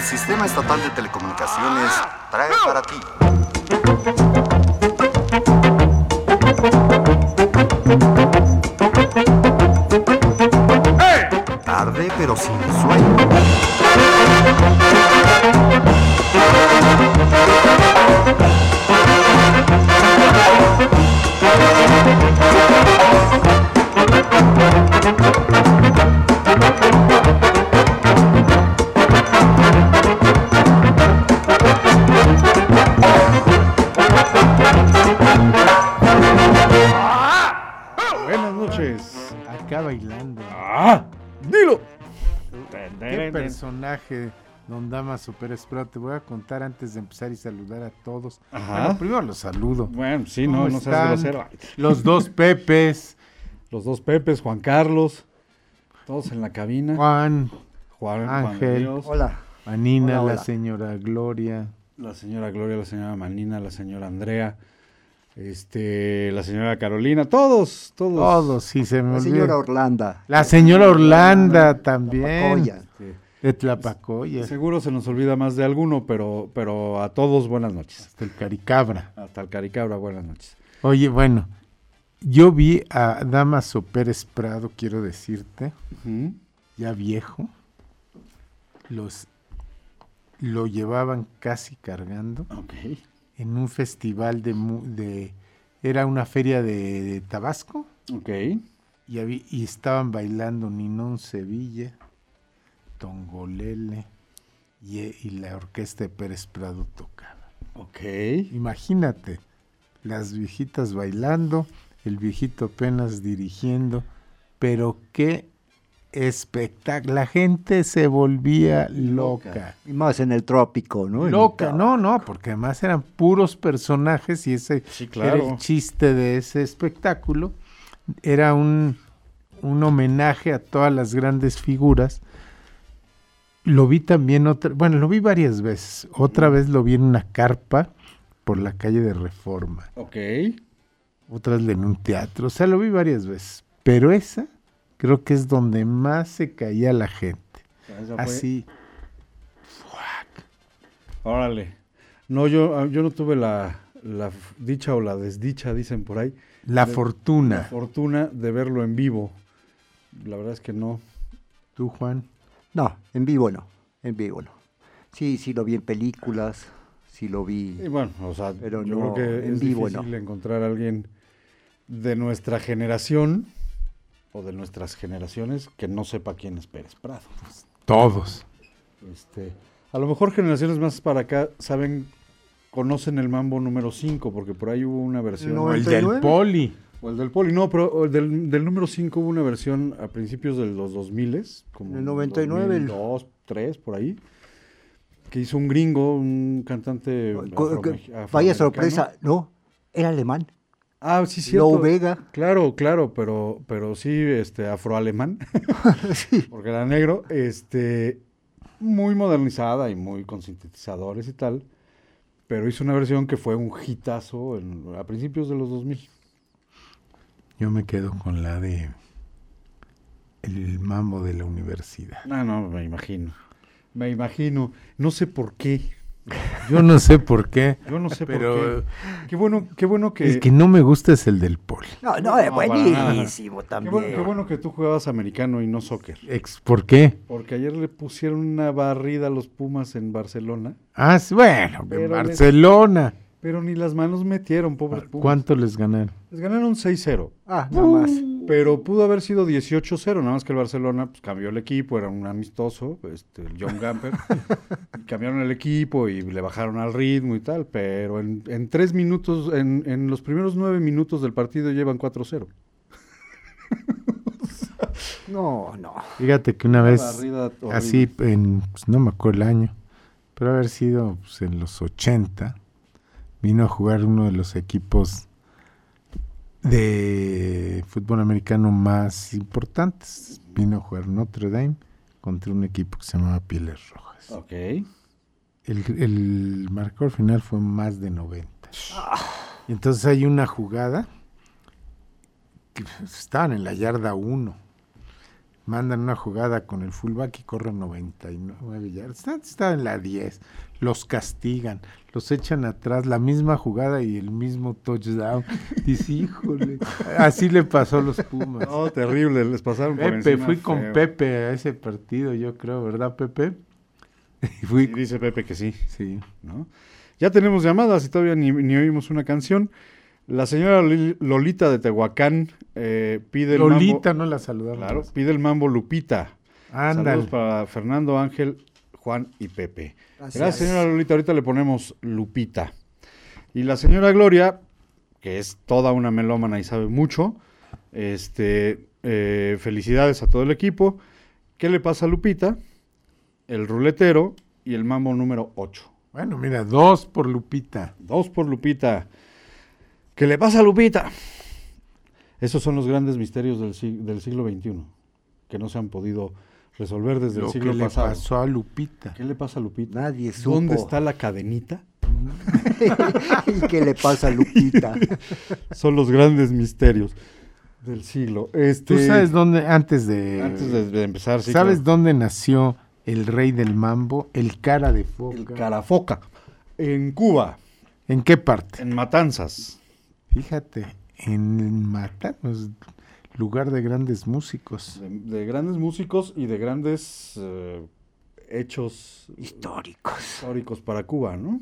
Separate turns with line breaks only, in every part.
El Sistema Estatal de Telecomunicaciones trae para ti. Tarde pero sin sueño.
Personaje, don Damaso Pérez Prado? Te voy a contar antes de empezar y saludar a todos.
Ajá.
Bueno, primero los saludo.
Bueno, sí, no,
¿Cómo
no seas
están?
grosero.
Los dos Pepes,
Los dos Pepes, Juan Carlos, todos en la cabina.
Juan,
Juan, Juan
Ángel.
Dios,
Hola.
Anina,
Hola,
la
hola.
señora Gloria.
la señora Gloria, la señora Manina, la señora Andrea, este, la señora Carolina, todos, todos.
Todos, sí, se me
La señora Orlanda.
La señora Orlanda también.
Pacoya.
De Tlapacoya.
seguro se nos olvida más de alguno, pero, pero a todos buenas noches.
Hasta el Caricabra.
Hasta el Caricabra, buenas noches.
Oye, bueno, yo vi a Damaso Pérez Prado, quiero decirte, ya viejo. Los lo llevaban casi cargando
Ok.
en un festival de, de era una feria de, de Tabasco
Ok.
y, habí- y estaban bailando Ninón Sevilla, Tongolele y, y la orquesta de Pérez Prado tocaba.
Ok.
Imagínate, las viejitas bailando, el viejito apenas dirigiendo, pero qué espectáculo. La gente se volvía loca.
Y más en el trópico, ¿no?
Loca, no, no, porque además eran puros personajes y ese
Sí,
era el chiste de ese espectáculo. Era un, un homenaje a todas las grandes figuras. Lo vi también otra, bueno, lo vi varias veces. Otra vez lo vi en una carpa por la calle de Reforma.
Ok.
Otras en un teatro. O sea, lo vi varias veces. Pero esa creo que es donde más se caía la gente.
Fue-
Así.
Órale. No, yo, ah, yo no tuve la, la dicha o la desdicha, dicen por ahí,
La
De- la
fortuna.
fortuna de verlo en vivo. La verdad es que no.
Tú, Juan.
No, en vivo no. En vivo no. Sí, sí lo vi en películas. Sí lo vi.
Y bueno, o sea,
Pero
yo
no,
creo que
en
es
vivo
difícil
no.
encontrar a alguien de nuestra generación o de nuestras generaciones que no sepa quién es Pérez Prado.
Todos.
Este, a lo mejor generaciones más para acá saben, conocen el mambo número 5, porque por ahí hubo una versión.
No,
el del
99.
poli.
O el del Poli, no, pero el del, del número 5 hubo una versión a principios de los 2000, como
En el 99, el-
2002, 3, por ahí, que hizo un gringo, un cantante.
Vaya sorpresa. No, era alemán.
Ah, sí, cierto.
Lou Vega.
Claro, claro, pero, pero sí, este, afroalemán,
sí.
porque era negro, este, muy modernizada y muy con sintetizadores y tal, pero hizo una versión que fue un hitazo en- a principios de los 2000.
Yo me quedo con la de el mambo de la universidad.
Ah, no, me imagino. Me imagino. No sé por qué.
Yo no sé por qué,
Yo no sé
pero
por qué. Qué bueno, qué bueno que.
el que no me gusta es el del poli.
No, no, es
No,
buenísimo
qué,
también.
bueno, qué bueno que tú jugabas americano y no soccer.
Ex- ¿Por qué?
Porque ayer le pusieron una barrida a los Pumas en Barcelona,
Ah, sí, bueno,
Pero
en
les-
Barcelona.
Pero ni las manos metieron, pobres Pumas.
¿Cuánto les ganaron?
Les ganaron 6-0.
Ah, nada más.
Pero pudo haber sido 18-0, nada más que el Barcelona pues, cambió el equipo, era un amistoso, este, el John Gamper. y cambiaron el equipo y le bajaron al ritmo y tal, pero en, en tres minutos, en, en los primeros nueve minutos del partido llevan 4-0.
No, no.
Fíjate que una vez, así, en, pues, no me acuerdo el año, pero haber sido pues, en los 80, vino a jugar uno de los equipos de fútbol americano más importantes. Vino a jugar Notre Dame contra un equipo que se llamaba Pieles Rojas.
Ok.
El, el marcador final fue más de 90. Y entonces hay una jugada que estaban en la yarda 1. Mandan una jugada con el fullback y corren 99 yardas. Está, está en la 10. Los castigan, los echan atrás, la misma jugada y el mismo touchdown. Dice, híjole, así le pasó a los Pumas.
No, terrible, les pasaron por
Pepe,
encima
fui con. Pepe a ese partido, yo creo, ¿verdad, Pepe? Y fui,
Y dice Pepe que sí,
sí.
¿no? Ya tenemos llamadas y todavía ni, ni oímos una canción. La señora Loli- Lolita de Tehuacán eh, pide el
Lolita,
mambo.
no la saludamos.
Claro, pide el mambo Lupita.
Ándale.
Saludos para Fernando, Ángel, Juan y Pepe.
Gracias.
Gracias, señora Lolita. Ahorita le ponemos Lupita. Y la señora Gloria, que es toda una melómana y sabe mucho, este, eh, felicidades a todo el equipo. ¿Qué le pasa a Lupita? El ruletero y el mambo número 8.
Bueno, mira, dos por Lupita.
Dos por Lupita. ¿Qué le pasa a Lupita? Esos son los grandes misterios del, sig- del siglo XXI, que no se han podido resolver desde
Lo
el
que
siglo
le
pasado.
pasó a Lupita.
¿Qué le pasa a Lupita?
Nadie supo.
¿Dónde está la cadenita?
¿Y qué le pasa a Lupita?
Son los grandes misterios del siglo. Este,
¿Tú sabes dónde, antes de...
Antes de, de empezar, sí,
¿Sabes
claro.
dónde nació el rey del mambo? El cara de foca.
El Carafoca. En Cuba,
¿En qué parte?
en Matanzas.
Fíjate, en Matanos, lugar de grandes músicos.
De, de grandes músicos y de grandes eh, hechos
Históricos.
históricos para Cuba, ¿no?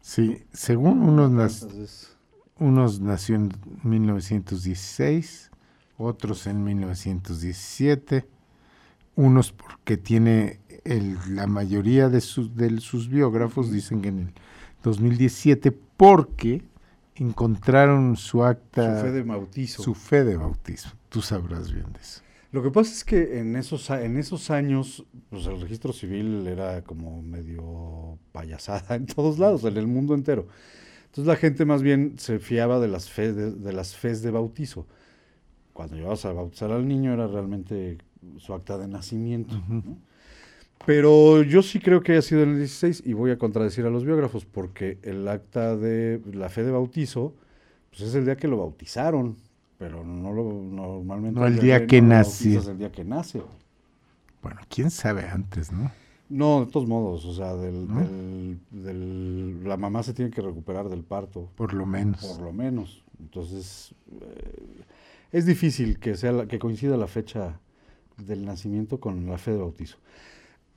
Sí, según unos, nas-
Entonces,
unos nació en 1916, otros en 1917, unos porque tiene el- la mayoría de sus, de sus biógrafos dicen que en el 2017 porque encontraron su acta,
su fe de bautizo.
su fe de bautismo. Tú sabrás bien de eso.
Lo que pasa es que en esos, en esos años, pues el registro civil era como medio payasada en todos lados, en el mundo entero. Entonces la gente más bien se fiaba de las fe de, de las fes de bautizo. Cuando llevabas a bautizar al niño era realmente su acta de nacimiento. ¿no? Pero yo sí creo que haya sido en el 16 y voy a contradecir a los biógrafos porque el acta de la fe de bautizo pues es el día que lo bautizaron, pero no lo normalmente
No el día
bebé
que
no
nació.
bautizas el día que nace.
Bueno, quién sabe antes, ¿no?
No, de todos modos, o sea, del,
¿No?
del- del- la mamá se tiene que recuperar del parto,
Por lo menos.
por lo menos. Entonces, eh, es difícil que sea la- que coincida la fecha del nacimiento con la fe de bautizo.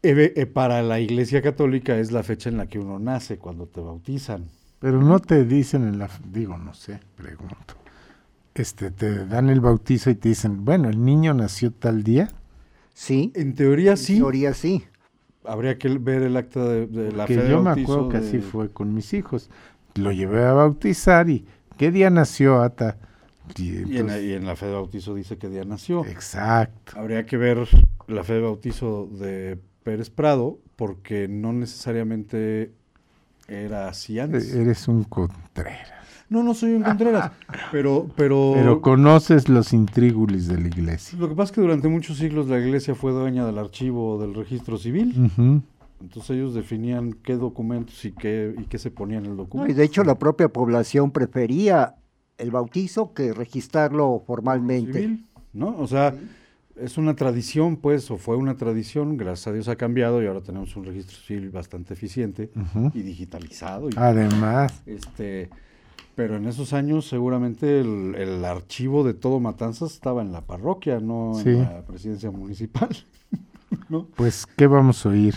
Eh, para la Iglesia Católica es la fecha en la que uno nace, cuando te bautizan.
Pero no te dicen en la, digo, no sé, pregunto. Este, te dan el bautizo y te dicen, bueno, el niño nació tal día.
Sí.
En teoría
En
sí,
teoría sí.
habría que ver el acta de, de la
que
fe de
yo me acuerdo que
de-
así fue con mis hijos. Lo llevé a bautizar y ¿qué día nació Ata? Y
Y en,
entonces-
y en la fe de bautizo dice qué día nació.
exacto.
Habría que ver la fe de bautizo de Pérez Prado, porque no necesariamente era así antes.
Eres un contreras.
No, no soy un Contreras, pero, pero,
Pero conoces los intrígulis de la iglesia.
lo que pasa es que durante muchos siglos la iglesia fue dueña del archivo del registro civil. Entonces ellos definían qué documentos y qué, y qué se ponía en el
No,
documento.
y de hecho la propia población prefería el bautizo que registrarlo formalmente.
civil, ¿no? O sea, es una tradición, pues, o fue una tradición, gracias a Dios ha cambiado y ahora tenemos un registro civil bastante eficiente y digitalizado. y
Además,
Este, pero en esos años seguramente el, el archivo de todo Matanzas estaba en la parroquia, no
Sí.
en la presidencia municipal. ¿no?
pues, ¿qué vamos a oír?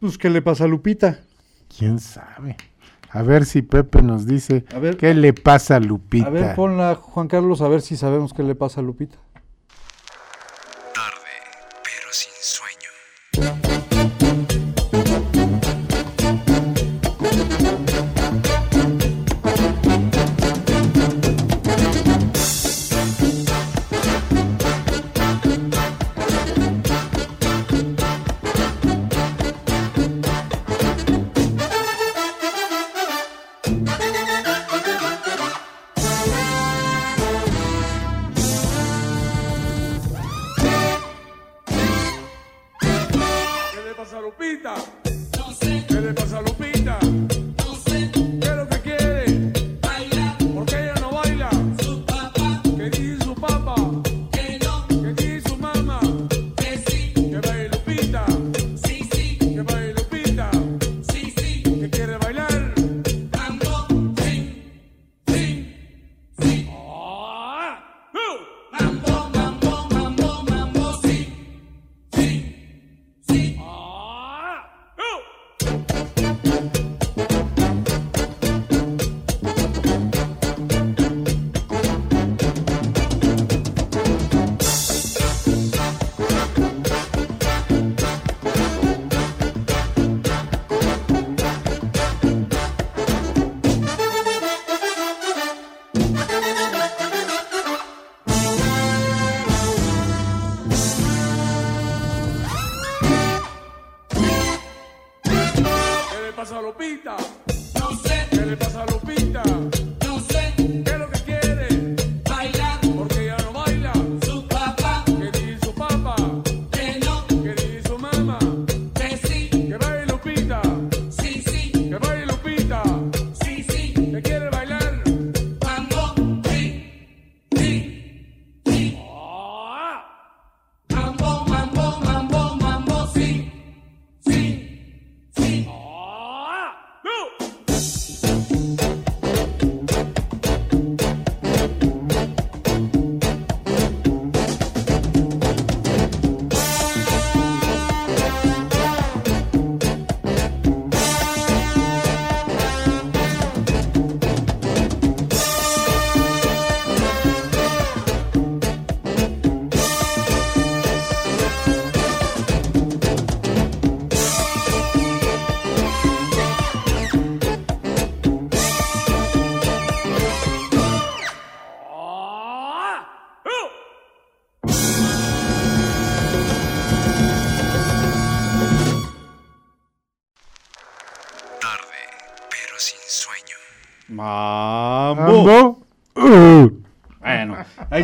Pues, ¿qué le pasa a Lupita?
¿Quién sabe? A ver si Pepe nos dice
A ver,
qué le pasa a Lupita.
a ver, ponla, Juan Carlos, a ver si sabemos qué le pasa a Lupita.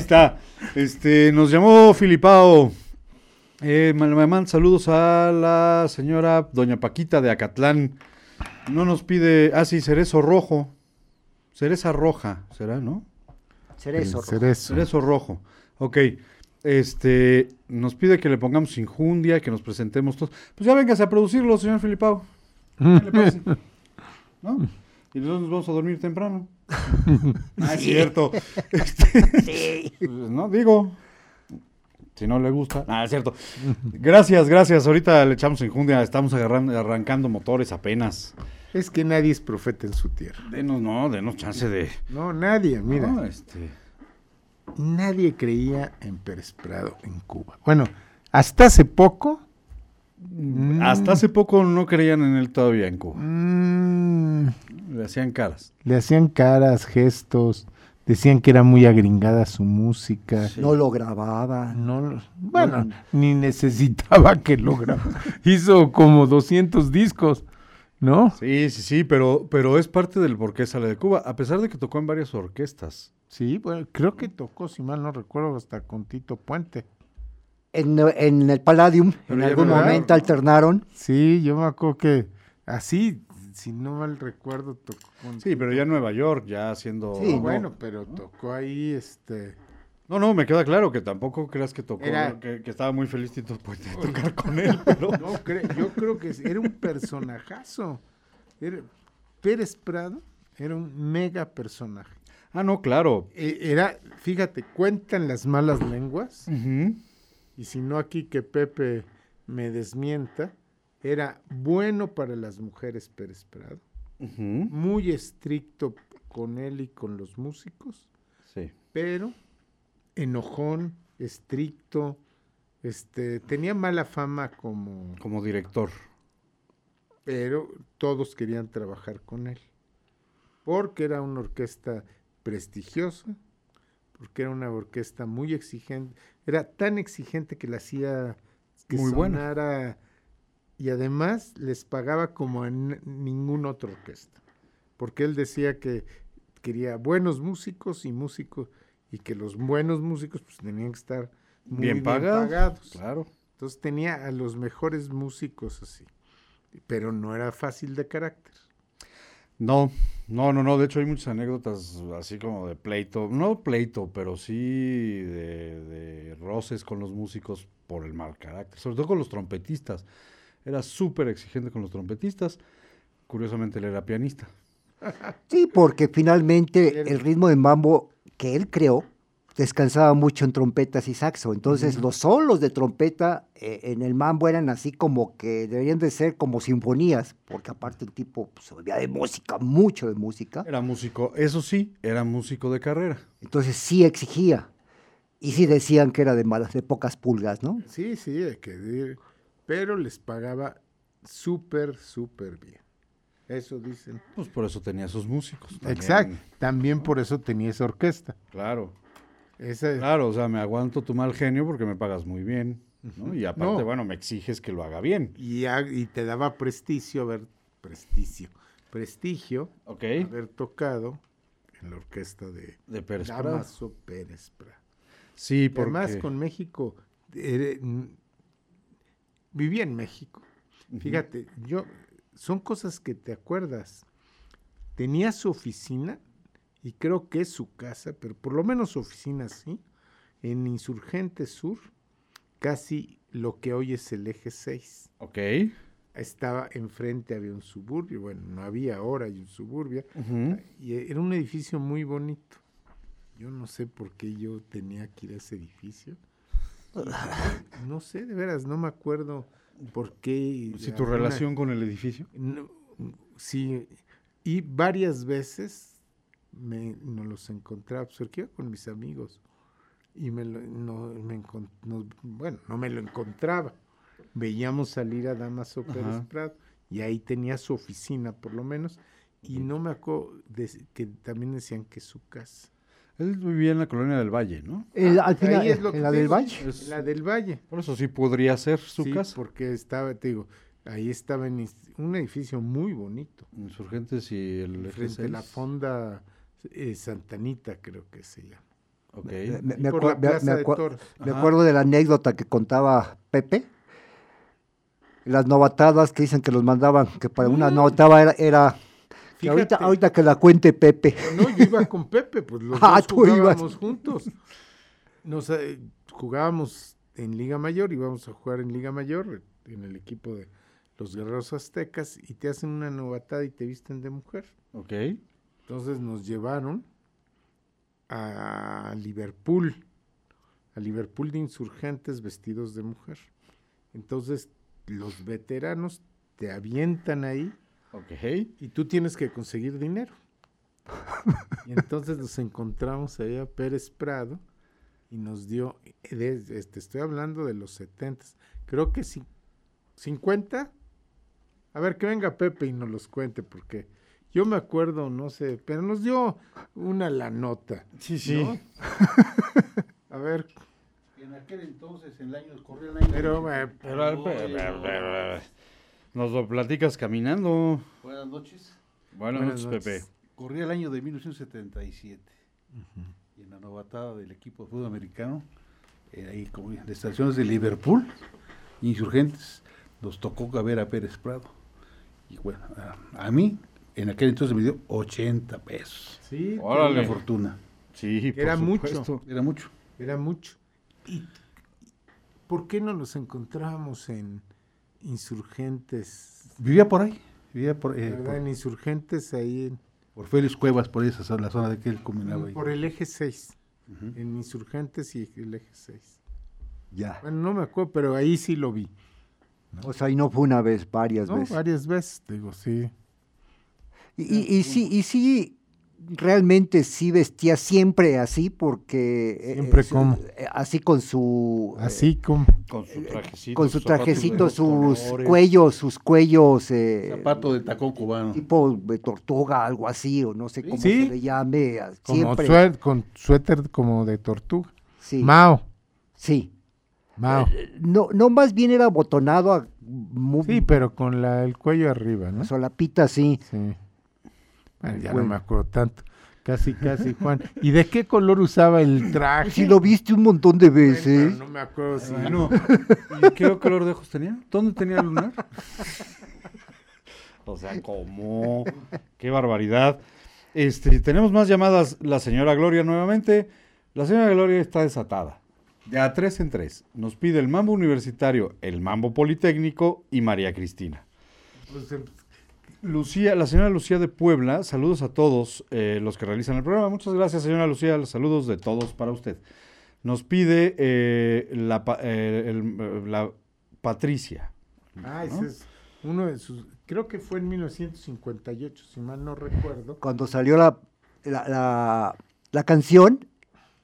Está. Este, nos llamó Filipao. Eh, me mandan saludos a la señora Doña Paquita de Acatlán. No nos pide. Ah, sí, cerezo rojo. Cereza roja, ¿será, no?
Cerezo.
El cerezo.
Cerezo rojo. Ok. Este, nos pide que le pongamos injundia, que nos presentemos todos. Pues ya véngase a producirlo, señor Filipao. ¿Qué le parece? ¿No? Y nosotros nos vamos a dormir temprano. Ah, es cierto. Este, pues, no, digo. Si no le gusta. Ah, es cierto. Gracias, gracias. Ahorita le echamos injundia. Estamos agarrando, arrancando motores apenas.
Es que nadie es profeta en su tierra.
Denos, no, denos chance de.
No, nadie, mira.
No, este.
Nadie creía en Pérez Prado en Cuba. Bueno, hasta hace poco. Mm,
Hasta hace poco no creían en él todavía en Cuba.
mm,
Le hacían caras.
le hacían caras, gestos, decían que era muy agringada su música.
No lo grababa.
No, bueno, ni necesitaba que lo grabara. Hizo como 200 discos, ¿no?
Sí, sí, sí, pero, pero es parte del por qué sale de Cuba, a pesar de que tocó en varias orquestas.
Sí, bueno, creo que tocó, si mal no recuerdo, hasta con Tito Puente.
En, en el Palladium,
Pero
en algún momento alternaron.
Sí, yo me acuerdo que así, si no mal recuerdo, tocó con
Sí, pero ya en Nueva York, ya haciendo...
Sí, no.
bueno, pero tocó ahí, este...
No, no, me queda claro que tampoco creas que tocó,
Era-
que, que estaba muy feliz Tito Puente de tocar con él, pero...
No, cre- yo creo que era un personajazo. Era- Pérez Prado era un mega personaje.
Ah, no, claro.
E- Era, fíjate, cuentan las malas lenguas,
Ujú.
Y si no aquí que Pepe me desmienta, era bueno para las mujeres Pérez Prado,
Ujú.
muy estricto con él y con los músicos,
Sí.
pero enojón, estricto, este, tenía mala fama como,
Como director.
pero todos querían trabajar con él, porque era una orquesta prestigiosa, porque era una orquesta muy exigente, era tan exigente que la hacía que
Muy buena.
sonara y además les pagaba como a n- ninguna otra orquesta, porque él decía que quería buenos músicos y músicos y que los buenos músicos pues tenían que estar muy
Bien
bien,
pagados,
pagados.
Claro.
Entonces tenía a los mejores músicos así, pero no era fácil de carácter.
No, no, no, no. De hecho, hay muchas anécdotas así como de pleito. No pleito, pero sí de, de roces con los músicos por el mal carácter. Sobre todo con los trompetistas. Era súper exigente con los trompetistas. Curiosamente, él era pianista.
Sí, porque finalmente el ritmo de mambo que él creó descansaba mucho en trompetas y saxo. Entonces, los solos de trompeta eh, en el mambo eran así como que deberían de ser como sinfonías, porque aparte el tipo pues, sabía de música, mucho de música.
Era músico, eso sí, era músico de carrera.
Entonces, sí exigía. Y sí decían que era de malas, de pocas pulgas, ¿no?
Sí, sí, hay que decir, pero les pagaba súper, súper bien. Eso dicen.
Pues por eso tenía sus músicos. también.
Exacto. También por eso tenía esa orquesta.
Claro. Claro, o sea, me aguanto tu mal genio porque me pagas muy bien, ¿no? Y aparte,
No.
bueno, me exiges que lo haga bien.
y, te daba prestigio haber prestigio. Prestigio haber tocado en la orquesta de
De Pérez.
Damaso Pérez Prado.
Sí, porque...
Además, con México, eh, vivía en México. Fíjate, yo, son cosas que te acuerdas. Tenía su oficina, y creo que es su casa, pero por lo menos su oficina sí, en Insurgente Sur, casi lo que hoy es el eje 6.
Ok.
Estaba enfrente, había un suburbio, bueno, no había ahora, hay un suburbio,
Ujú.
y era un edificio muy bonito. Yo no sé por qué yo tenía que ir a ese edificio. No sé, de veras, no me acuerdo por qué.
Si tu relación con el edificio.
No, sí, y varias veces me, nos los encontraba, pues porque iba con mis amigos. Y me lo, no, me no- bueno, no me lo encontraba. Veíamos salir a Damaso Pérez
Ajá.
Prado y ahí tenía su oficina, por lo menos. Y no me acuerdo de- que también decían que su casa.
Él vivía en la colonia del Valle, ¿no?
El- al final,
Ahí es lo
en
que
la del Valle.
Es-
La del Valle.
Por eso sí podría ser su
Sí,
casa.
porque estaba, te digo, ahí estaba en un edificio muy bonito.
Insurgentes y el
frente a la
6.
fonda eh, Santanita, creo que se llama.
Ok.
Me, acuerdo de la anécdota que contaba Pepe. Las novatadas que dicen que los mandaban, que para una novatada era... era- que ahorita,
Fíjate.
ahorita que la cuente Pepe.
No, yo iba con Pepe, pues los
Ah,
dos
ibas.
jugábamos juntos. Nos eh, jugábamos en Liga Mayor, íbamos a jugar en Liga Mayor, en el equipo de los Guerreros Aztecas, y te hacen una novatada y te visten de mujer.
Ok.
Entonces nos llevaron a Liverpool, a Liverpool de insurgentes vestidos de mujer. Entonces los veteranos te avientan ahí
Ok.
y tú tienes que conseguir dinero. Y entonces nos encontramos ahí a Pérez Prado y nos dio, este, estoy hablando de los 70, creo que sí, 50. A ver, que venga Pepe y nos los cuente, porque yo me acuerdo, no sé, pero nos dio una la nota.
Sí, sí.
A ver,
En aquel entonces, en el año, corría el año.
Pero, eh,
Pero, pero, pero, pero, nos lo platicas caminando.
Buenas noches.
Buenas,
Buenas
noches. Pepe.
Corría el año de 1977. Y en la novatada del equipo de fútbol americano, eh, ahí como de estaciones de Liverpool, insurgentes, nos tocó ver a Pérez Prado. Y bueno, a, a mí, en aquel entonces me dio 80 pesos.
sí,
Órale.
Una fortuna.
Sí, por
Era mucho.
Era mucho.
Era mucho. ¿Y por qué no nos encontrábamos en insurgentes?
Vivía por ahí. Vivía por, eh,
¿verdad?
por,
En insurgentes ahí en-
por Félix Cuevas, por esa zona, la zona de que él combinaba ahí.
por el eje 6.
Ujú.
En insurgentes y el eje 6.
Ya.
Bueno, no me acuerdo, pero ahí sí lo vi.
O sea, y no fue una vez, varias
¿no?
veces.
Varias veces, digo, sí.
Y, y- sí, y sí, realmente sí vestía siempre así, porque... eh,
¿Siempre
su-
cómo?
eh, así con su... eh,
Así como...
Con su trajecito.
con su trajecito, sus
colores.
cuellos, sus cuellos... eh,
Zapato de tacón cubano.
tipo de tortuga, algo así, o no sé cómo
Sí.
se le llame.
Como
Siempre.
sué- con suéter como de tortuga.
Sí,
Mao.
sí.
Mao.
No, no más bien era abotonado a muy
Sí, pero con la, el cuello arriba, ¿no?
solapita, sí.
Sí. Bueno, ya
Bueno.
no me acuerdo tanto. Casi, casi, Juan. ¿Y de qué color usaba el traje?
Si lo viste un montón de
Bueno,
veces.
pero no me acuerdo si...
Bueno, ¿y qué color de ojos tenía? ¿Dónde tenía el lunar? o sea, ¿cómo? Qué barbaridad. Este, tenemos más llamadas. La señora Gloria nuevamente. La señora Gloria está desatada. De a tres en tres. Nos pide el mambo universitario, el mambo politécnico y María Cristina.
Pues, em,
Lucía, la señora Lucía de Puebla, saludos a todos eh, los que realizan el programa. Muchas gracias, señora Lucía. Los saludos de todos para usted. Nos pide eh, la, eh, el- la Patricia.
ah,
¿no?
ese es uno de sus... Creo que fue en 1958, si mal no recuerdo.
Cuando salió la, la, la- la canción,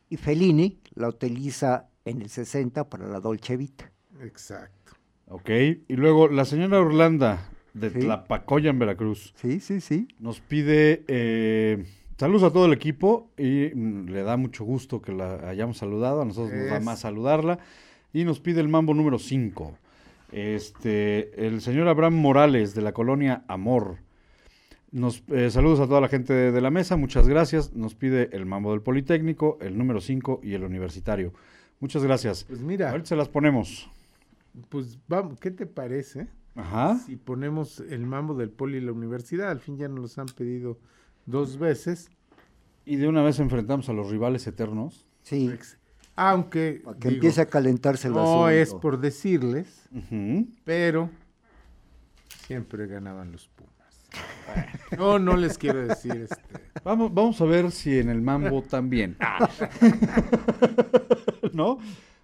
y Fellini la utiliza en el 60 para la Dolce Vita.
Exacto.
Ok. Y luego la señora Orlanda de
Sí.
Tlapacoya en Veracruz.
Sí, sí, sí.
Nos pide eh, saludos a todo el equipo y mm, le da mucho gusto que la hayamos saludado. A nosotros nos da más saludarla. Y nos pide el mambo número 5. Este, el señor Abraham Morales de la colonia Amor. Nos, eh, saludos a toda la gente de, de la mesa, muchas gracias. Nos pide el mambo del Politécnico, el número 5 y el universitario. Muchas gracias.
Pues mira,
Ahorita se las ponemos.
pues vamos, ¿qué te parece?
Ajá.
Si ponemos el mambo del poli y la universidad, al fin ya nos los han pedido dos veces.
Y de una vez enfrentamos a los rivales eternos.
Sí,
Ex- Aunque
para que
digo,
empiece a calentarse el
no
asunto.
es por decirles, pero siempre ganaban los Pumas. No, no les quiero decir este.
Vamos, vamos a ver si en el mambo también. ¿No?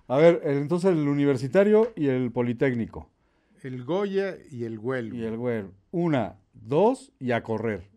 A ver, entonces el universitario y el politécnico.
El Goya y el Huelgo.
Y el. Una, dos y a correr.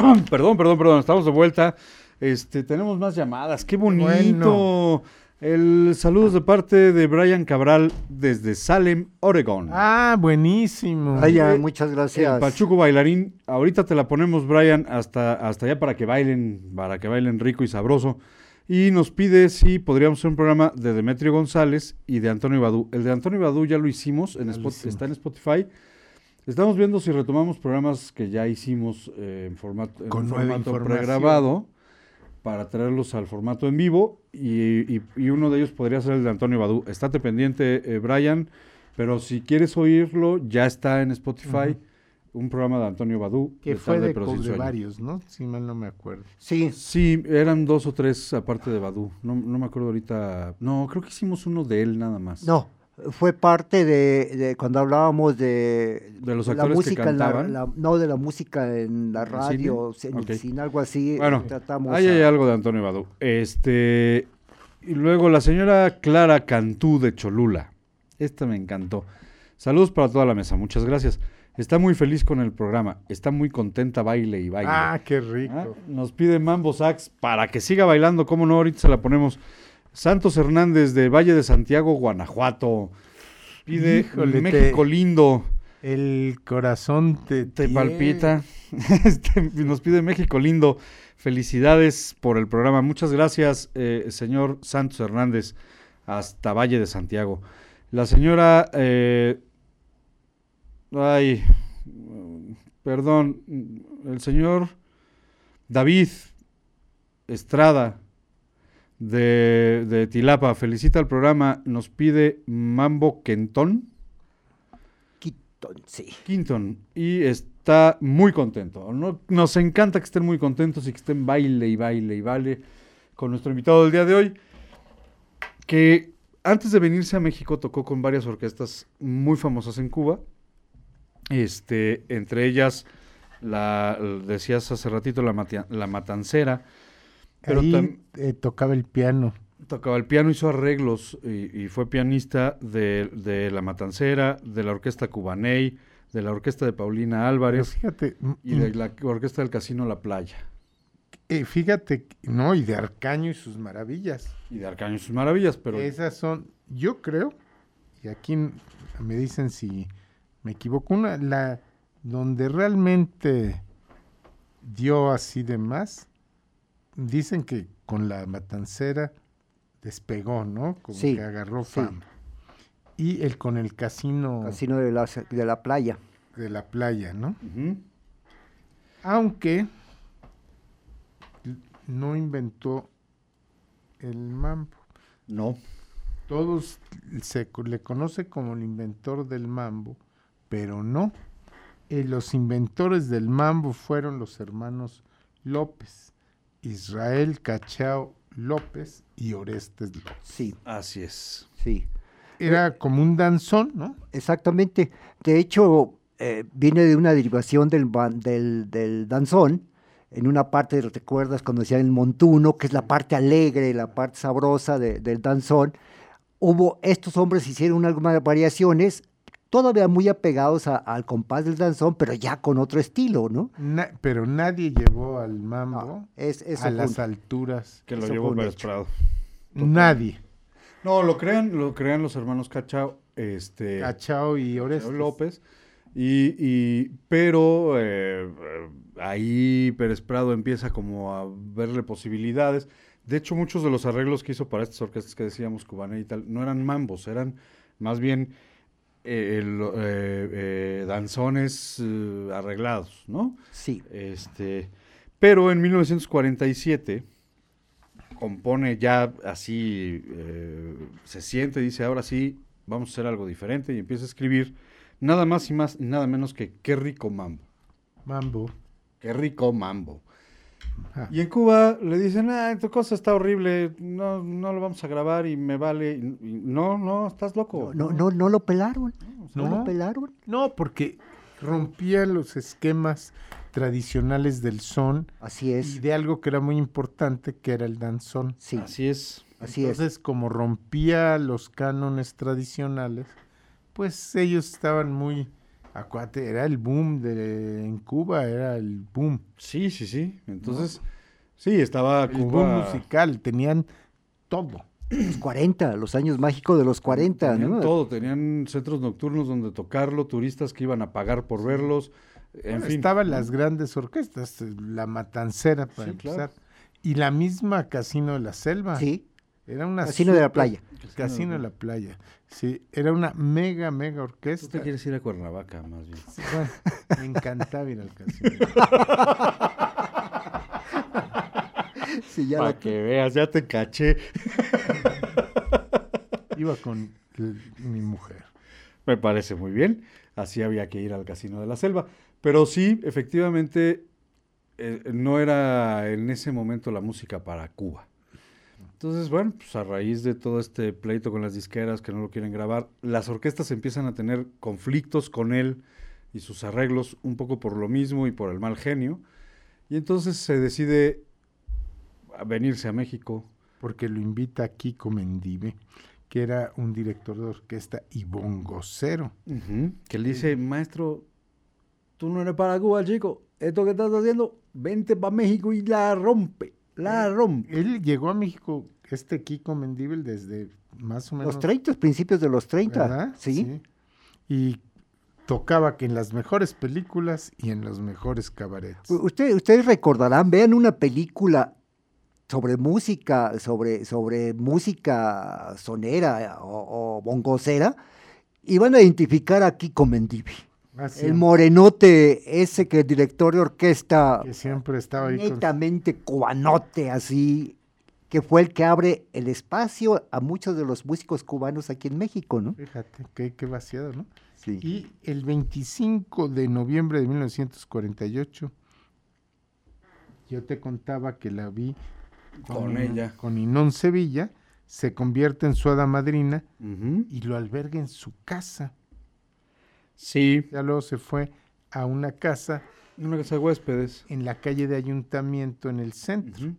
perdón, perdón, perdón, estamos de vuelta. Este, tenemos más llamadas. Qué bonito.
Bueno.
El saludos de parte de Brian Cabral desde Salem, Oregon.
Ah, buenísimo.
Vaya,
Eh,
muchas
El
gracias.
Pachuco bailarín, ahorita te la ponemos, Brian, hasta, hasta allá para que bailen, para que bailen rico y sabroso. Y nos pide si podríamos hacer un programa de Demetrio González y de Antonio Badú. El de Antonio Badú ya lo hicimos, en Spot- está en Spotify. Estamos viendo si retomamos programas que ya hicimos eh, en formato,
Con
formato pregrabado para traerlos al formato en vivo y, y- y uno de ellos podría ser el de Antonio Badú. Estate pendiente, eh, Brian, pero si quieres oírlo, ya está en Spotify un programa de Antonio Badú.
Que
de
fue
tarde,
de,
pero
de varios, ¿no? Si mal no me acuerdo.
Sí,
Sí, eran dos o tres aparte de Badú. No, no me acuerdo ahorita. No, creo que hicimos uno de él nada más.
no, fue parte de, de cuando hablábamos de,
De los
la
actores que
música en la-
cantaban.
la- no de la música en la
¿En el
radio,
cine?
en el
Ok.
cine, algo así.
Bueno,
tratamos
ahí hay algo de Antonio Badú. Este, y luego la señora Clara Cantú de Cholula. Esta me encantó. Saludos para toda la mesa, muchas gracias. Está muy feliz con el programa. Está muy contenta, baile y baile.
Ah, qué rico.
Ah, Nos pide Mambo Sax para que siga bailando. ¿Cómo no? Ahorita se la ponemos. Santos Hernández de Valle de Santiago, Guanajuato. Pide
Híjole,
México
te-
lindo.
El corazón te,
palpita. Este, nos pide México lindo. Felicidades por el programa. Muchas gracias, eh, señor Santos Hernández, hasta Valle de Santiago. La señora. eh, ay, perdón. El señor David Estrada de, de Tilapa felicita al programa. Nos pide Mambo Quentón.
Quito, sí.
Quinton y está muy contento. No- nos encanta que estén muy contentos y que estén baile y baile y baile con nuestro invitado del día de hoy, que antes de venirse a México tocó con varias orquestas muy famosas en Cuba, este, entre ellas, la, decías hace ratito, la, Matia- la Matancera, pero
Ahí
tam-
eh, tocaba el piano.
Tocaba el piano, hizo arreglos y, y fue pianista de, de La Matancera, de la Orquesta Cubaney, de la Orquesta de Paulina Álvarez
fíjate, mm,
y de la Orquesta del Casino La Playa.
eh, fíjate, no, y de Arcaño y sus maravillas.
Y de Arcaño y sus maravillas, pero
Esas son, yo creo, y aquí me dicen si me equivoco, una, la donde realmente dio así de más, dicen que con la matancera despegó, ¿no? Como
Sí,
que agarró
sí.
fama. Y el con el casino
Casino de la, de la playa.
de la playa, ¿no? Aunque no inventó el mambo.
no.
Todos se le conoce como el inventor del mambo, pero no. Eh, los inventores del mambo fueron los hermanos López, Israel Cachao López y Orestes López.
Sí,
Así es.
sí.
Era como un danzón, ¿no?
Exactamente. De hecho, eh, viene de una derivación del, del, del danzón. En una parte, recuerdas cuando decían el montuno, que es la parte alegre, la parte sabrosa de- del danzón. Hubo, estos hombres hicieron algunas variaciones, todavía muy apegados a- al compás del danzón, pero ya con otro estilo, ¿no?
Na- pero nadie llevó al mambo
No, es, eso
a
fue
las alturas.
Que lo llevó Pérez
hecho.
Prado.
Nadie.
No, lo crean, lo crean los hermanos Cachao, este,
Cachao y Orestes.
López. Y, y- pero eh, eh, ahí Pérez Prado empieza como a verle posibilidades. De hecho, muchos de los arreglos que hizo para estas orquestas que decíamos, Cubané y tal, no eran mambos, eran más bien eh, el, eh, eh, danzones eh, arreglados, ¿no?
Sí,
Este, pero en 1947 compone ya así, eh, se siente, dice, ahora sí, vamos a hacer algo diferente y empieza a escribir nada más y más, nada menos que qué rico mambo,
Mambo.
qué rico mambo.
Ah.
Y en Cuba le dicen, ah, tu cosa está horrible, no, no lo vamos a grabar y me vale. Y- y no, no, estás loco.
no, no, no lo pelaron. No,
No.
lo pelaron.
No, porque rompía los esquemas tradicionales del son
Así
y
es.
de algo que era muy importante, que era el danzón.
Sí,
Así es.
así es.
Entonces, como rompía los cánones tradicionales, pues ellos estaban muy Acuate, era el boom de, en Cuba, era el boom.
Sí, sí, sí. Entonces, sí, estaba
El boom
Cuba.
musical, tenían todo.
Los 40, los años mágicos de los 40,
Tenían
¿no?
todo, tenían centros nocturnos donde tocarlo, turistas que iban a pagar por verlos, en
Bueno,
fin.
Estaban las grandes orquestas, eh, la Matancera para
Sí, claro.
empezar. Y la misma Casino de la Selva.
Sí,
Era una
Casino de la Playa.
Casino de la Playa. Sí, era una mega, mega
Tú
orquesta.
te quieres ir a Cuernavaca, más bien.
Sí, bueno, me encantaba ir al casino.
sí, ya
Para
la-
que veas, ya te caché.
Iba con mi mujer.
Me parece muy bien. Así había que ir al Casino de la Selva. Pero sí, efectivamente, eh, no era en ese momento la música para Cuba. Entonces, bueno, pues a raíz de todo este pleito con las disqueras que no lo quieren grabar, las orquestas empiezan a tener conflictos con él y sus arreglos un poco por lo mismo y por el mal genio. Y entonces se decide a venirse a México.
porque lo invita Kiko Mendive, que era un director de orquesta y bongocero.
Ujú, Que le dice, maestro, tú no eres para Cuba, chico. Esto que estás haciendo, vente para México y la rompe, la rompe.
Él llegó a México, este Kiko Mendive, desde más o menos...
Los 30, principios de los 30.
¿verdad?
Sí.
Y tocaba que en las mejores películas y en los mejores cabarets.
Usted, ustedes recordarán, vean una película sobre música, sobre, sobre música sonera o, o bongocera, y van a identificar a Kiko Mendivi.
Así,
El morenote ese que el director de orquesta,
que siempre estaba ahí con...
netamente cubanote así, que fue el que abre el espacio a muchos de los músicos cubanos aquí en México, ¿no?
Fíjate, qué, qué vaciado, ¿no?
Sí.
Y el 25 de noviembre de 1948, yo te contaba que la vi
Con ella.
Con Inón Sevilla, se convierte en su hada madrina y lo alberga en su casa.
Sí,
Ya luego se fue a una casa
una casa de huéspedes.
en la calle de Ayuntamiento en el centro.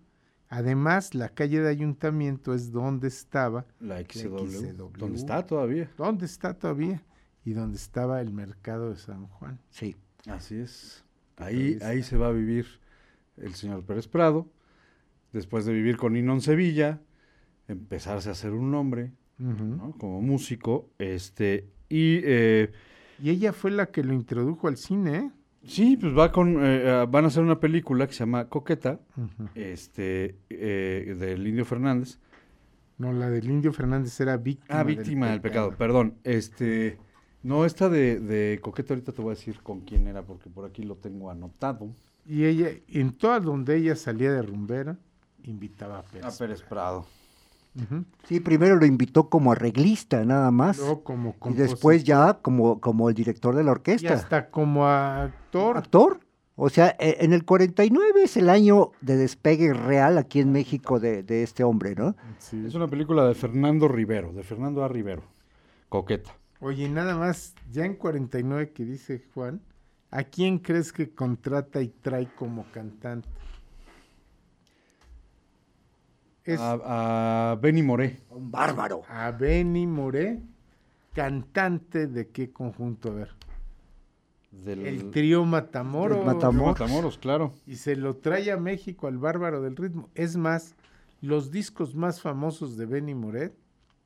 Además, la calle de Ayuntamiento es donde estaba,
La XW.
XCW.
¿Dónde está todavía?
donde está todavía y donde estaba el mercado de San Juan.
Sí.
Así es.
Ahí
Ahí, se va a vivir el señor Pérez Prado. Después de vivir con Inón Sevilla, empezarse a hacer un nombre. ¿no? como músico. Este, y eh,
Y ella fue la que lo introdujo al cine, ¿eh?
sí, pues va con, eh, ah, van a hacer una película que se llama Coqueta,
Ujú.
este, eh, del Indio Fernández.
No, la del Indio Fernández era víctima.
Ah, víctima del pecado, perdón. Este, no, esta de, de Coqueta ahorita te voy a decir con quién era, porque por aquí lo tengo anotado.
Y ella, en todas donde ella salía de rumbera, invitaba a Pérez.
A Pérez Prado.
Ujú.
Sí, primero lo invitó como arreglista nada más.
Luego como
y después ya como, como el director de la
Y
orquesta.
hasta como actor.
actor. O sea, e- en el 49 es el año de despegue real aquí en México de, de este hombre, ¿no?
Sí.
Es una película de Fernando Rivero, de Fernando A. Rivero. Coqueta.
Oye, y nada más, ya en 49 que dice Juan, ¿a quién crees que contrata y trae como cantante? Es
A, a Benny Moré.
Un bárbaro.
a Benny Moré, cantante de qué conjunto, a ver.
Del,
El trío Matamoros.
Del Matamoros.
Matamoros, claro.
Y se lo trae a México al bárbaro del ritmo. Es más, los discos más famosos de Benny Moré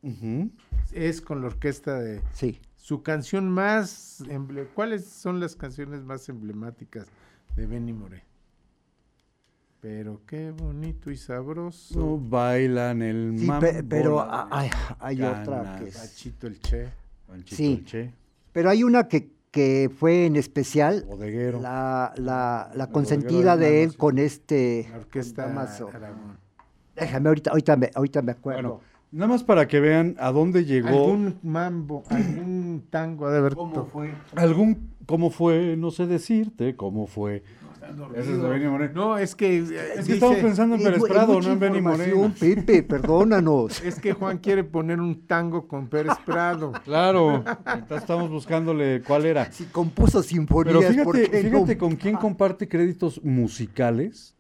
Ujú.
es con la orquesta de
Sí.
su canción más emble- ¿Cuáles son las canciones más emblemáticas de Benny Moré? Pero qué bonito y sabroso.
No bailan el
Sí,
mambo.
pe- pero hay, hay otra que es-
Pachito el Che.
Panchito
Sí.
el Che,
Pero hay una que, que fue en especial
bodeguero.
la, la, la consentida
bodeguero de
de él con este...
La orquesta
Damaso. Déjame, ahorita, ahorita, me, ahorita me acuerdo.
Bueno, nada más para que vean a dónde llegó.
Algún mambo, algún tango de haber to-
algún cómo fue, no sé decirte cómo fue. Ese es de Benny Moré.
No, es que eh,
es que
dice-
estamos pensando en Pérez Prado, no en Benny
Pepe, perdónanos.
es que Juan quiere poner un tango con Pérez Prado.
Claro, estamos buscándole cuál era.
Si compuso sinfonías,
Pero
¿por
fíjate,
no?
con quién comparte créditos musicales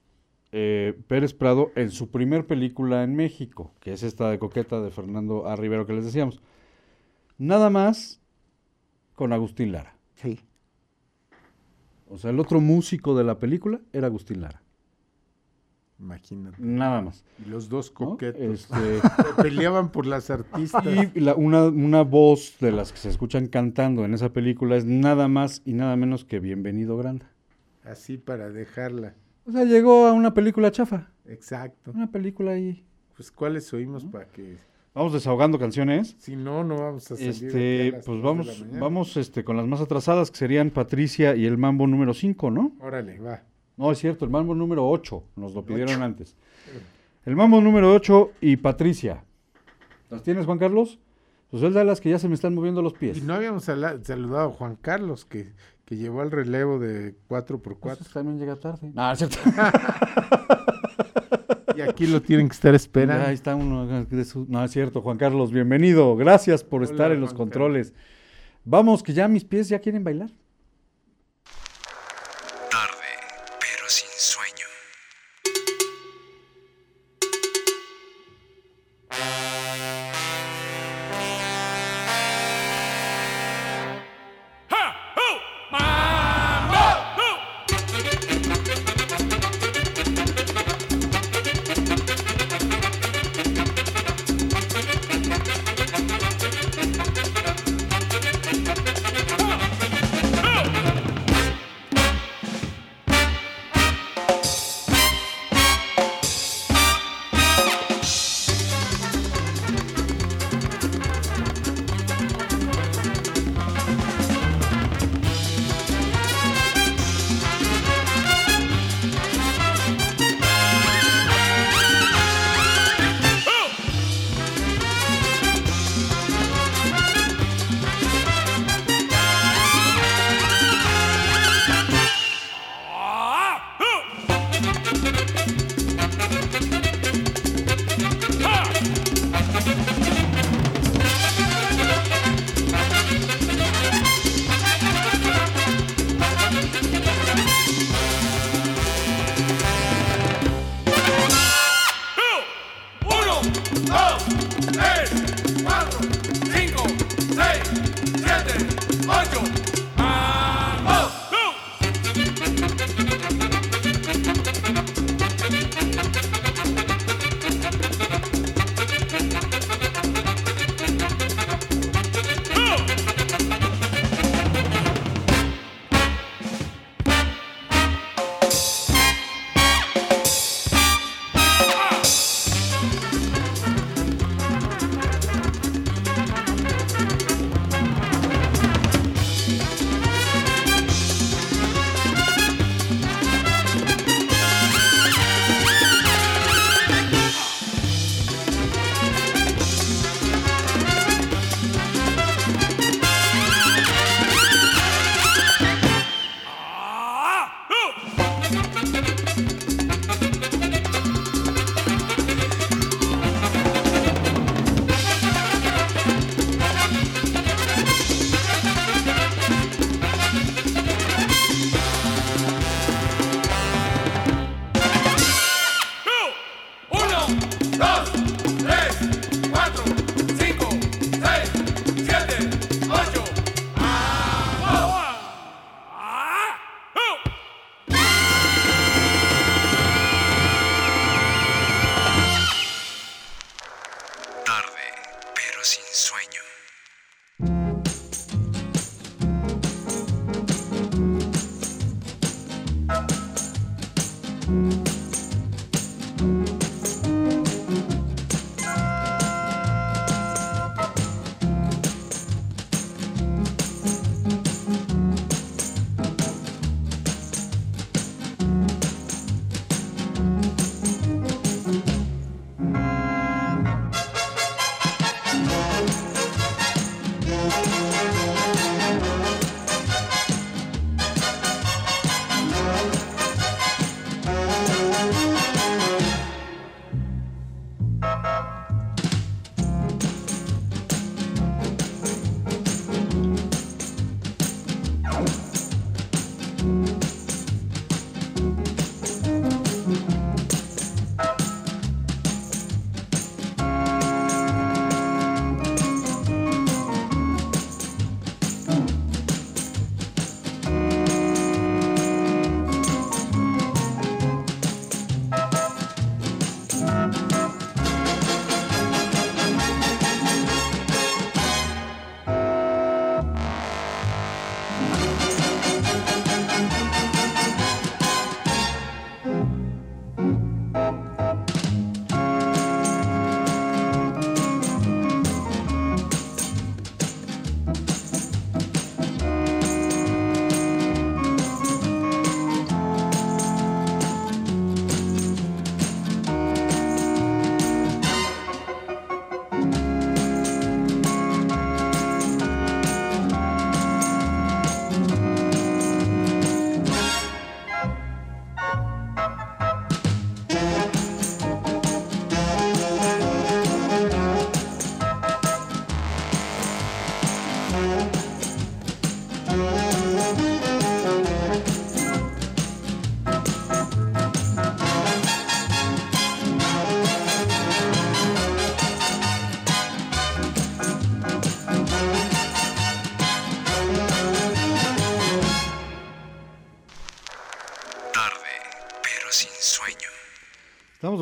eh, Pérez Prado en su primer película en México, que es esta de Coqueta de Fernando A. Rivero que les decíamos. Nada más con Agustín Lara. O sea, el otro músico de la película era Agustín Lara.
Imagínate.
Nada más.
Y los dos
¿no?
coquetos.
Este,
Peleaban por las artistas.
y la- una, una voz de las que se escuchan cantando en esa película es nada más y nada menos que Bienvenido Granda.
Así para dejarla.
O sea, llegó a una película chafa.
Exacto.
Una película ahí.
Pues cuáles oímos para que...
Vamos desahogando canciones.
Si no, no vamos a salir.
Este,
a
pues vamos, vamos este, con las más atrasadas, que serían Patricia y el Mambo número 5, ¿no?
Órale, va.
No, es cierto, el Mambo número 8, nos lo pidieron antes. El Mambo número 8 y Patricia. ¿Las tienes, Juan Carlos? Pues es de las que ya se me están moviendo los pies.
Y no habíamos saludado a Juan Carlos, que, que llevó el relevo de 4x4.
Pues también llega tarde. No, es cierto.
Y aquí lo tienen que estar
Ya,
esperando.
ahí está uno de sus- No, es cierto, Juan Carlos, bienvenido. Gracias por
Hola,
estar en los
Juan
controles. Vamos, que ya mis pies ya quieren bailar.
Tarde, pero sin sueño.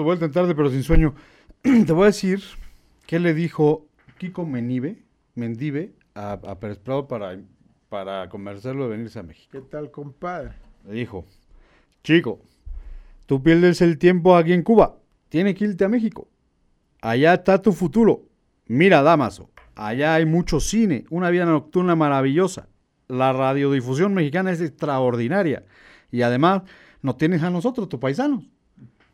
De vuelta en tarde, pero sin sueño. Te voy a decir qué le dijo Kiko Menive, Mendive a, a Pérez Prado para, para convencerlo de venirse a México.
¿Qué tal, compadre?
Le dijo, chico, tú pierdes el tiempo aquí en Cuba, tienes que irte a México. Allá está tu futuro. Mira, Damaso, allá hay mucho cine, una vida nocturna maravillosa. La radiodifusión mexicana es extraordinaria. Y además nos tienes a nosotros, tus paisanos.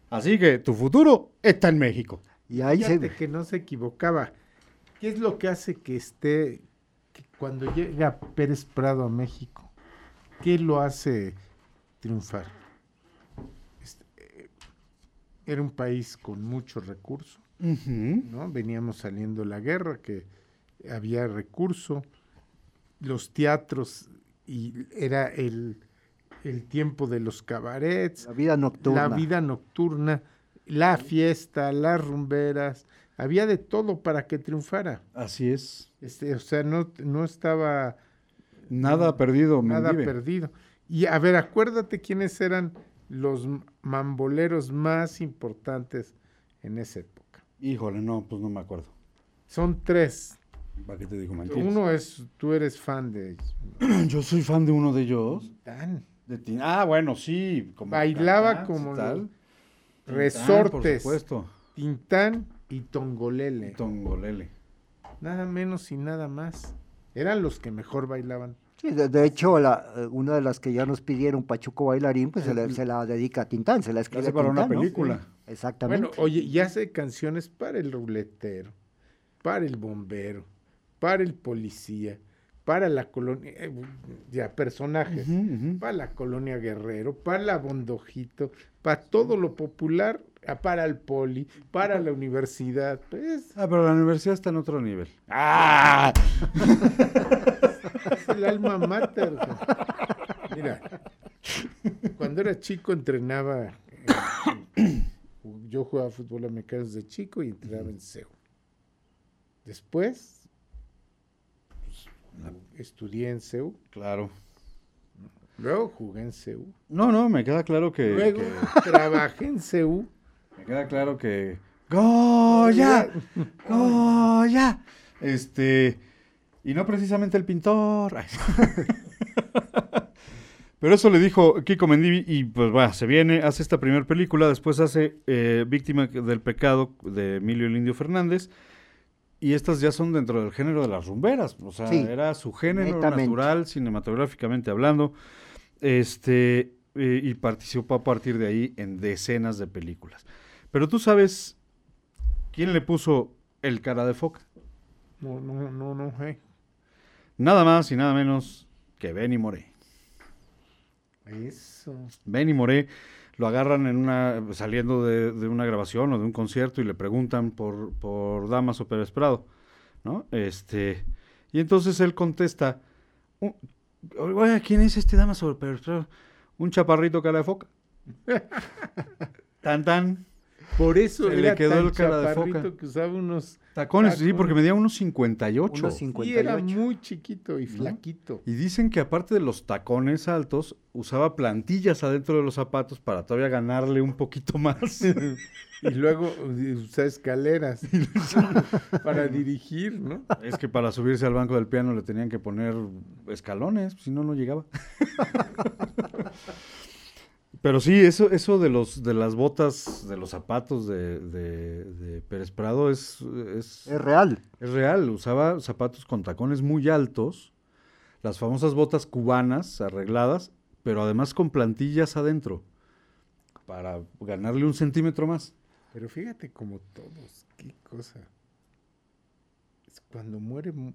Así que tu futuro está en México.
Y ahí se...
Fíjate que no se equivocaba. ¿Qué es lo que hace que esté, que cuando llega Pérez Prado a México, qué lo hace triunfar? Este, eh, era un país con muchos recursos, ¿no? Veníamos saliendo de la guerra, que había recurso, los teatros, y era el, el tiempo de los cabarets,
La vida nocturna.
la vida nocturna, la fiesta, las rumberas, había de todo para que triunfara.
Así es.
Este, o sea, no, no estaba
Nada perdido,
nada
Mendive.
perdido. Y a ver, acuérdate quiénes eran los mamboleros más importantes en esa época.
Híjole, no, pues no me acuerdo.
Son tres.
¿Para qué te digo mentiras?
Uno es, tú eres fan de ellos.
Yo soy fan de uno de ellos.
Tan.
De Tin- Ah, bueno, sí. Como
Bailaba
Tintán,
como
tal.
los
Tintán,
resortes.
Por supuesto.
Tintán y Tongolele.
Tongolele.
Nada menos y nada más. Eran los que mejor bailaban.
Sí, de, de hecho, la, eh, una de las que ya nos pidieron, Pachuco Bailarín, pues se, le- se la dedica a Tintán, se la escribe
hace para una
Tintán, ¿no?
película.
Exactamente.
Bueno, oye, y hace canciones para el ruletero, para el bombero, para el policía, para la colonia, eh, ya personajes, para la colonia Guerrero, para la Bondojito, para todo lo popular, ah, para el poli, para la universidad, pues
Ah, pero la universidad está en otro nivel. ¡Ah!
es el alma mater. Mira, cuando era chico entrenaba, en- en- yo jugaba fútbol americano desde chico y entrenaba en CEU. Después, estudié en CEU,
Claro.
luego jugué en CEU,
No, no, me queda claro que.
luego
que-
trabajé en CEU.
me queda claro que. ¡Goya! ¡Goya! Este. Y no precisamente el pintor. Pero eso le dijo Kiko Mendivi y pues va, se viene, hace esta primera película, después hace eh, Víctima del Pecado de Emilio el Indio Fernández y estas ya son dentro del género de las rumberas, o sea,
Sí,
era su género
netamente.
natural, cinematográficamente hablando, este, eh, y participó a partir de ahí en decenas de películas. Pero tú sabes quién le puso el cara de foca,
No, no, no, no, eh.
nada más y nada menos que Benny Moré.
Eso.
Benny Moré lo agarran en una saliendo de, una grabación o de un concierto y le preguntan por, por Damaso Pérez Prado, ¿no? Este, y entonces él contesta, "Un- oiga, ¿quién es este Damaso Pérez Prado? Un chaparrito cara de foca. tan tan.
Por eso
Se le quedó
tan
el cara de foca.
que usaba unos...
Tacones, sí, porque medía unos 58.
Unos
Y era
58.
muy chiquito y flaquito.
Y dicen que aparte de los tacones altos, usaba plantillas adentro de los zapatos para todavía ganarle un poquito más.
Y luego usaba escaleras para dirigir, ¿no?
Es que para subirse al banco del piano le tenían que poner escalones, si no, no llegaba. Pero sí, eso, eso de los, de las botas, de los zapatos de, de- de Pérez Prado es, es,
Es real.
es real. Usaba zapatos con tacones muy altos, las famosas botas cubanas arregladas, pero además con plantillas adentro, para ganarle un centímetro más.
Pero fíjate como todos, qué cosa. Es cuando muere, mu-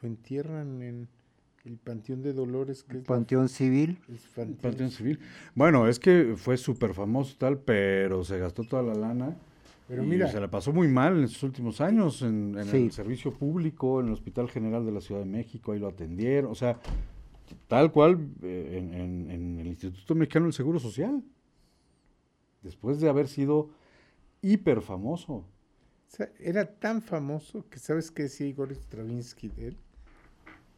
lo entierran en el Panteón de Dolores, que es la-
Panteón Civil.
es panteón.
Panteón Civil. Bueno, es que fue súper famoso y tal, pero se gastó toda la lana.
Pero
y
mira,
se la pasó muy mal en sus últimos años en, en
Sí.
el servicio público, en el Hospital General de la Ciudad de México, ahí lo atendieron, o sea, tal cual eh, en, en- en el Instituto Mexicano del Seguro Social, después de haber sido hiper famoso.
o sea, era tan famoso que ¿sabes qué decía Igor Stravinsky de él?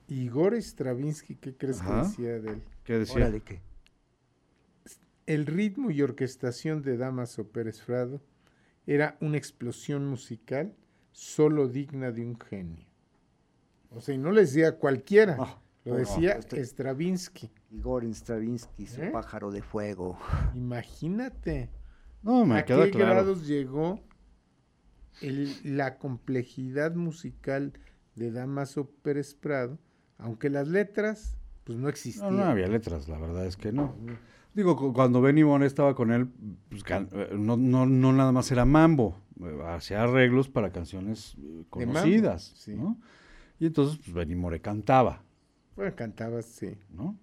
Igor Stravinsky, ¿qué crees
Ajá.
que decía de él?
¿Qué decía?
Órale, que.
El ritmo y orquestación de Damaso Pérez Prado era una explosión musical solo digna de un genio. O sea, y no le decía cualquiera, lo
no,
decía
este-
Stravinsky.
Igor Stravinsky, su
¿Eh?
pájaro de fuego.
Imagínate
No, me
a
queda
qué
claro.
grados llegó el- la complejidad musical de Damaso Pérez Prado, aunque las letras pues no
No,
existían.
no había letras, la verdad es que no. Digo, cu- cuando Benny Moré estaba con él, pues, eh, no, no, no nada más era mambo, eh, hacía arreglos para canciones eh,
mambo,
conocidas,
sí.
¿no? Y entonces, pues, Benny Moré cantaba,
Bueno, cantaba, sí.
¿no?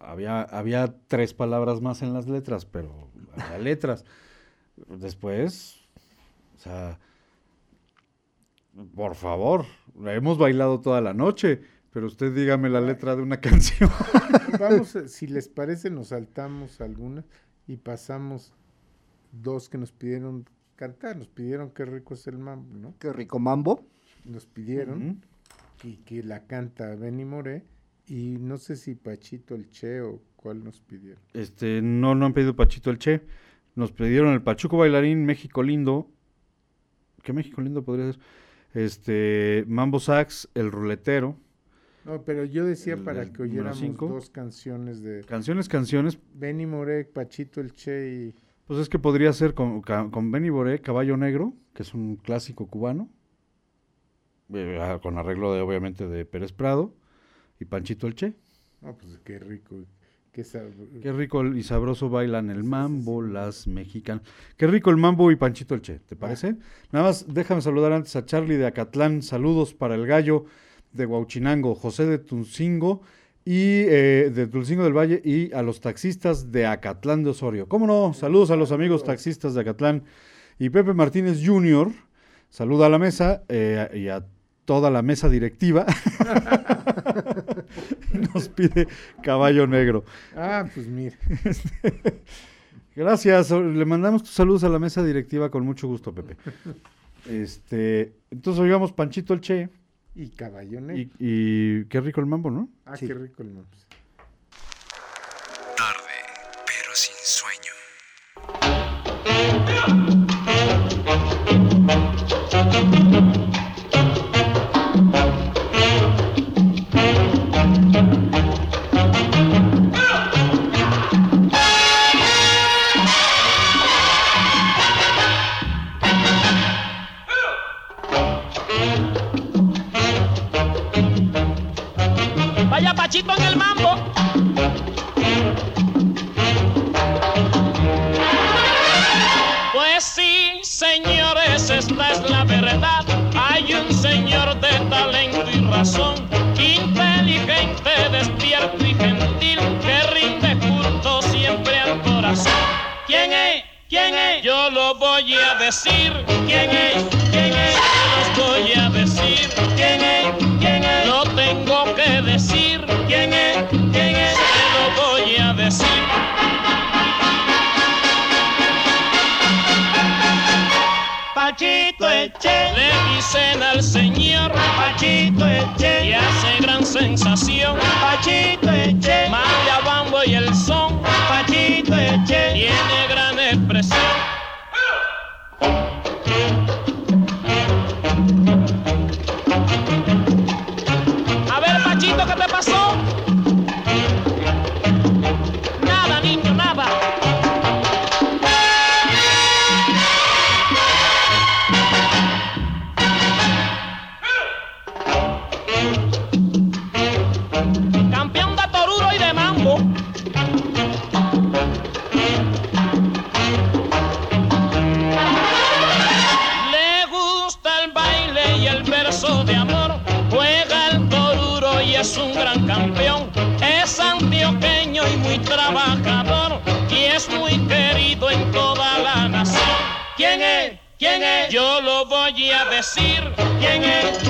Había, había tres palabras más en las letras, pero había letras. Después, o sea, por favor, hemos bailado toda la noche, pero usted dígame la letra de una canción.
Vamos, a- si les parece, nos saltamos algunas y pasamos dos que nos pidieron cantar. Nos pidieron qué rico es el mambo, ¿no?
Qué rico mambo.
Nos pidieron y que la canta Benny Moré y no sé si Pachito el Che o cuál nos pidieron.
Este, no, no han pedido Pachito el Che. Nos pidieron el Pachuco Bailarín, México Lindo. ¿Qué México Lindo podría ser? Este, Mambo Sax, El Ruletero.
No, pero yo decía
El
para que oyéramos
cinco.
dos canciones de
Canciones, canciones.
Benny Moré, Pachito el Che y
Pues es que podría ser con, con Benny Boré, Caballo Negro, que es un clásico cubano. eh, ah, con arreglo de, obviamente, de Pérez Prado. Y Panchito el Che.
no, pues qué rico, qué sab-
Qué rico y sabroso bailan el mambo, las mexicanas. Qué rico el mambo y Panchito el Che, ¿te parece? Nada más, déjame saludar antes a Charlie de Acatlán. Saludos para el gallo de Huauchinango, José de Tulcingo y eh, de Tulcingo del Valle y a los taxistas de Acatlán de Osorio. ¿Cómo no? Saludos a los amigos taxistas de Acatlán y Pepe Martínez Jr. Saluda a la mesa eh, y a toda la mesa directiva. Nos pide caballo negro.
Ah, pues mira.
Gracias, o- le mandamos tus saludos a la mesa directiva con mucho gusto, Pepe. Este, entonces oigamos Panchito el Che
Y Caballo Negro.
y, y qué rico el mambo, ¿no?
ah,
sí.
qué rico el mambo.
Tarde, pero sin sueño.
Yo lo voy a decir. ¿Quién es? ¿Quién es? Yo los voy a decir. ¿Quién es? ¿Quién es? Lo tengo que decir. ¿Quién es? ¿Quién es? Se lo voy a decir. Pachito Eche le dicen al señor Pachito Eche y hace gran sensación Pachito Eche manda a bambo y el son Pachito decir. ¿Quién es?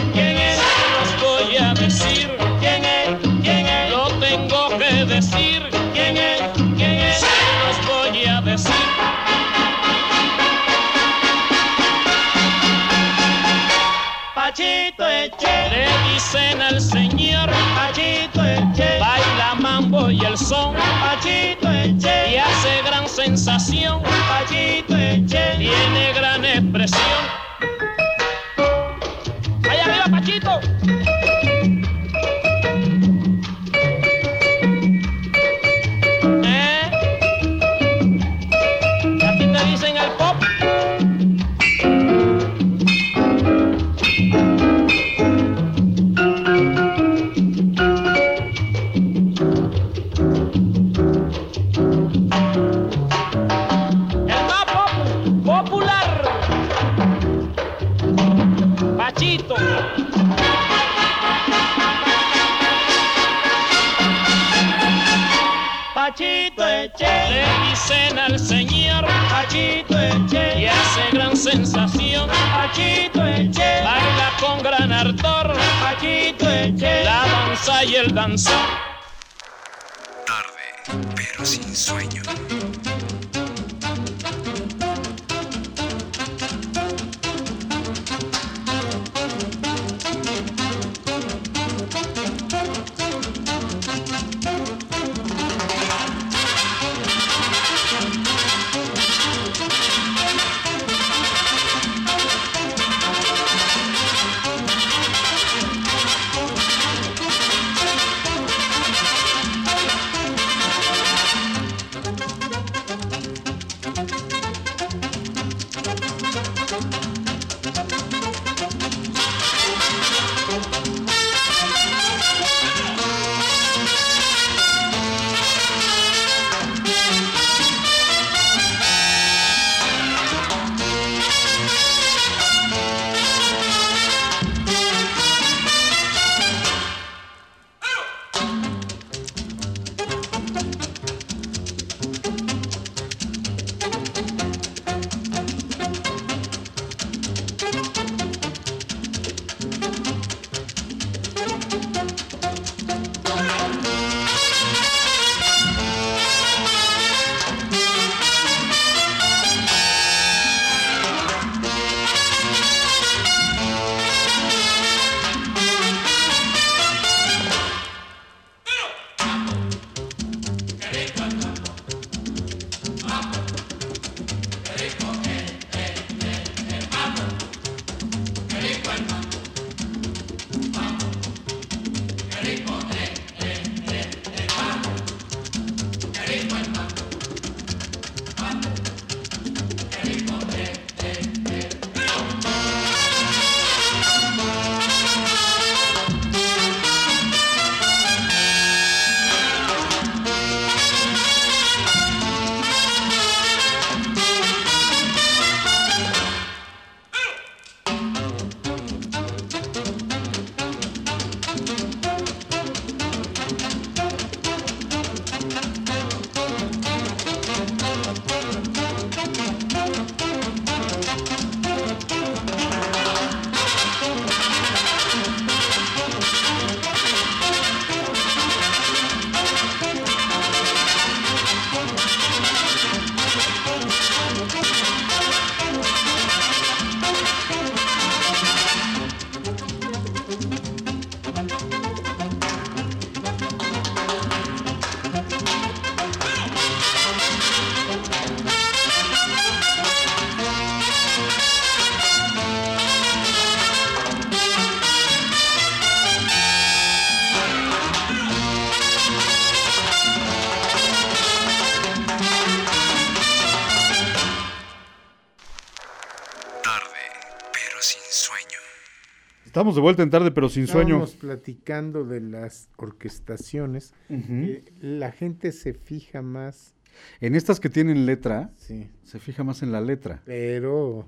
Estamos de vuelta en tarde, pero sin sueño.
Estábamos platicando de las orquestaciones. Que la gente se fija más,
En estas que tienen letra,
sí,
se fija más en la letra.
pero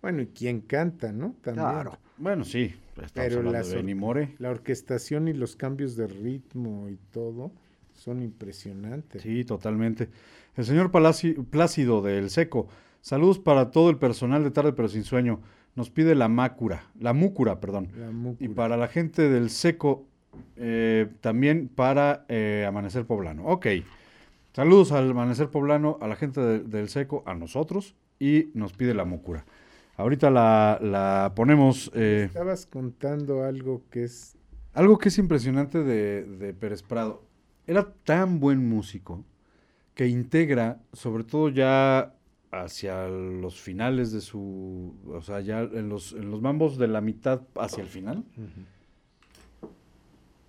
bueno, y quién canta, ¿no? También.
Claro.
Bueno, sí. Estamos
Pero las
de Benny More.
La orquestación y los cambios de ritmo y todo son impresionantes.
Sí, totalmente. El señor Palaci- Plácido del Seco. Saludos para todo el personal de tarde, pero sin sueño. Nos pide la mácura, la múcura, perdón.
La
Y
múcura.
para la gente del Seco, eh, también para eh, Amanecer Poblano. Ok. Saludos al Amanecer Poblano, a la gente de- del Seco, a nosotros, y nos pide la múcura. Ahorita la, la ponemos. eh,
Estabas contando algo que es
algo que es impresionante de, de Pérez Prado. Era tan buen músico que integra, sobre todo ya hacia los finales de su, o sea, ya en los, en los mambos de la mitad hacia el final,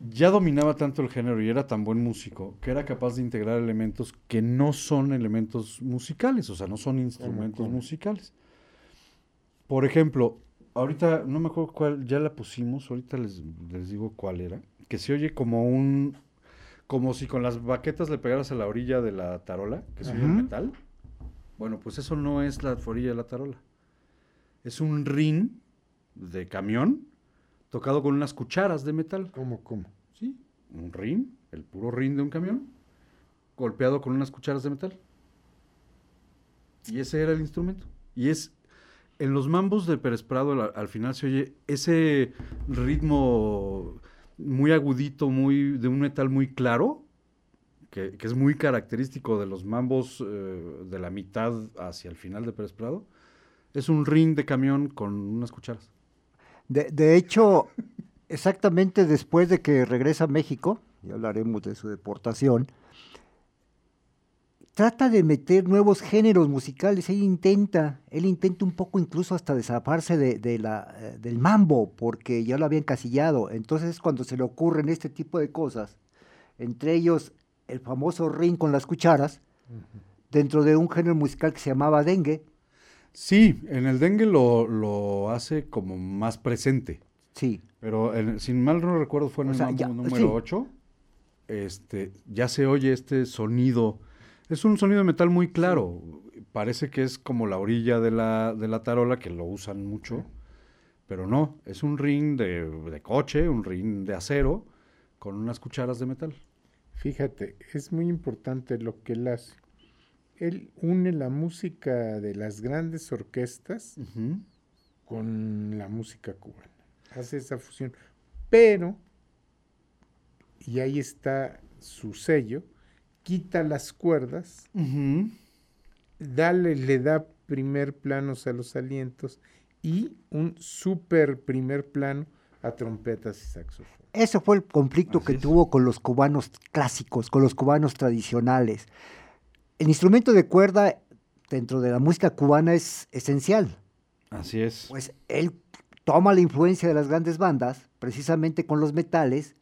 ya dominaba tanto el género y era tan buen músico que era capaz de integrar elementos que no son elementos musicales, o sea, no son instrumentos musicales. Por ejemplo, ahorita no me acuerdo cuál, ya la pusimos, ahorita les, les digo cuál era, que se oye como un, como si con las baquetas le pegaras a la orilla de la tarola, que el
Ajá.
metal. Bueno, pues eso no es la orilla de la tarola. Es un rin de camión tocado con unas cucharas de metal.
¿Cómo, cómo?
Sí, un rin, el puro rin de un camión, golpeado con unas cucharas de metal. Y ese era el instrumento. Y es, en los mambos de Pérez Prado al, al final se oye ese ritmo muy agudito, muy, de un metal muy claro, que, es muy característico de los mambos eh, de la mitad hacia el final de Pérez Prado. Es un rin de camión con unas cucharas.
De, de hecho, exactamente después de que regresa a México, y hablaremos de su deportación, trata de meter nuevos géneros musicales. Él intenta, él intenta un poco incluso hasta desaparse de, la, eh, del mambo, porque ya lo había encasillado. Entonces es cuando se le ocurren este tipo de cosas, entre ellos el famoso ring con las cucharas, dentro de un género musical que se llamaba dengue.
Sí, en el dengue lo, lo hace como más presente.
Sí,
Pero en- sin mal no recuerdo fue en
O
el
sea, ya,
número
sí.
8. Este, ya se oye este sonido. Es un sonido de metal muy claro. Parece que es como la orilla de la, de la tarola, que lo usan mucho. Pero no, es un ring de, de coche, un ring de acero, con unas cucharas de metal.
Fíjate, es muy importante lo que él hace. Él une la música de las grandes orquestas con la música cubana. Hace esa fusión. Pero, y ahí está su sello, quita las cuerdas, dale, le da primer planos a los alientos y un super primer plano a trompetas y saxofón.
Ese fue el conflicto
Así
que
es.
tuvo con los cubanos clásicos, con los cubanos tradicionales. El instrumento de cuerda dentro de la música cubana es esencial.
Así es.
Pues él toma la influencia de las grandes bandas, precisamente con los metales,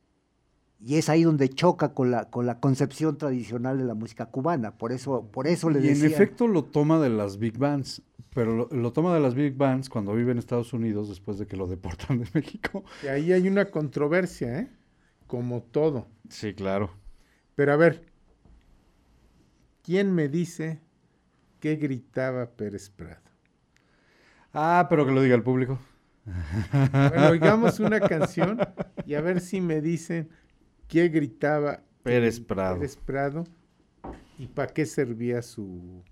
y es ahí donde choca con la, con la concepción tradicional de la música cubana. Por eso, por eso le
Y en efecto lo toma de las big bands, pero lo, lo toma de las big bands cuando vive en Estados Unidos después de que lo deportan de México.
Y ahí hay una controversia, ¿eh? Como todo.
Sí, claro.
Pero a ver, ¿quién me dice qué gritaba Pérez Prado?
Ah, pero que lo diga el público.
Bueno, oigamos una canción y a ver si me dicen qué gritaba
Pérez Prado.
Pérez Prado y para qué servía su...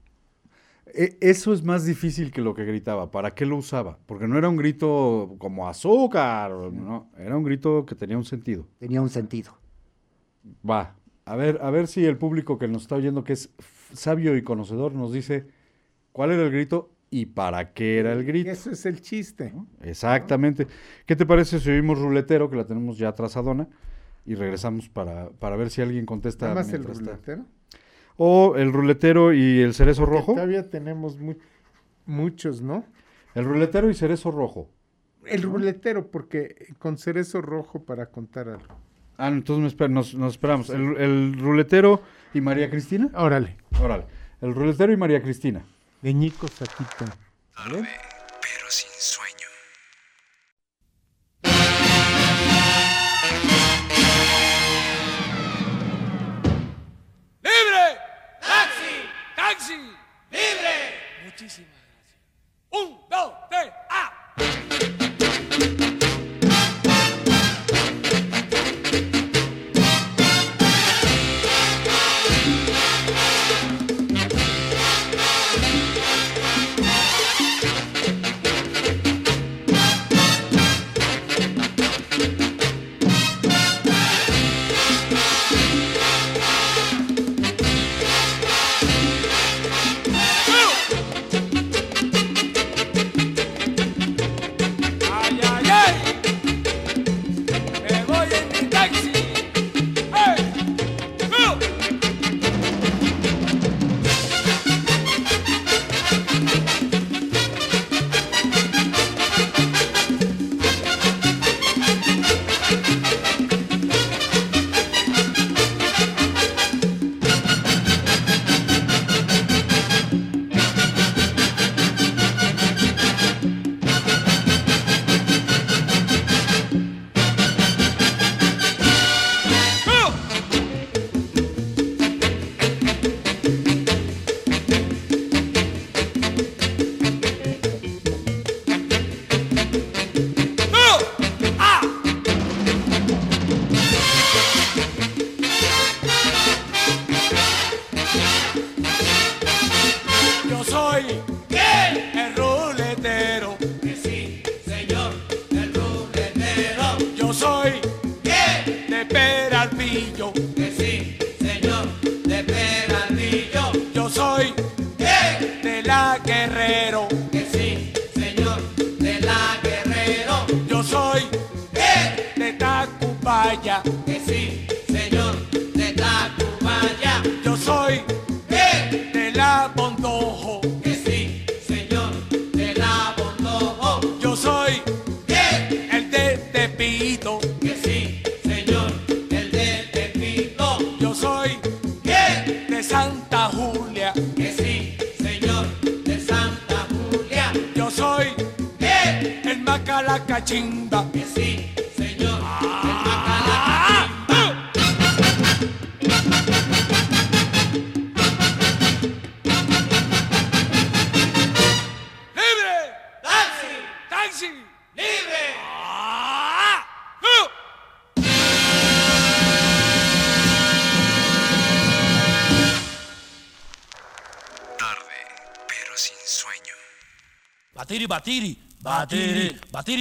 E- Eso es más difícil que lo que gritaba. ¿Para qué lo usaba? Porque no era un grito como azúcar, no, era un grito que tenía un sentido.
tenía un sentido.
Va, a ver, a ver si el público que nos está oyendo, que es sabio y conocedor, nos dice cuál era el grito y para qué era el grito.
eso es el chiste.
Exactamente. ¿Qué te parece si oímos ruletero, que la tenemos ya trazadona, y regresamos para, para ver si alguien contesta?
Nada más el
mientras está?
ruletero.
O el ruletero y el cerezo rojo.
Todavía tenemos mu- muchos, ¿no?
El ruletero y cerezo rojo.
El ruletero, porque con cerezo rojo para contar algo.
Ah, entonces me esper- nos, nos esperamos. El, el ruletero y María Cristina.
Órale,
Órale. El ruletero y María Cristina.
Leñico Saquito.
Tarde, pero sin sueño.
Muchísimas gracias. Un, dos, tres, ¡ah!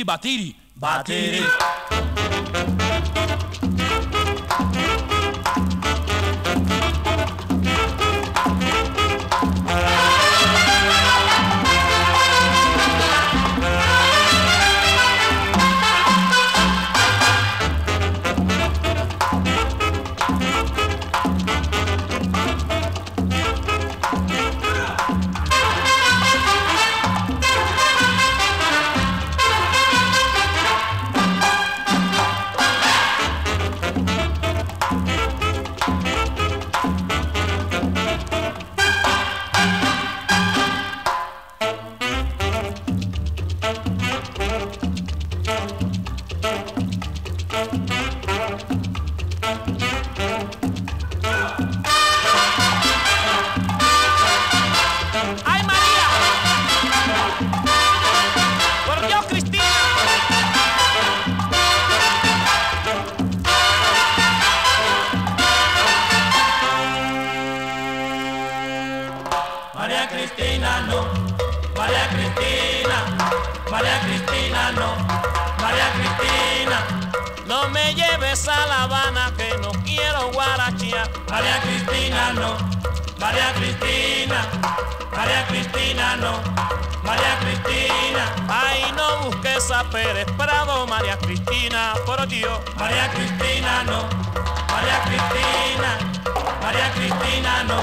Batiri, batiri, batiri. Busques a Pérez Prado, María Cristina, por Dios. María Cristina no, María Cristina, María Cristina no.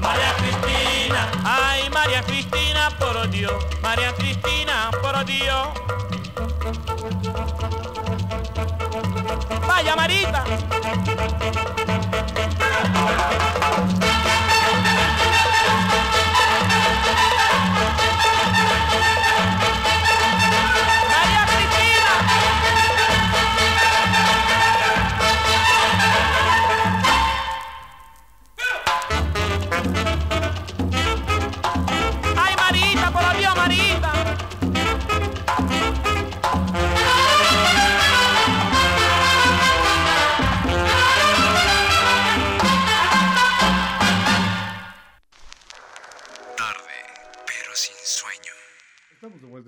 María Cristina, ay María Cristina, por Dios, María Cristina, por Dios. Vaya Marita.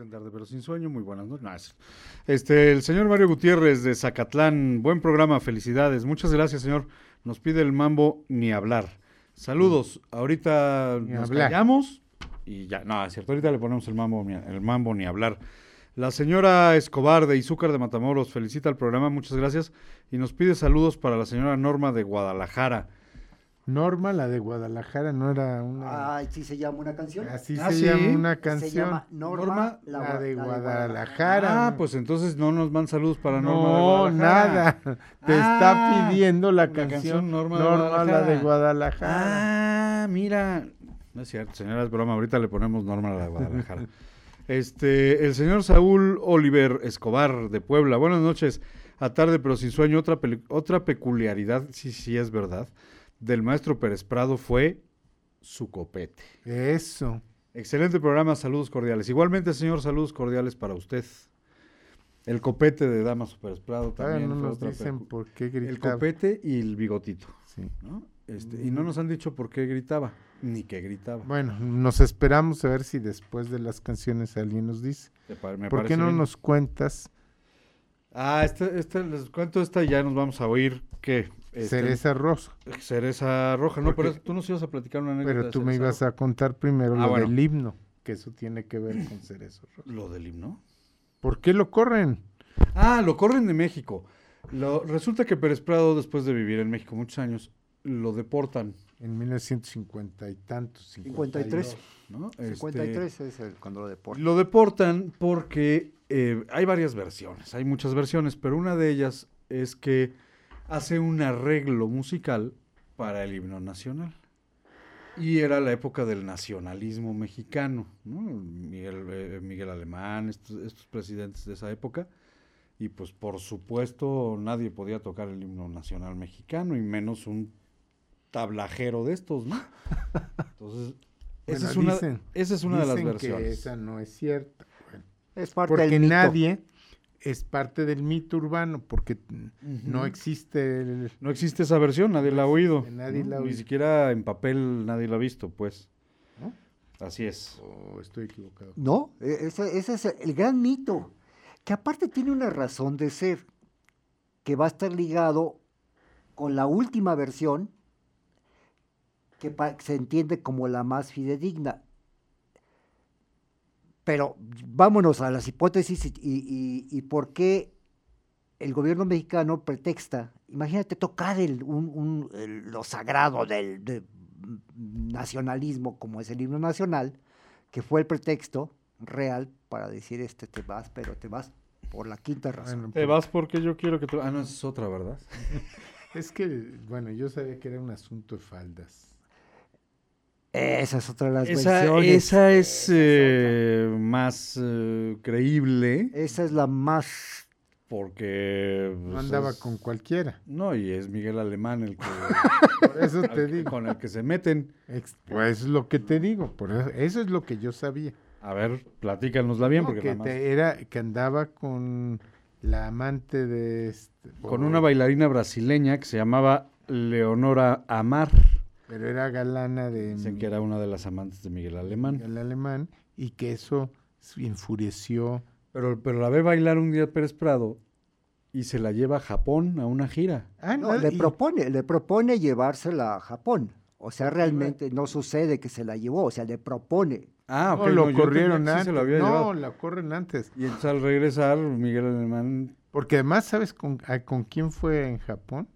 En tarde, pero sin sueño. Muy buenas noches. No, es- Este, el señor Mario Gutiérrez de Zacatlán. Buen programa, felicidades. Muchas gracias, señor. Nos pide el mambo ni hablar. Saludos. Ahorita
Ni
nos
hablar.
callamos y ya. No, es cierto. Ahorita le ponemos el mambo, ni- el mambo ni hablar. La señora Escobar de Izúcar de Matamoros felicita el programa, muchas gracias. Y nos pide saludos para la señora Norma de Guadalajara.
Norma, la de Guadalajara, no era una...
Ay, sí se llama una canción.
Así
Ah,
se
sí.
llama una
Se
canción.
llama Norma,
Norma,
la,
gua-
de
la
Guadalajara.
Ah, pues entonces no nos van saludos para Norma de
no,
Guadalajara.
nada. Te
Ah,
está pidiendo la
la
canción,
canción Norma de
la de Guadalajara.
Ah, mira. No es cierto, señora, es broma. Ahorita le ponemos Norma a la de Guadalajara. Este, el señor Saúl Oliver Escobar de Puebla. Buenas noches. A tarde, pero sin sueño. Otra, otra peculiaridad, sí, sí es verdad, del maestro Pérez Prado fue su copete.
Eso.
Excelente programa, saludos cordiales. Igualmente, señor, saludos cordiales para usted. El copete de Damaso Pérez Prado también
no nos dicen por qué
El
gritaba.
copete y el bigotito.
Sí.
¿no? Este, y no nos han dicho por qué gritaba, ni qué gritaba.
Bueno, nos esperamos a ver si después de las canciones alguien nos dice.
Me
¿Por qué no
bien.
nos cuentas
Ah, este, este, les cuento esta y ya nos vamos a oír que... este,
Cereza Rosa?
Cereza roja, no, pero tú nos ibas a platicar una anécdota
Pero
de
tú me
cereza
ibas a contar primero
Ah,
lo
bueno.
del himno, que eso tiene que ver con Cerezo Rosa.
roja. Lo del himno.
¿Por qué lo corren?
Ah, lo corren de México. Lo, resulta que Pérez Prado, después de vivir en México muchos años, lo deportan,
En 1950 y tantos.
53.
52.
¿no? Este,
53 es el, cuando lo deportan.
Lo deportan porque eh, hay varias versiones, hay muchas versiones, pero una de ellas es que hace un arreglo musical para el himno nacional. Y era la época del nacionalismo mexicano, ¿no? Miguel, eh, Miguel Alemán, estos, estos presidentes de esa época. Y pues por supuesto nadie podía tocar el himno nacional mexicano y menos un tablajero de estos, ¿no? Entonces, esa, es una,
dicen-
esa es una de las versiones.
Que esa no es cierta. Bueno,
Es parte
porque
del mito.
nadie es parte del mito urbano, porque no existe el-
No existe esa versión, nadie la ha oído.
Nadie
¿no?
la ha
Ni
oído.
siquiera en papel nadie la ha visto, pues.
¿No?
Así es.
o estoy equivocado.
No, e- ese, ese es el gran mito, que aparte tiene una razón de ser, que va a estar ligado con la última versión, que se entiende como la más fidedigna. Pero vámonos a las hipótesis y, y- y por qué el gobierno mexicano pretexta, imagínate tocar el, un- un- el- lo sagrado del de- nacionalismo como es el himno nacional, que fue el pretexto real para decir este te vas, pero te vas por la quinta razón.
Bueno,
Te vas porque yo quiero que tú... Ah, no, es otra, ¿verdad?
Es que, bueno, yo sabía que era un asunto de faldas.
Esa es otra de las
Esa,
versiones.
esa es eh, más eh, creíble
Esa es la más...
porque...
No
pues,
andaba
es-
con cualquiera.
No, y es Miguel Alemán el que...
Por eso te digo.
con el que se meten.
Pues es lo que te digo. Por eso, eso es lo que yo sabía.
A ver, platícanosla bien,
No,
porque
que
nada más-
te- era que andaba con la amante de este,
Con una bailarina brasileña que se llamaba Leonora Amar.
Pero era galana de
Dicen que era una de las amantes de Miguel Alemán.
el alemán y que eso enfureció.
Pero, pero la ve bailar un día Pérez Prado y se la lleva a Japón a una gira.
Ah,
No,
no,
le
y-
propone, le propone llevársela a Japón. O sea, realmente no sucede que se la llevó, o sea, le propone.
Ah,
no,
ok,
lo
no, yo
corrieron
que sí
antes.
se lo había
no,
llevado.
la corren antes.
Y entonces al regresar, Miguel Alemán,
Porque además, ¿sabes con, a- con quién fue en Japón?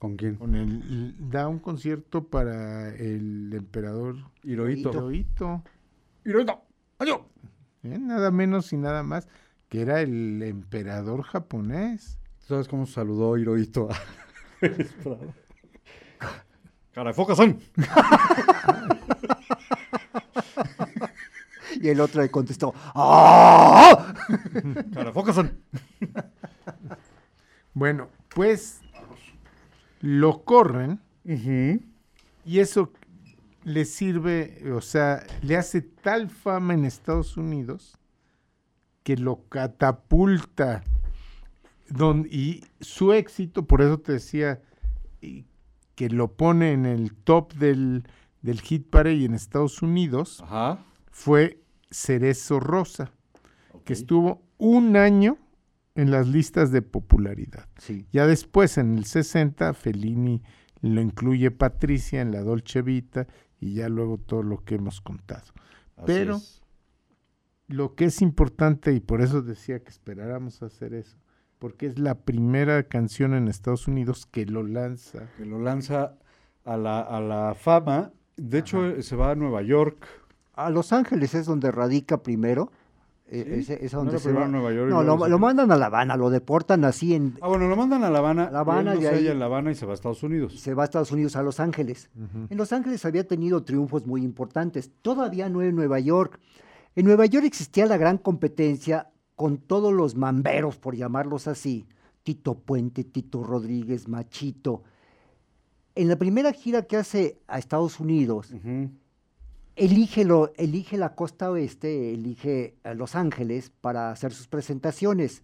¿Con quién?
Con el, da un concierto para el emperador
Hirohito.
Hirohito.
Hirohito, adiós.
¿eh? Nada menos y nada más que era el emperador japonés.
¿Sabes cómo saludó Hirohito a Pérez Prado? Cara de foca, son.
Y el otro le contestó, ¡Ah!
Cara de foca, son.
Bueno, pues lo corren y eso le sirve, o sea, le hace tal fama en Estados Unidos que lo catapulta. Don- y su éxito, por eso te decía, y que lo pone en el top del, del hit parade en Estados Unidos,
Ajá.
fue Cerezo Rosa, que estuvo un año en las listas de popularidad.
Sí.
Ya después, en el 60, Fellini lo incluye Patricia en la Dolce Vita y ya luego todo lo que hemos contado.
Así
pero-
es.
Lo que es importante, y por eso decía que esperáramos hacer eso, porque es la primera canción en Estados Unidos que lo lanza.
que lo lanza a la, a la fama. De hecho, eh, se va a Nueva York.
A Los Ángeles es donde radica primero. Eh,
¿Sí?
es
¿No
donde
era
se va.
a Nueva York y
No, lo, mandan a La Habana, lo deportan así en...
Ah, bueno, lo mandan a La Habana.
La Habana,
y él no se halla
ahí-
en La Habana y se va a Estados Unidos.
Se va a Estados Unidos, a Los Ángeles. En Los Ángeles había tenido triunfos muy importantes, todavía no en Nueva York. En Nueva York existía la gran competencia con todos los mamberos, por llamarlos así. Tito Puente, Tito Rodríguez, Machito. En la primera gira que hace a Estados Unidos. Elige, lo, elige la costa oeste, elige a Los Ángeles para hacer sus presentaciones.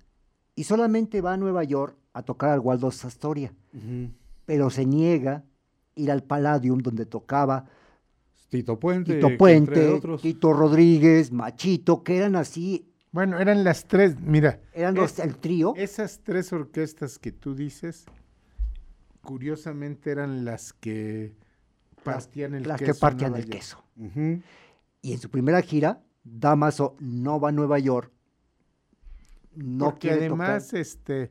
Y solamente va a Nueva York a tocar al Waldo Astoria. Pero se niega ir al Palladium donde tocaba
Tito Puente.
Tito Puente,
otros.
Tito Rodríguez, Machito, que eran así,
Bueno, eran las tres, mira,
eran los,
Es-
el trío.
esas tres orquestas que tú dices, curiosamente eran las que partían el
las
queso.
que partían el
York.
queso. Y en su primera gira, Damaso no va a Nueva York. No
Porque
quiere
además
tocar.
este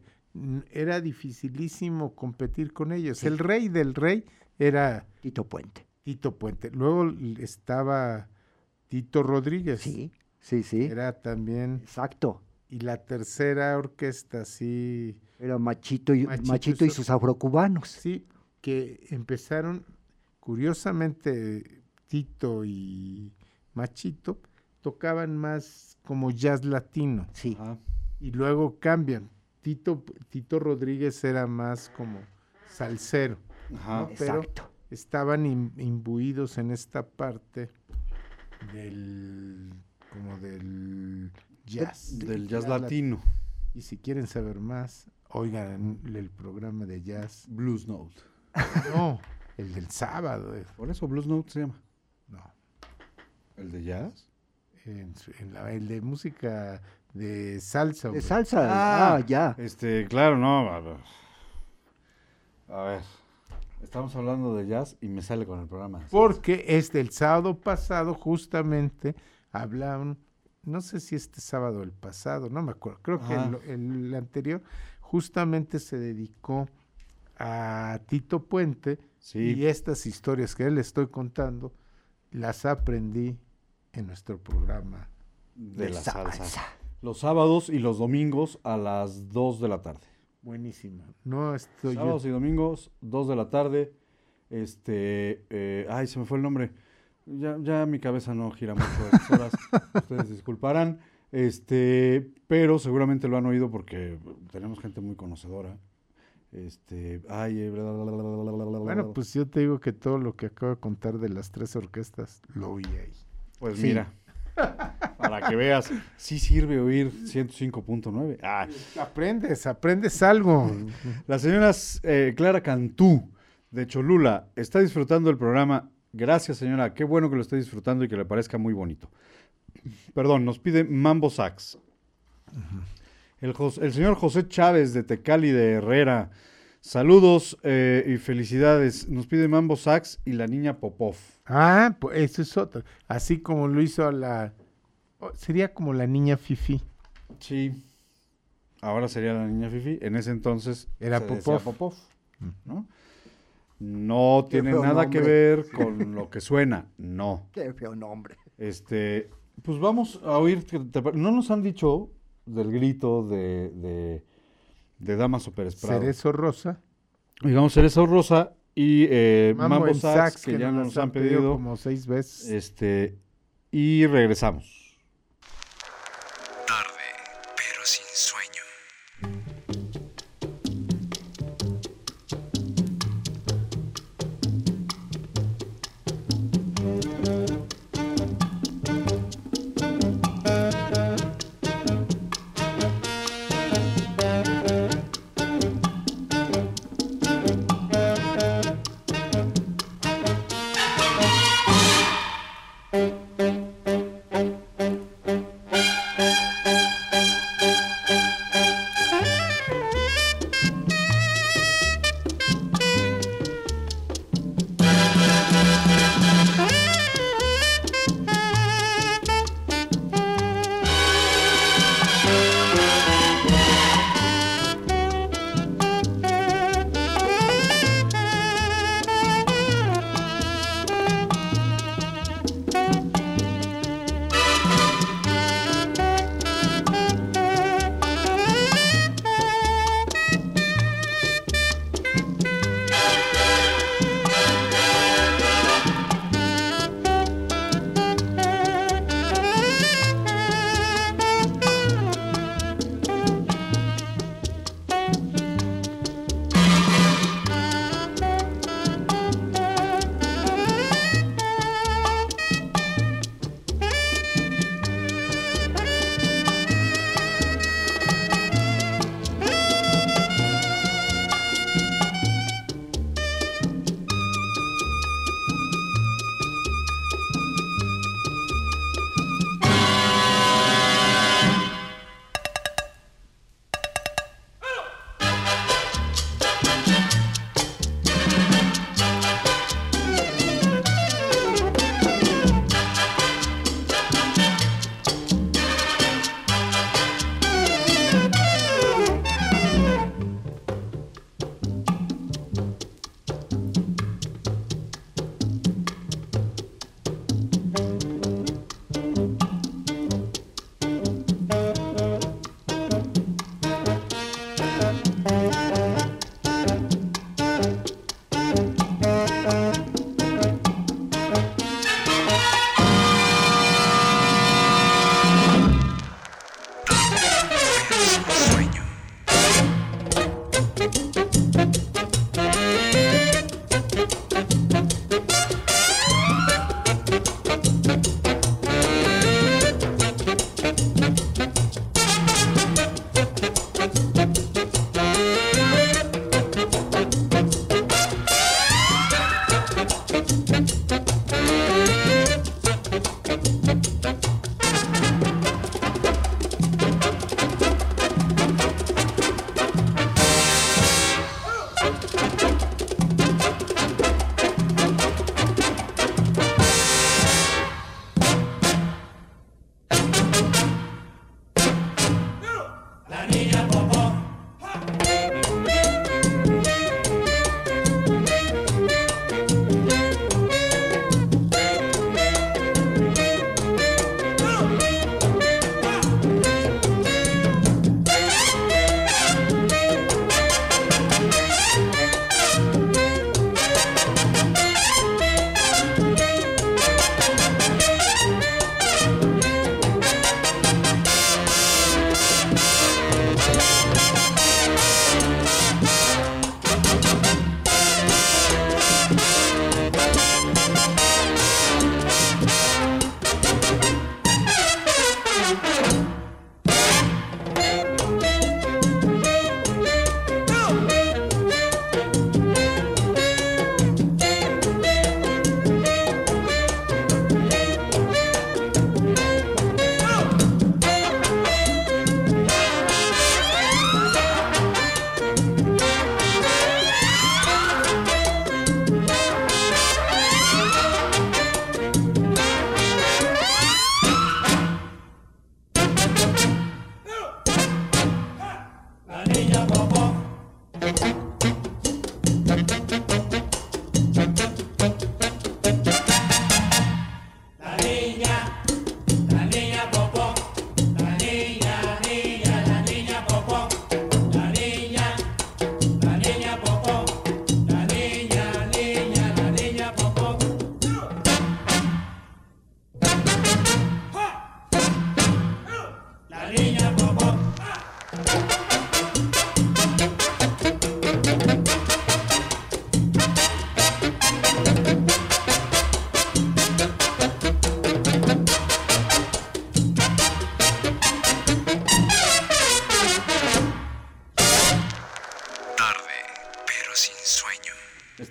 era dificilísimo competir con ellos. El rey del rey era
Tito Puente.
Tito Puente. Luego estaba Tito Rodríguez.
Sí, sí, sí.
Era también
Exacto.
y la tercera orquesta sí,
Era Machito y,
Machito
Machito y
sus-
sus afrocubanos.
sí que empezaron curiosamente Tito y Machito tocaban más como jazz latino
Sí.
Ajá.
y luego cambian. Tito, Tito Rodríguez era más como salsero,
Ajá.
¿no? pero
Exacto.
estaban im- imbuidos en esta parte del como del jazz.
Del jazz
lat-
latino.
Y si quieren saber más, oigan el programa de jazz.
Blues Note.
No, el del sábado.
Por eso Blues Note se llama.
No,
¿El de jazz?
en su- en la- el de música de salsa.
De salsa. Ah, ya.
Este, claro, no. A ver. A ver. Estamos hablando de jazz y me sale con el programa.
Porque este, el sábado pasado, justamente, hablaban, no sé si este sábado o el pasado, no me acuerdo, creo que el anterior, justamente se dedicó a Tito Puente
Sí.
y estas historias que le estoy contando, las aprendí en nuestro programa.
de la salsa.
salsa.
Los sábados y los domingos a las 2 de la tarde.
Buenísima. No estoy yo-
Sábados y domingos, 2 de la tarde. Este, eh, ay, se me fue el nombre. Ya, ya mi cabeza no gira mucho a estas horas. Ustedes disculparán. Este, pero seguramente lo han oído porque tenemos gente muy conocedora. Este, ay, bla, bla, bla,
Bueno, pues yo te digo que todo lo que acabo de contar de las tres orquestas lo oí ahí.
Pues mira, para que veas, sí sirve oír 105.9. Ah.
Aprendes, aprendes algo.
La señora Clara Cantú de Cholula está disfrutando el programa. Gracias, señora. Qué bueno que lo esté disfrutando y que le parezca muy bonito. Perdón, nos pide Mambo Sax. Uh el señor José Chávez de Tecali de Herrera. Saludos eh, y felicidades. Nos pide Mambo Sax y la niña Popov.
Ah, pues eso es otro. Así como lo hizo la... oh, Sería como la niña Fifi.
Sí. Ahora sería la niña Fifi. En ese entonces
Era
se decía
Popov.
¿no? No tiene nada que ver con lo que suena. No.
Qué feo nombre.
Este, pues vamos a oír. ¿te- te pa- No nos han dicho del grito de, de, de Damaso Pérez Prado.
Cerezo Rosa.
Digamos Cerezo Rosa y eh, Mambo,
en
Sax, que, ya
nos
nos han pedido.
como seis veces.
Este, y regresamos.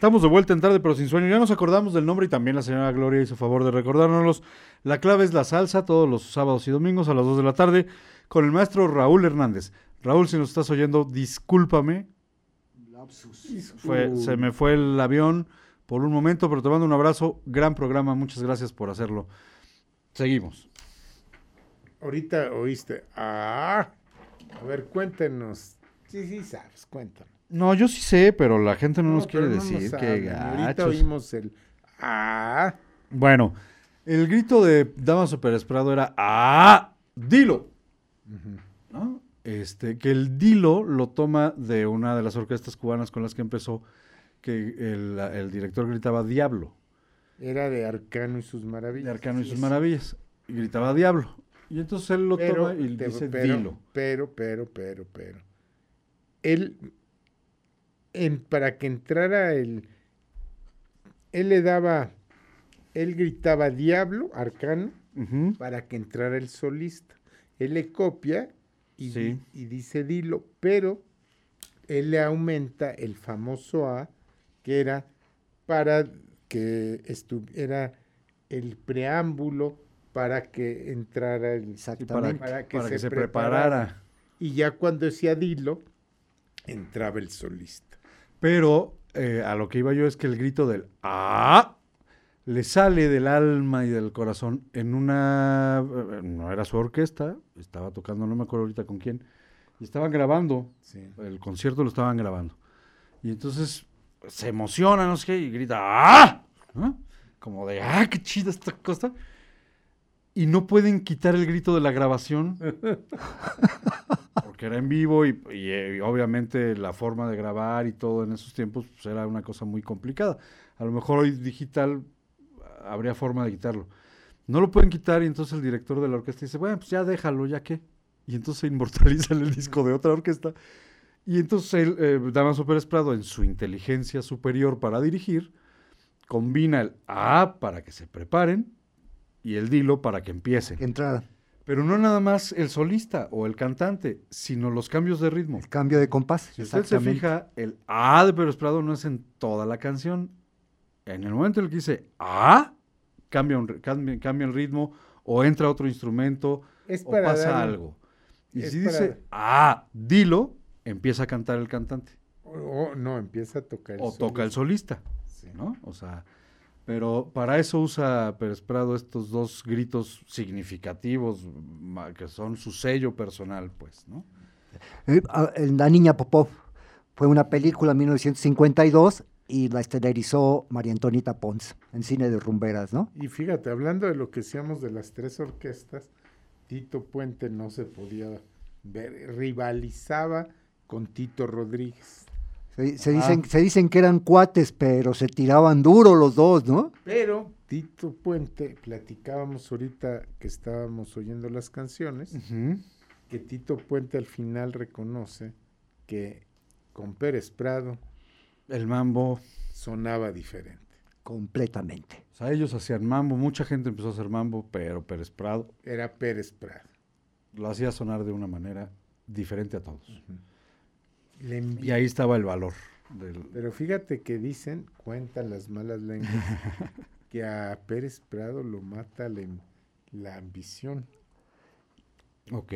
Estamos de vuelta en tarde, pero sin sueño. Ya nos acordamos del nombre y también la señora Gloria hizo favor de recordárnoslos. La clave es la salsa todos los sábados y domingos a las 2 de la tarde con el maestro Raúl Hernández. Raúl, si nos estás oyendo, discúlpame. Fue, se me fue el avión por un momento, pero te mando un abrazo. Gran programa, muchas gracias por hacerlo. Seguimos.
Ahorita oíste. Ah, a ver, cuéntenos. Sí, sí, sabes, cuéntanos.
No, yo sí sé, pero la gente no, nos
No,
quiere
pero no nos
decir que.
Ahorita oímos el. Ah,
Bueno, el grito de Damaso Pérez Prado era ¡Ah! ¡Dilo! ¿No? Este, que el dilo lo toma de una de las orquestas cubanas con las que empezó, que el, el director gritaba Diablo,
era de Arcano y sus maravillas.
de Arcano y sus maravillas. Y gritaba Diablo. Y entonces él lo
Pero,
toma y
te-
dice
pero,
Dilo.
Pero, pero, pero, pero. Él, en, para que entrara el. Él le daba. Él gritaba Diablo, Arcano, para que entrara el solista. Él le copia y,
Sí.
di- y dice Dilo, pero él le aumenta el famoso A, que era para que estuviera el preámbulo para que entrara el
para,
Exactamente.
para que
para
se
que se
preparara.
preparara.
Y ya cuando decía Dilo, entraba el solista.
Pero eh, a lo que iba yo es que el grito del ¡Ah! le sale del alma y del corazón en una... No era su orquesta, estaba tocando, no me acuerdo ahorita con quién, y estaban grabando, el concierto lo estaban grabando. Y entonces se emociona, no sé qué, y grita ¡Ah! ¿no? Como de ¡Ah, qué chida esta cosa! Y no pueden quitar el grito de la grabación porque era en vivo y, y, eh, y obviamente la forma de grabar y todo en esos tiempos pues, era una cosa muy complicada. A lo mejor hoy digital ah, habría forma de quitarlo. No lo pueden quitar y entonces el director de la orquesta dice, bueno, pues ya déjalo, ya qué. Y entonces se inmortaliza en el disco de otra orquesta. Y entonces eh, Damaso Pérez Prado, en su inteligencia superior para dirigir, combina el A para que se preparen y el dilo para que empiecen.
Entrada.
Pero no nada más el solista o el cantante, sino los cambios de ritmo.
El cambio de compás.
Si usted se fija, el A de Pérez Prado no es en toda la canción. En el momento en el que dice A, cambia, un cambia, cambia el ritmo o entra otro instrumento
Es
o
para
pasa algo. Y
es
si dice A, dilo, empieza a cantar el cantante
O, o no, empieza a tocar.
o toca el
solista.
solista, ¿no? O sea, pero para eso usa Pérez Prado estos dos gritos significativos que son su sello personal, pues, ¿no?
Eh, La Niña Popov fue una película en 1952 y la estelarizó María Antonita Pons en cine de rumberas, ¿no?
Y fíjate, hablando de lo que decíamos de las tres orquestas, Tito Puente no se podía ver, rivalizaba con Tito Rodríguez.
Se, se dicen, se dicen que eran cuates, pero se tiraban duro los dos, ¿no?
Pero Tito Puente, platicábamos ahorita que estábamos oyendo las canciones, que Tito Puente al final reconoce que con Pérez Prado
El mambo.
sonaba diferente.
Completamente.
O sea, ellos hacían mambo. Mucha gente empezó a hacer mambo, pero Pérez Prado
Era Pérez Prado.
lo hacía sonar de una manera diferente a todos.
Le
Y ahí estaba el valor. Del...
Pero fíjate que dicen, cuentan las malas lenguas, que a Pérez Prado lo mata la ambición.
Ok.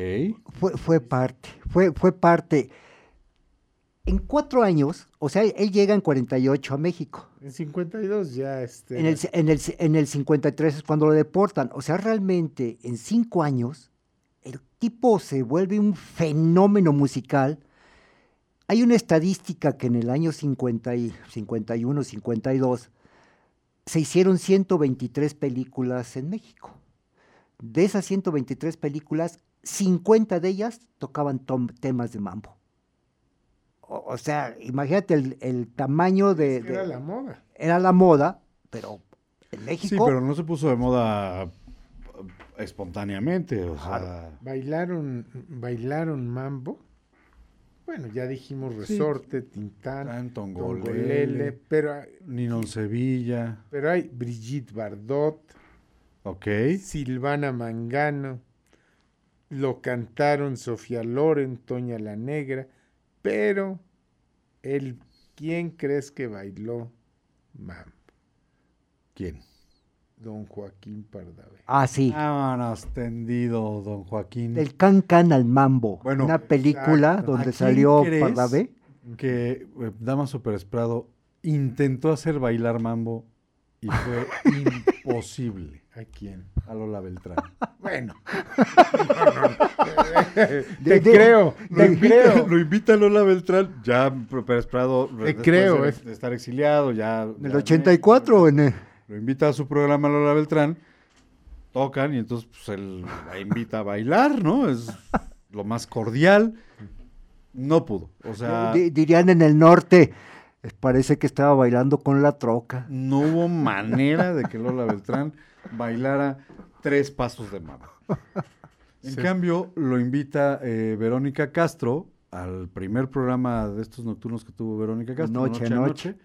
Fue, fue parte, fue, fue parte. En cuatro años, o sea, él llega en 48 a México.
En 52 ya este
En el, en, el, en el 53 es cuando lo deportan. O sea, realmente en cinco años, el tipo se vuelve un fenómeno musical. Hay una estadística que en el año 50 y 51, 52, se hicieron 123 películas en México. De esas 123 películas, 50 de ellas tocaban tom- temas de mambo. O, o sea, imagínate el, el tamaño de...
Es que era la moda.
era la moda, pero en
Sí,
México
pero no se puso de moda eh, espontáneamente. O sea,
Bailaron, bailaron mambo. Bueno, ya dijimos resorte, tintán,
Tan,
tongolele,
tongolele.
pero,
Ninon Sevilla.
pero hay Brigitte Bardot,
Ok.
Silvana Mangano, lo cantaron Sofía Loren, Toña la Negra, pero el ¿quién crees que bailó mambo?
¿Quién?
Don Joaquín Pardavé.
Ah, sí.
Vámonos, tendido, don Joaquín.
Del Can Can al Mambo.
Bueno,
una película
exacto.
¿A
donde salió Pardavé.
Que eh, Damaso Pérez Prado intentó hacer bailar mambo y fue imposible
¿A quién?
a Lola Beltrán.
Bueno.
De-
te
de-
creo,
Lo
te
invita,
creo.
lo invita Lola Beltrán, ya Pérez Prado, después
creo,
de,
es-
de estar exiliado, ya...
En el
ya
84 en el-
Lo invita a su programa Lola Beltrán, tocan y entonces pues, él la invita a bailar, ¿no? Es lo más cordial. No pudo, o sea,
di- dirían en el norte, eh, parece que estaba bailando con la troca.
no hubo manera de que Lola Beltrán bailara tres pasos de mambo. En
Sí.
cambio, lo invita eh, Verónica Castro al primer programa de estos nocturnos que tuvo Verónica Castro,
Noche a Noche.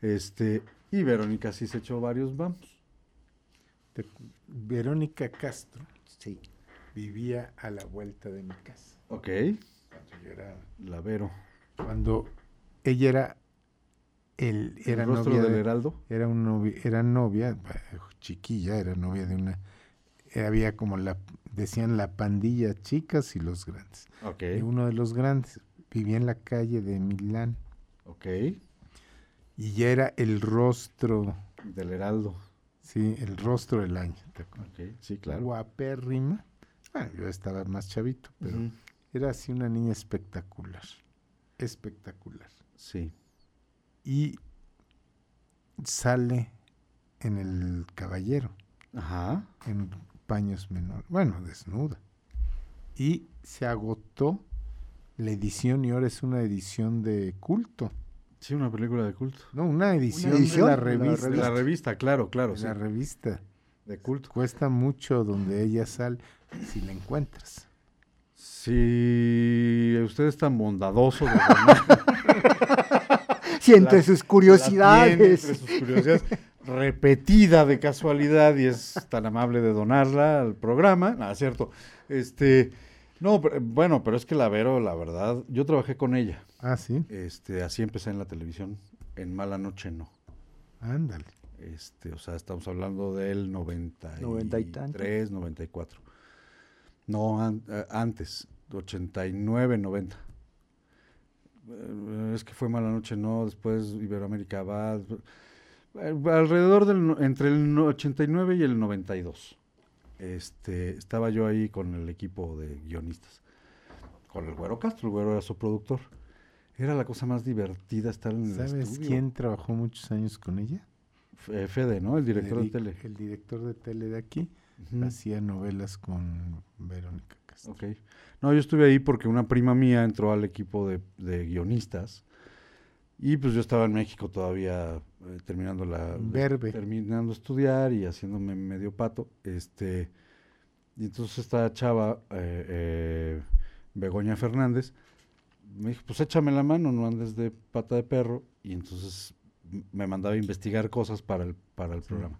Este, y Verónica sí se echó varios vamos.
Te- Verónica Castro
Sí.
vivía a la vuelta de mi casa.
Ok,
Cuando yo era-
la Vero.
cuando ella era el era
el rostro
novia
del
de-
Heraldo.
era un novia, era novia chiquilla, era novia de una había como la decían la pandilla chicas y los grandes.
Ok,
Y uno de los grandes vivía en la calle de Milán
ok,
y ya era el rostro,
del Heraldo.
sí, el rostro del año. ¿te acuerdas?
Ok, sí, claro.
Guapérrima. Bueno, yo estaba más chavito, pero era así una niña espectacular. Espectacular.
Sí.
Y sale en el caballero,
Ajá.
en paños menores, bueno, desnuda. Y se agotó la edición y ahora es una edición de culto.
Sí, una película de culto.
No, una edición,
edición
de la revista.
De la revista, claro, claro,
de
sí.
la revista.
De culto.
Cuesta mucho donde ella sale, si la encuentras.
Si usted es tan bondadoso de donar
Sí, entre
La-
sus
la tiene
curiosidades.
entre sus curiosidades, repetida de casualidad y es tan amable de donarla al programa. Nada, cierto. Este, no, pero- bueno, pero es que la Vero, la verdad, yo trabajé con ella.
Ah, sí,
Este, así empecé en la televisión. En Mala Noche no.
ándale.
Este, o sea, estamos hablando del 93,
Noventa y tanto.
94. No, an- eh, antes, 89, 90. Eh, Es que fue Mala Noche, no, después Iberoamérica va. eh, Alrededor del, no- entre el no- 89 y el 92. Este, estaba yo ahí con el equipo de guionistas. con el Güero Castro, el Güero era su productor. Era la cosa más divertida estar en el
¿Sabes
estudio.
quién trabajó muchos años con ella?
F- eh, Fede, ¿no? El director de tele.
El director de tele de aquí hacía novelas con Verónica Castro.
Ok. No, yo estuve ahí porque una prima mía entró al equipo de, de guionistas y pues yo estaba en México todavía eh, terminando la
Verbe.
terminando de estudiar y haciéndome medio pato, este y entonces esta chava eh, eh, Begoña Fernández me dijo, pues échame la mano, no andes de pata de perro y entonces me mandaba a investigar cosas para el para el programa.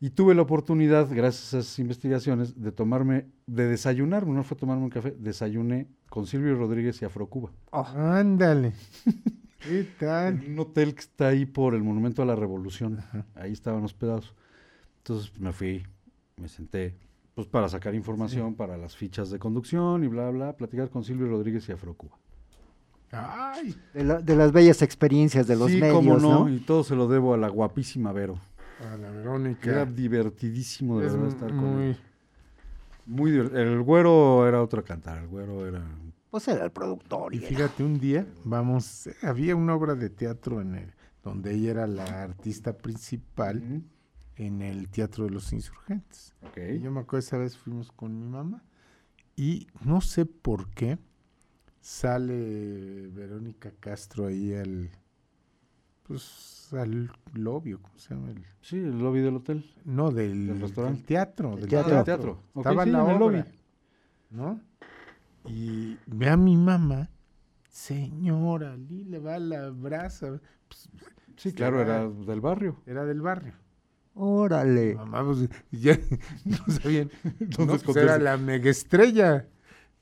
Y tuve la oportunidad, gracias a esas investigaciones, de tomarme, de desayunar, no fue tomarme un café, desayuné con Silvio Rodríguez y Afrocuba.
Ándale. ¿Qué tal?
En un hotel que está ahí por el Monumento a la Revolución. Ahí estaban hospedados. Entonces me fui, me senté, pues para sacar información para las fichas de conducción y bla, bla, platicar con Silvio Rodríguez y Afrocuba.
Ay,
De, la- de las bellas experiencias de los
sí,
medios,
cómo no,
¿no?
y todo se lo debo a la guapísima Vero.
a la Verónica.
Era divertidísimo de
Es
verdad estar con
muy-
él. Muy El güero era otro cantar, el güero era...
Pues era el productor.
Y
Y era-
fíjate, un día, vamos, había una obra de teatro en el, donde ella era la artista principal en el Teatro de los Insurgentes.
Ok.
Y yo me acuerdo esa vez fuimos con mi mamá y no sé por qué sale Verónica Castro ahí al pues al lobby, ¿cómo se llama? El-
Sí, el lobby del hotel.
no, del,
¿Del restaurante?
del teatro. Del
teatro.
Ah, teatro.
Estaba
sí,
la
en el
obra,
lobby.
¿no? Y ve a mi mamá, señora, le va la brasa. Pues,
Sí, claro, era del barrio.
era del barrio.
Órale.
Mamá, pues, ya no sabían.
Entonces
no, pues, era la mega estrella,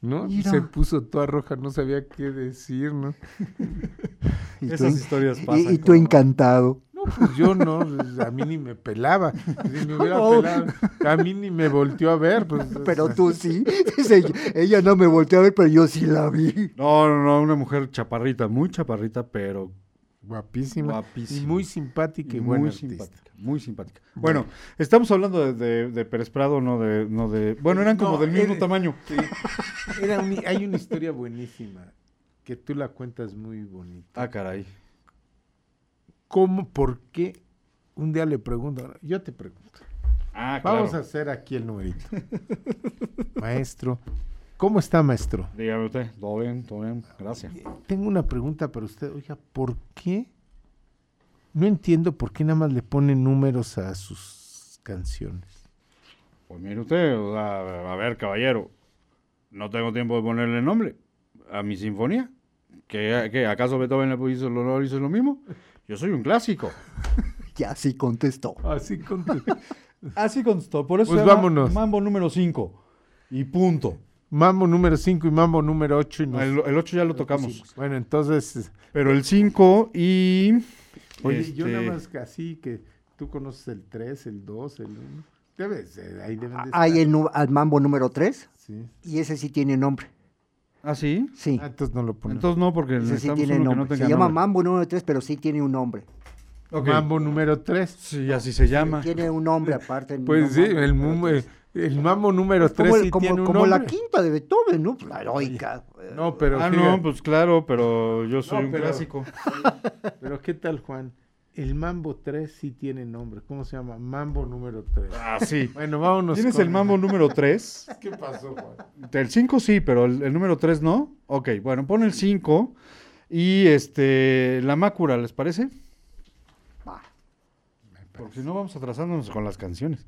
¿no?
Mira.
Se puso toda roja, no sabía qué decir, ¿no?
Y tú,
Esas historias pasan.
y tú encantado.
No, pues yo no, pues, a mí ni me pelaba. Si me hubiera
No.
pelado, a mí ni me volteó a ver. Pues,
Pero tú sí. Dice, ella, no me volteó a ver, pero yo sí la vi.
No, no, no, una mujer chaparrita, muy chaparrita, pero
Guapísima.
Guapísima.
Y muy simpática y
muy
buena artista.
simpática, muy simpática. Bueno, estamos hablando de, de, de Pérez Prado, no de, no de, bueno, eran como
No,
del mismo
era-
tamaño.
Era un- hay una historia buenísima que tú la cuentas muy bonita.
Ah, caray.
¿Cómo, por qué? Un día le pregunto, yo te pregunto.
Ah,
Vamos a hacer aquí el numerito. maestro, ¿cómo está, maestro?
Dígame usted, todo bien, todo bien, gracias.
Tengo una pregunta para usted. Oiga, ¿por qué? No entiendo por qué nada más le pone números a sus canciones.
Pues mire usted, o sea, a ver, caballero, no tengo tiempo de ponerle nombre a mi sinfonía. ¿Que, que acaso Beethoven le hizo el honor hizo lo mismo? Yo soy un clásico.
Ya sí contestó.
Así con
Así contestó, por eso
Pues vámonos.
Mambo número 5. Y punto.
Mambo número 5 y Mambo número 8.
El, 8 ya lo tocamos.
Bueno, entonces,
Pero el 5 y...
oye, yo
este,
nada más que así que tú conoces el 3, el 2, el 1. Debes, ahí deben de
Hay
estar.
el nu- al mambo número 3
Sí.
y ese sí tiene nombre.
¿Ah, sí?
Sí,
Ah, entonces no lo ponemos.
Entonces no, porque
ese sí tiene
uno que no
nombre.
tenga
Se llama
nombre.
mambo número 3, pero sí tiene un nombre.
Ok.
Mambo número 3.
Sí, así se llama.
Tiene un nombre aparte. no
Pues sí,
mambo
el. El mambo número 3
como, el-
sí
como-
tiene un
como la quinta de Beethoven, ¿no? La heroica.
No, pero,
Ah,
fíjate,
no, pues claro, pero yo soy
No,
un
pero-
clásico.
pero ¿qué tal, Juan? El mambo 3 sí tiene nombre. ¿Cómo se llama? Mambo número 3.
Ah, sí.
Bueno, vámonos.
¿Tienes
con-
el mambo número 3?
¿Qué pasó, Juan?
El 5 sí, pero el, el número 3 no. Ok, bueno, pon el 5 y este la mácura, ¿les parece?
Va.
Porque si no vamos atrasándonos con las canciones.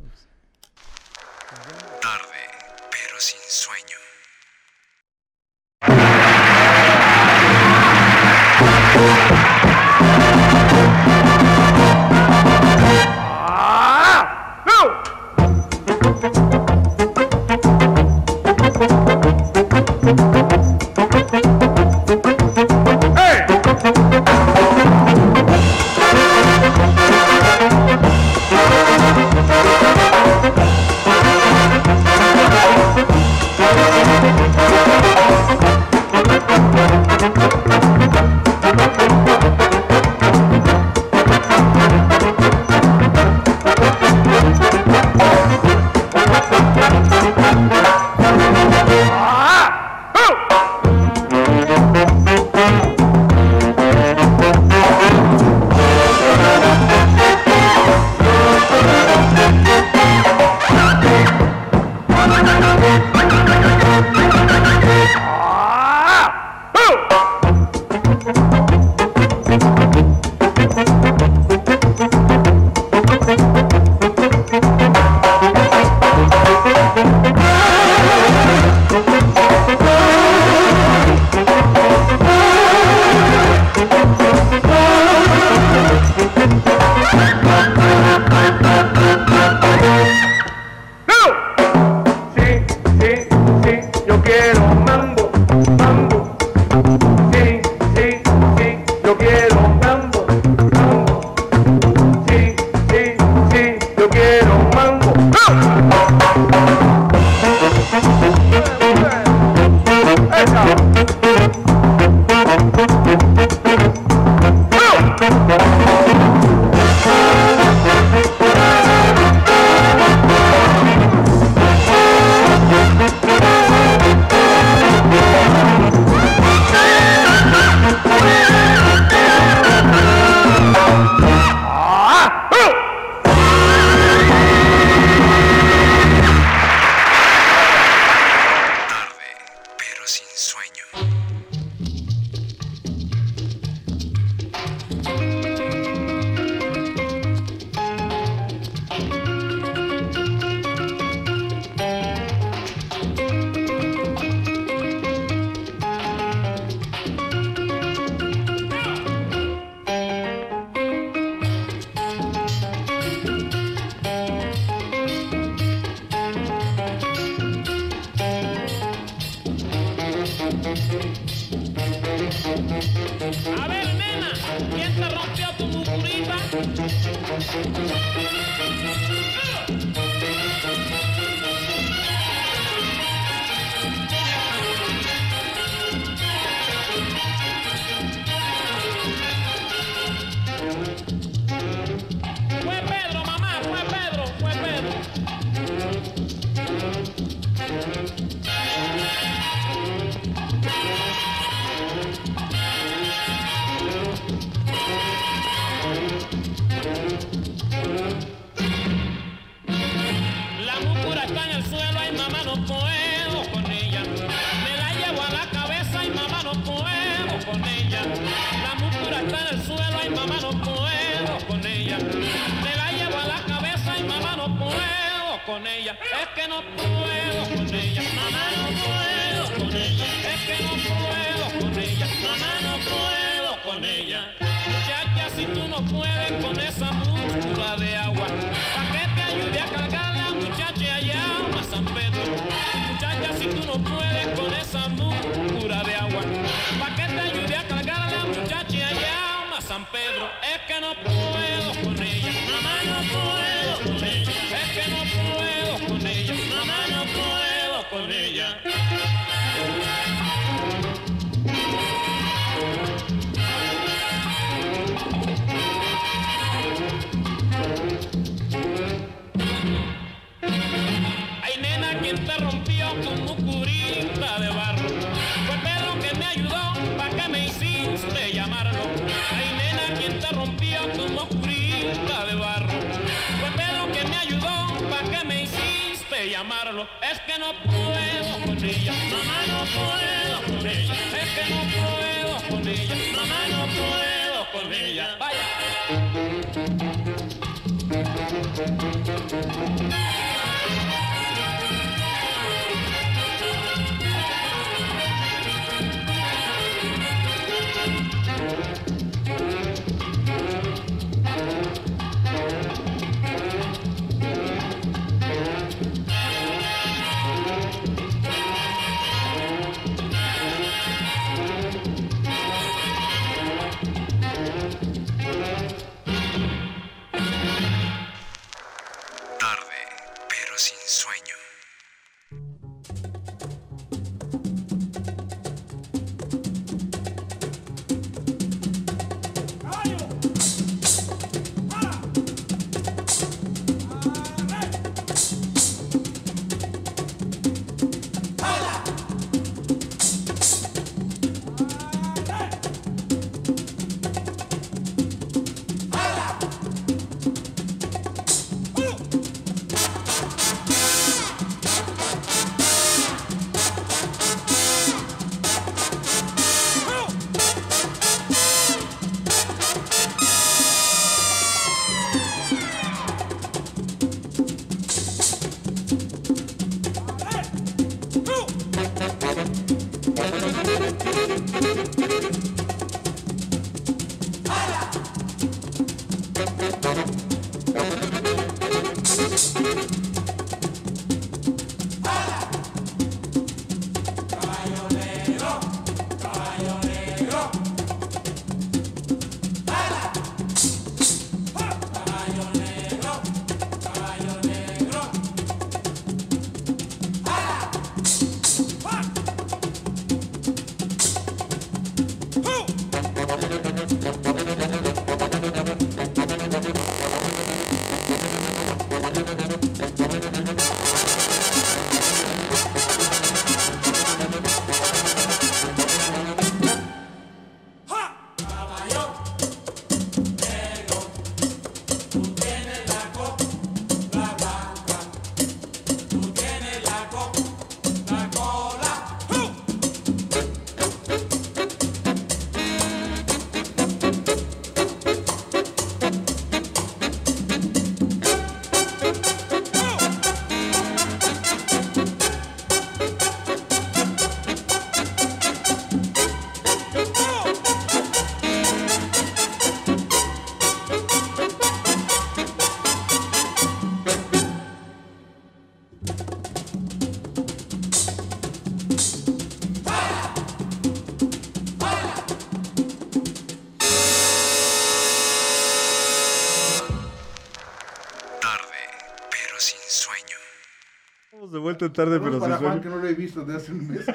Vuelta tarde, pero
para
sin
Juan, que no lo he visto desde hace un mes.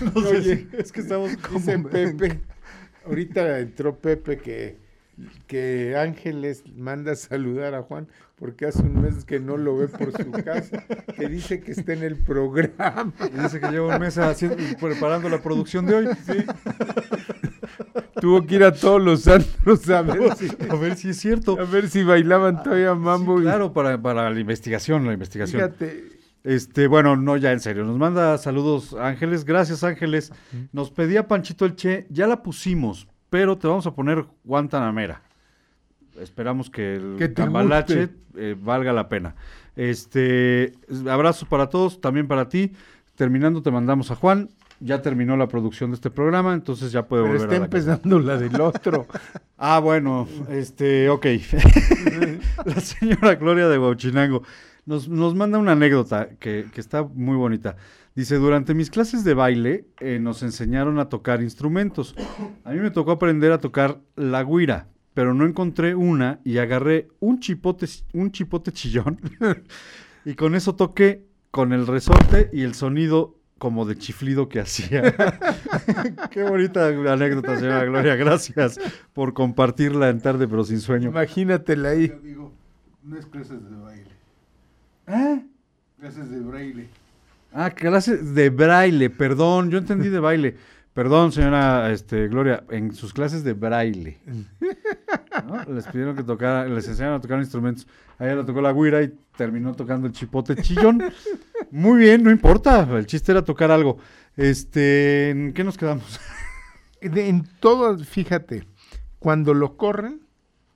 No sé,
Oye,
es que estamos como...
Dice Pepe, ahorita entró Pepe que, que Ángeles manda a saludar a Juan porque hace un mes que no lo ve por su casa, que dice que está en el programa.
Dice que lleva un mes haciendo, preparando la producción de hoy.
Tuvo que ir a todos los antros a ver si,
A ver si es cierto.
a ver si bailaban todavía mambo. y-
Claro, para, para la investigación, la investigación.
Fíjate,
Este, bueno, no, ya en serio. Nos manda saludos Ángeles. Gracias, Ángeles. Nos pedía Panchito el Che. Ya la pusimos, pero te vamos a poner Guantanamera. Esperamos que el
guste.
eh, valga la pena. Este, abrazos para todos, también para ti. Terminando, te mandamos a Juan. Ya terminó la producción de este programa, entonces ya puede
pero
volver
está
a la casa.
empezando la del otro.
Ah, bueno, este, ok. la señora Gloria de Huachinango nos, nos manda una anécdota que, que está muy bonita. Dice, durante mis clases de baile eh, nos enseñaron a tocar instrumentos. A mí me tocó aprender a tocar la guira, pero no encontré una y agarré un chipote, un chipote chillón y con eso toqué con el resorte y el sonido como de chiflido que hacía. Qué bonita anécdota, señora Gloria. Gracias por compartirla en tarde, pero sin sueño.
Imagínatela ahí.
Yo digo, no es clases de baile,
¿Eh?
clases de braille.
Ah, clases de braille, perdón, yo entendí de baile. Perdón, señora este, Gloria, en sus clases de braille. ¿no? Les pidieron que tocara, les enseñaron a tocar instrumentos. A ella le tocó la guira y terminó tocando el chipote chillón. Muy bien, no importa, el chiste era tocar algo. Este, ¿en qué nos quedamos?
De- en todo, fíjate, cuando lo corren,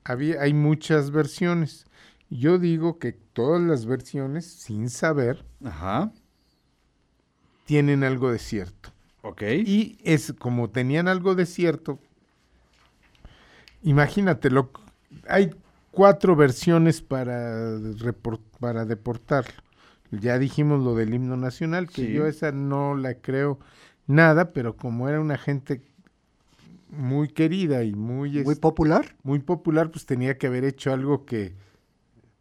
había, hay muchas versiones. Yo digo que todas las versiones, sin saber,
Ajá,
tienen algo de cierto.
Ok.
Y es como tenían algo de cierto. Imagínate, lo, hay cuatro versiones para, para deportarlo. Ya dijimos lo del himno nacional, que
Sí.
yo esa no la creo nada, pero como era una gente muy querida y muy,
Muy
es-
popular.
muy popular, pues tenía que haber hecho algo que,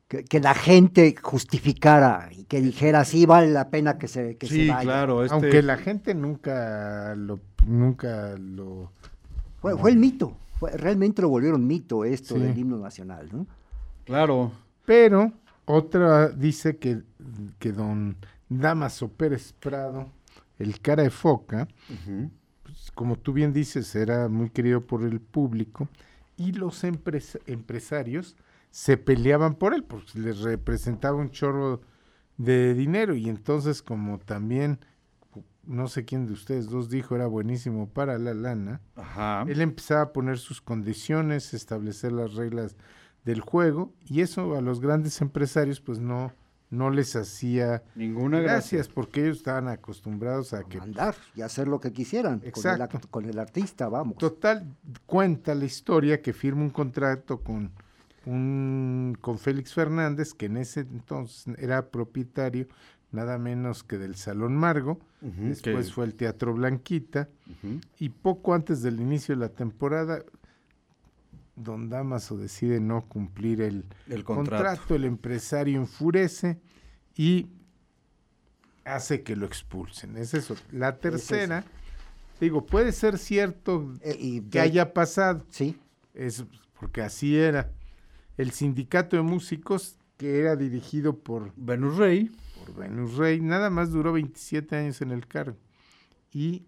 Que, que la gente justificara y que dijera, sí, vale la pena que se, que
sí,
se vaya.
claro. Este,
aunque la gente nunca lo, nunca lo
Fue, fue el mito. Fue- realmente lo volvieron mito esto
Sí.
del himno nacional. ¿no?
Claro.
Pero otra dice que, que don Damaso Pérez Prado, el cara de foca, pues, como tú bien dices, era muy querido por el público y los empres- empresarios se peleaban por él porque les representaba un chorro de dinero y entonces como también no sé quién de ustedes dos dijo era buenísimo para la lana,
Ajá.
él empezaba a poner sus condiciones, establecer las reglas del juego y eso a los grandes empresarios pues no no les hacía
Ninguna gracia.
gracias porque ellos estaban acostumbrados a que
Mandar y hacer lo que quisieran con el,
Exacto.
act- con el artista, vamos.
total cuenta la historia que firma un contrato con un con Félix Fernández que en ese entonces era propietario nada menos que del Salón Margo, después
que-
fue el Teatro Blanquita y poco antes del inicio de la temporada, Don Damaso decide no cumplir el,
El
contrato.
contrato.
el empresario enfurece y hace que lo expulsen. Es eso. La tercera, digo, puede ser cierto
Eh, y
que
de-
haya pasado,
Sí,
es porque así era. El sindicato de músicos, que era dirigido por
Venus Rey.
por Venus Rey, nada más duró 27 años en el cargo y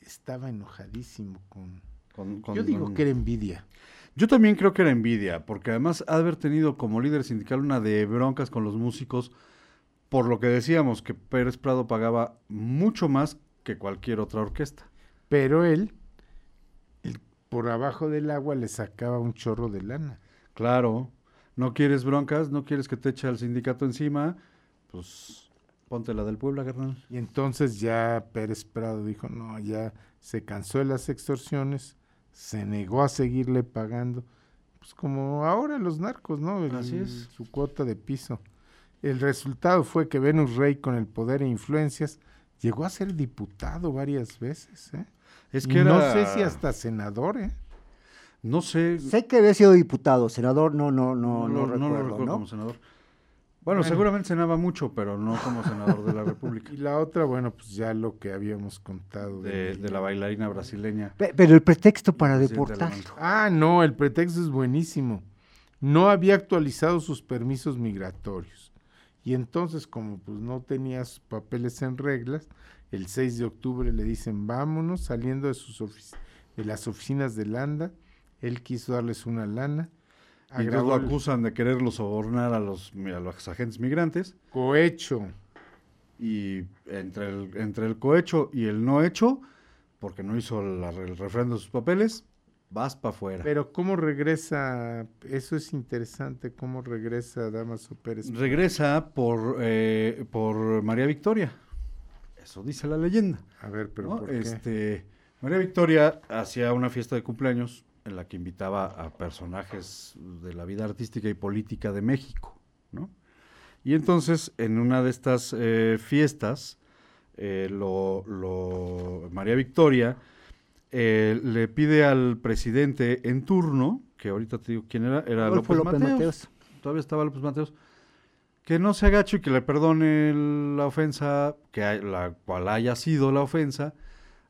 estaba enojadísimo con...
con- con
Yo digo que era envidia.
Yo también creo que era envidia, porque además ha haber tenido como líder sindical una de broncas con los músicos, por lo que decíamos que Pérez Prado pagaba mucho más que cualquier otra orquesta.
Pero él, por abajo del agua, le sacaba un chorro de lana.
Claro, no quieres broncas, no quieres que te eche al sindicato encima, pues ponte la del Puebla, carnal.
Y entonces ya Pérez Prado dijo, no, ya se cansó de las extorsiones, se negó a seguirle pagando, pues como ahora los narcos, ¿no? El-
Así es.
Su cuota de piso. El resultado fue que Venus Rey, con el poder e influencias, llegó a ser diputado varias veces, ¿eh?
Es que
no
era-
sé si hasta senador, ¿eh?
No sé,
sé que había sido diputado, senador, no, no, no, no,
lo-
recuerdo,
recuerdo
¿no?
como senador. Bueno,
Bueno.
seguramente cenaba mucho, pero no como senador de la República.
Y la otra, bueno, pues ya lo que habíamos contado.
De, de la bailarina brasileña.
Pe- Pero el pretexto para deportar.
Ah, no, el pretexto es buenísimo. No había actualizado sus permisos migratorios. Y entonces, como pues no tenía sus papeles en reglas, el 6 de octubre le dicen, vámonos, saliendo de, sus ofici- de las oficinas de Landa. Él quiso darles una lana.
Y entonces lo acusan de quererlo sobornar a los, a los agentes migrantes.
cohecho.
Y entre el, entre el cohecho y el no hecho, porque no hizo la- el refrendo de sus papeles, vas para afuera.
Pero ¿cómo regresa? Eso es interesante, ¿cómo regresa Damaso Pérez?
Regresa por, eh, por María Victoria. Eso dice la leyenda.
A ver, pero
¿no?
¿por qué?
Este, María Victoria hacía una fiesta de cumpleaños en la que invitaba a personajes de la vida artística y política de México, ¿no? Y entonces, en una de estas eh, fiestas, eh, lo, lo- María Victoria eh, le pide al presidente en turno, que ahorita te digo quién era, era López,
López
Mateos,
Mateos.
todavía estaba López Mateos, que no se agache y que le perdone la ofensa, que hay- la cual haya sido la ofensa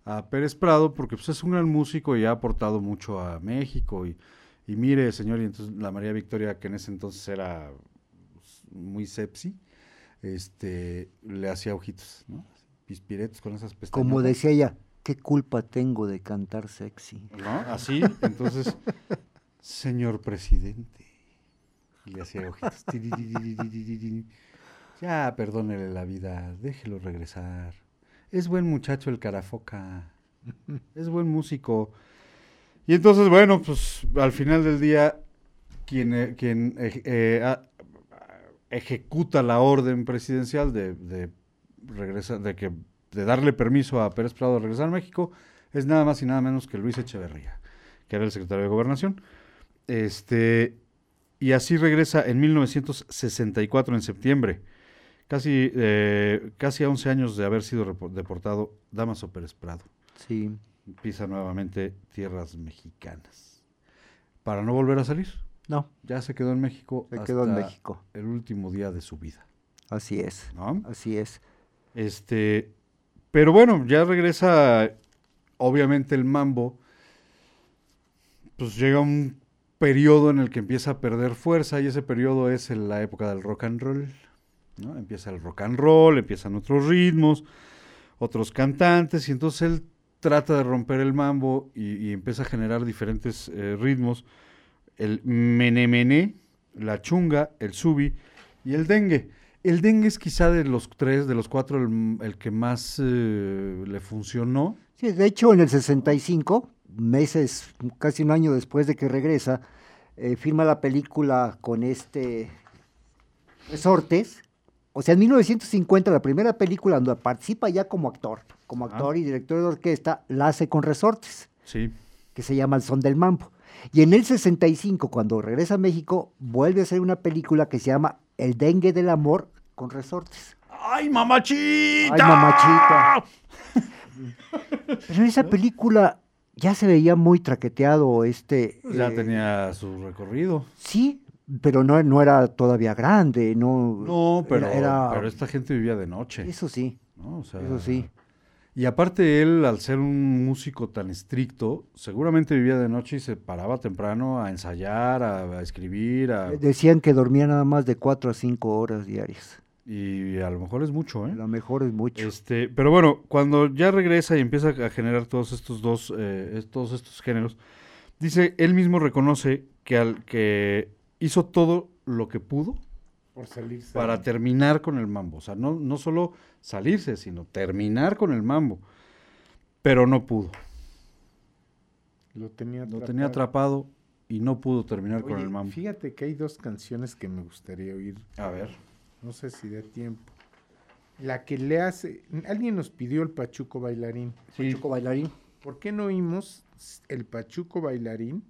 a Pérez Prado porque pues, es un gran músico y ha aportado mucho a México. Y, y mire, señor, y entonces la María Victoria, que en ese entonces era pues, muy sepsi, este, le hacía ojitos, ¿no? Pispiretos con esas pestañas.
Como decía ella, ¿qué culpa tengo de cantar sexy?
¿No? Así, entonces, señor presidente, le hacía ojitos. Ya, perdónele la vida, déjelo regresar. Es buen muchacho el Carafoca. Es buen músico. Y entonces, bueno, pues al final del día, quien, eh, quien eh, a- ejecuta la orden presidencial de, de regresar, de que de darle permiso a Pérez Prado de regresar a México, es nada más y nada menos que Luis Echeverría, que era el secretario de Gobernación. Este, y así regresa en 1964, en septiembre, casi, eh, casi a 11 años de haber sido deportado Damaso Pérez Prado.
Sí.
Pisa nuevamente tierras mexicanas. Para no volver a salir.
No,
Ya se quedó en México.
se quedó en México.
El último día de su vida.
Así es.
¿no?
Así es.
Este, pero bueno, ya regresa, obviamente el mambo, pues llega un periodo en el que empieza a perder fuerza y ese periodo es en la época del rock and roll, Empieza el rock and roll, empiezan otros ritmos, otros cantantes y entonces él trata de romper el mambo y, y empieza a generar diferentes eh, ritmos, el menemene, la chunga, el subi y el dengue. El dengue es quizá de los tres, de los cuatro, el, el que más eh, le funcionó.
Sí, de hecho, en el 65, meses, casi un año después de que regresa, eh, firma la película con este Resortes. O sea, en 1950, la primera película donde participa ya como actor, como actor y director de orquesta, la hace con Resortes,
Sí.
que se llama El Son del Mambo. Y en el 65, cuando regresa a México, vuelve a hacer una película que se llama El Dengue del Amor con Resortes.
¡Ay, mamachita!
¡Ay, mamachita! Pero en esa película ya se veía muy traqueteado este...
Ya
eh,
tenía su recorrido.
Sí, pero no, no era todavía grande, no...
No, pero,
era-
pero esta gente vivía de noche.
Eso sí,
¿no? O sea,
eso sí.
Y aparte él, al ser un músico tan estricto, seguramente vivía de noche y se paraba temprano a ensayar, a, a escribir, a-
Eh, Decían que dormía nada más de cuatro a cinco horas diarias.
y a lo mejor es mucho, ¿eh?
A lo mejor es mucho.
Este, pero bueno, cuando ya regresa y empieza a generar todos estos dos, eh, todos estos géneros, dice, él mismo reconoce que al que hizo todo lo que pudo
Por salirse.
para terminar con el mambo. O sea, no, no solo salirse, sino terminar con el mambo. Pero no pudo.
Lo tenía
Lo tenía atrapado y no pudo terminar con el mambo.
Fíjate que hay dos canciones que me gustaría oír.
A ver.
No sé si dé tiempo. La que le hace. Alguien nos pidió el Pachuco Bailarín.
Pachuco bailarín.
¿Por qué no oímos el Pachuco Bailarín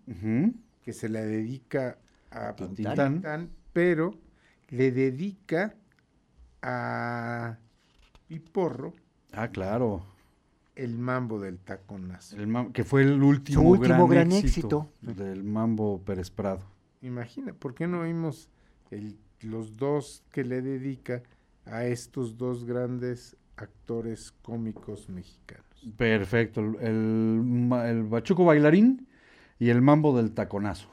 que se la dedica a
Tintán.
Tintán, pero le dedica a Piporro
Ah, claro.
el mambo del taconazo?
El mam- que fue el último,
último
gran,
gran
éxito,
éxito.
del mambo Pérez Prado.
Imagina, ¿por qué no oímos el los dos que le dedica a estos dos grandes actores cómicos mexicanos.
Perfecto. El, el bachuco bailarín y el mambo del taconazo.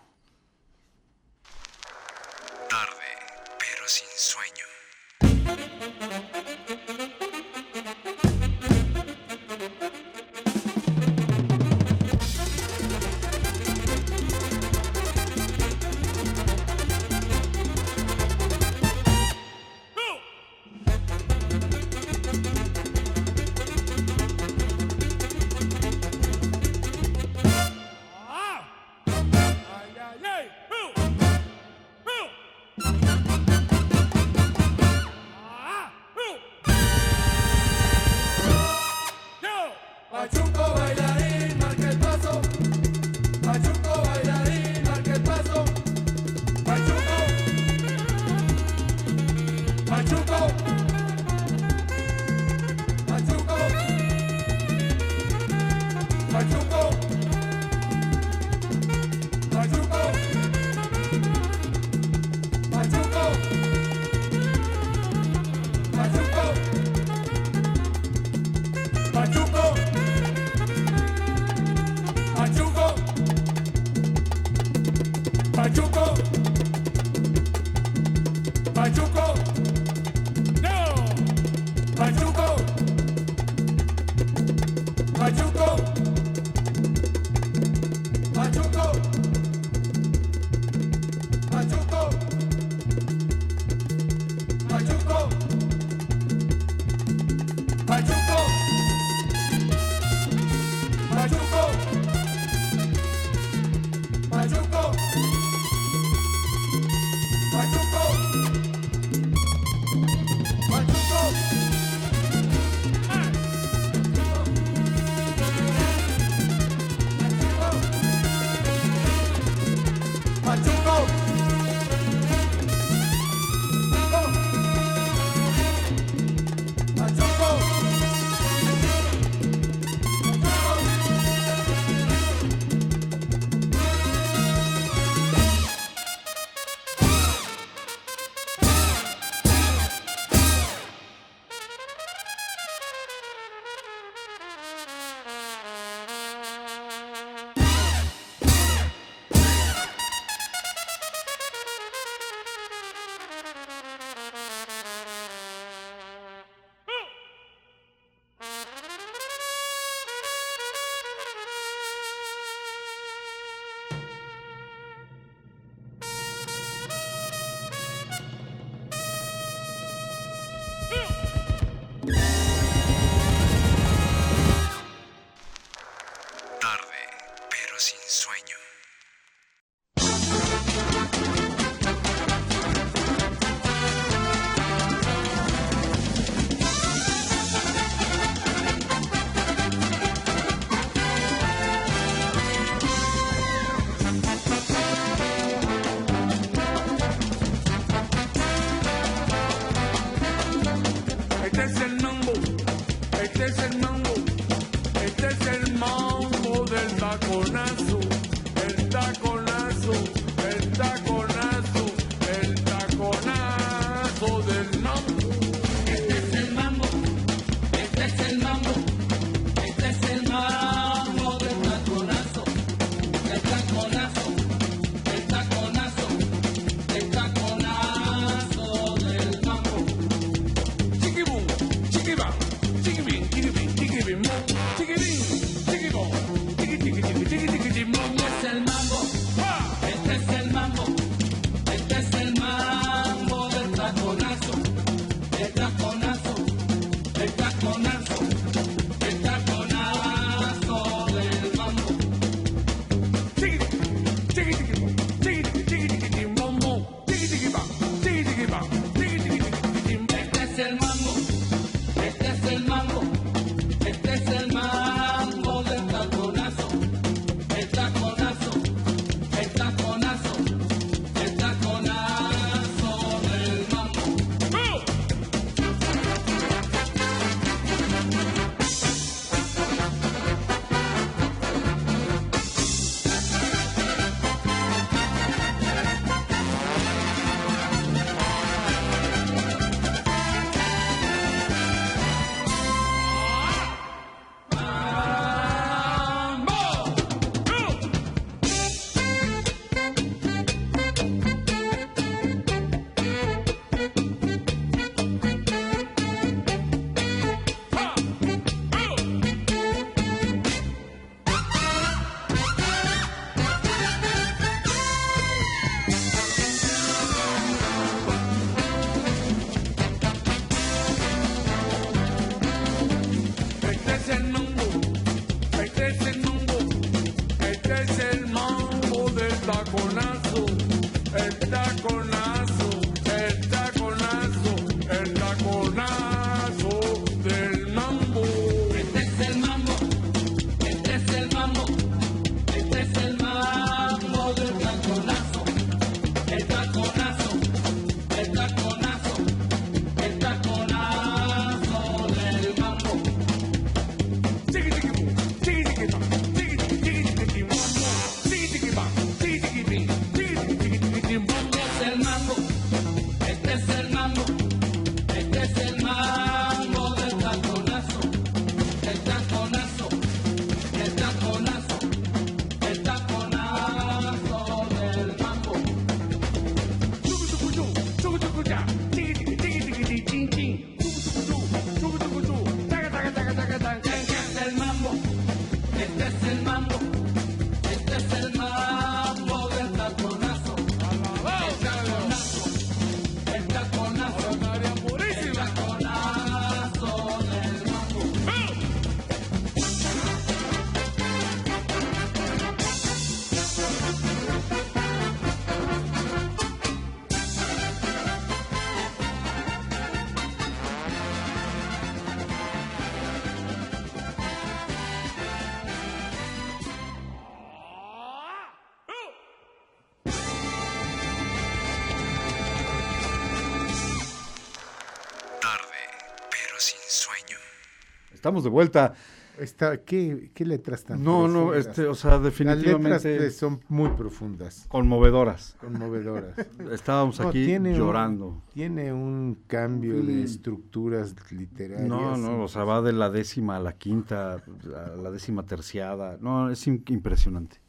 Estamos de vuelta.
Está, ¿qué, ¿Qué letras tan
No, no, este, o sea,
Las letras
definitivamente
son muy profundas,
conmovedoras.
conmovedoras.
Estábamos
No,
aquí
tiene un-
llorando.
Tiene un cambio de estructuras literarias.
No, no, o sea, va de la décima a la quinta, a la décima terciada. No, es im- impresionante.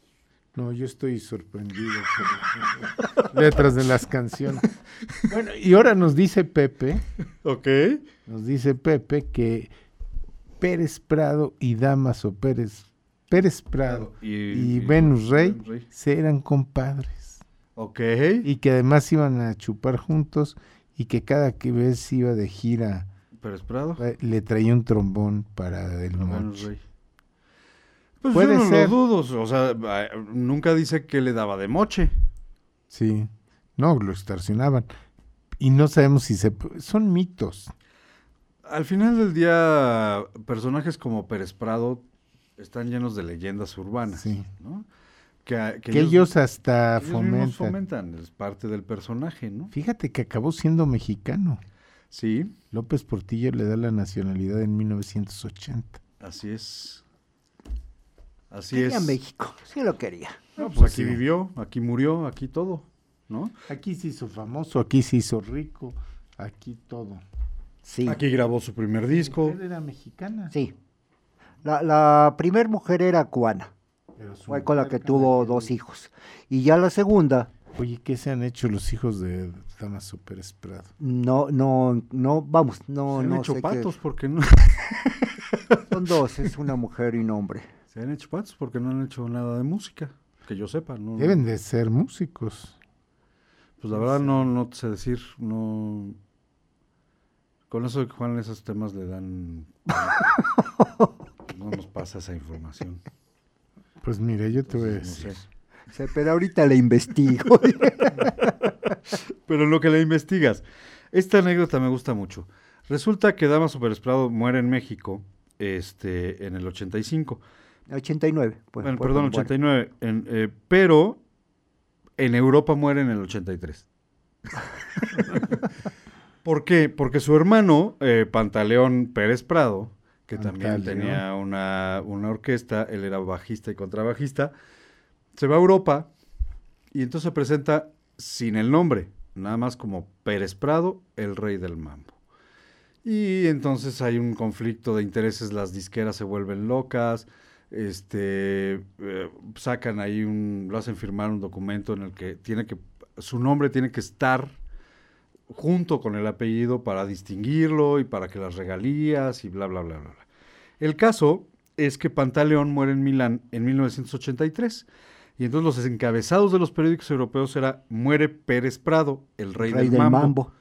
No, yo estoy sorprendido por las letras de las canciones. Bueno, y ahora nos dice Pepe,
Ok.
nos dice Pepe que Pérez Prado y Damaso Pérez, Pérez Prado
Y-
y,
y
Venus Rey, se eran compadres
Ok.
y que además iban a chupar juntos y que cada que vez iba de gira
Pérez Prado.
eh, le traía un trombón para el
a Venus
moche.
Rey. Pues
Puede
yo no
ser.
lo dudo. O sea, nunca dice que le daba de moche.
Sí, no, lo extorsionaban. Y no sabemos si se... Son mitos.
Al final del día, personajes como Pérez Prado están llenos de leyendas urbanas.
Sí.
¿no? Que,
Que ellos hasta
ellos
fomentan.
fomentan. Es parte del personaje, ¿no?
Fíjate que acabó siendo mexicano.
Sí,
López Portillo le da la nacionalidad en 1980.
así es. Así
Quería
es.
México, sí lo quería.
No, pues
Pues
aquí
sí.
vivió, aquí murió, aquí todo, ¿no?
Aquí se hizo famoso, aquí se hizo rico, aquí todo.
Sí,
Aquí grabó su primer disco.
Era mexicana.
sí. La, la primer mujer era cubana, fue con la que tuvo dos hijos. Y ya la segunda,
Oye, ¿qué se han hecho los hijos de Damaso Pérez Prado?
no, no, no, vamos, no,
Se han
no
hecho
sé
patos
qué.
porque no.
Son dos, es una mujer y un hombre.
Se han hecho patos porque no han hecho nada de música. Que yo sepa, ¿no?
Deben de ser músicos.
Pues la verdad no, no te sé decir, no. Con eso de que Juan esos temas le dan. no nos pasa esa información.
Pues mira, yo te voy a decir.
sé.
O sea, pero ahorita le investigo.
Pero en lo que le investigas. Esta anécdota me gusta mucho. Resulta que Damaso Pérez Prado muere en México este, en el 85.
89. Pues,
bueno, perdón,
cuando muere.
89. en, eh, pero en Europa muere en el 83. ¿Por qué? Porque su hermano, eh, Pantaleón Pérez Prado, que también
Pantaleón.
tenía una, una orquesta, él era bajista y contrabajista, se va a Europa y entonces se presenta sin el nombre, nada más como Pérez Prado, el rey del mambo. Y entonces hay un conflicto de intereses, las disqueras se vuelven locas, este eh, sacan ahí un, lo hacen firmar un documento en el que tiene que, su nombre tiene que estar junto con el apellido para distinguirlo y para que las regalías y bla, bla, bla, bla. bla. El caso es que Pantaleón muere en Milán en 1983 y entonces los encabezados de los periódicos europeos era muere Pérez Prado, el rey,
Rey
del,
del
mambo.
mambo.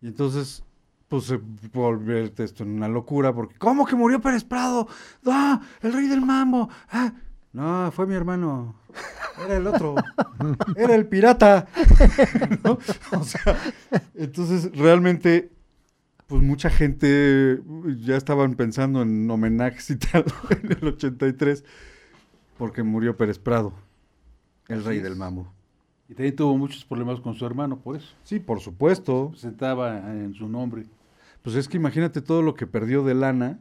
Y entonces pues se volvió esto en una locura, porque ¿cómo que murió Pérez Prado? ¡Ah! ¡El rey del mambo! ¡Ah! No, fue mi hermano. Era el otro. Era el pirata. ¿No? O sea, entonces realmente, pues mucha gente ya estaban pensando en homenajes y tal en el 83, porque murió Pérez Prado, el rey del mambo.
Y también tuvo muchos problemas con su hermano, por eso.
Sí, por supuesto.
Presentaba en su nombre.
Pues es que imagínate todo lo que perdió de lana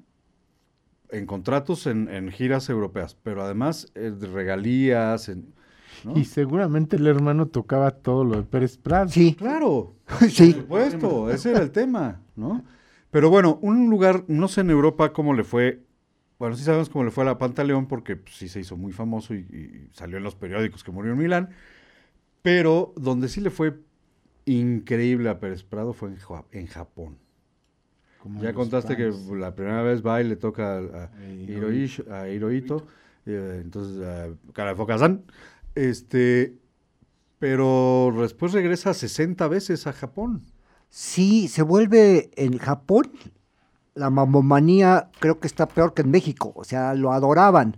en contratos en, en giras europeas, pero además eh, de regalías. En, ¿no?
Y seguramente el hermano tocaba todo lo de Pérez Prado.
Sí,
Claro,
sí.
por supuesto, ese era el tema, ¿no? Pero bueno, un lugar, no sé en Europa cómo le fue, bueno, sí sabemos cómo le fue a la Pantaleón porque pues, sí se hizo muy famoso y, y salió en los periódicos que murió en Milán, pero donde sí le fue increíble a Pérez Prado fue en, en Japón.
Como
Ya contaste que la primera vez va y le toca a, a Hiroish- a Hirohito, eh, entonces a cara de foca-san, este, pero después regresa 60 veces a Japón.
Sí, se vuelve en Japón. La mamomanía creo que está peor que en México. O sea, lo adoraban.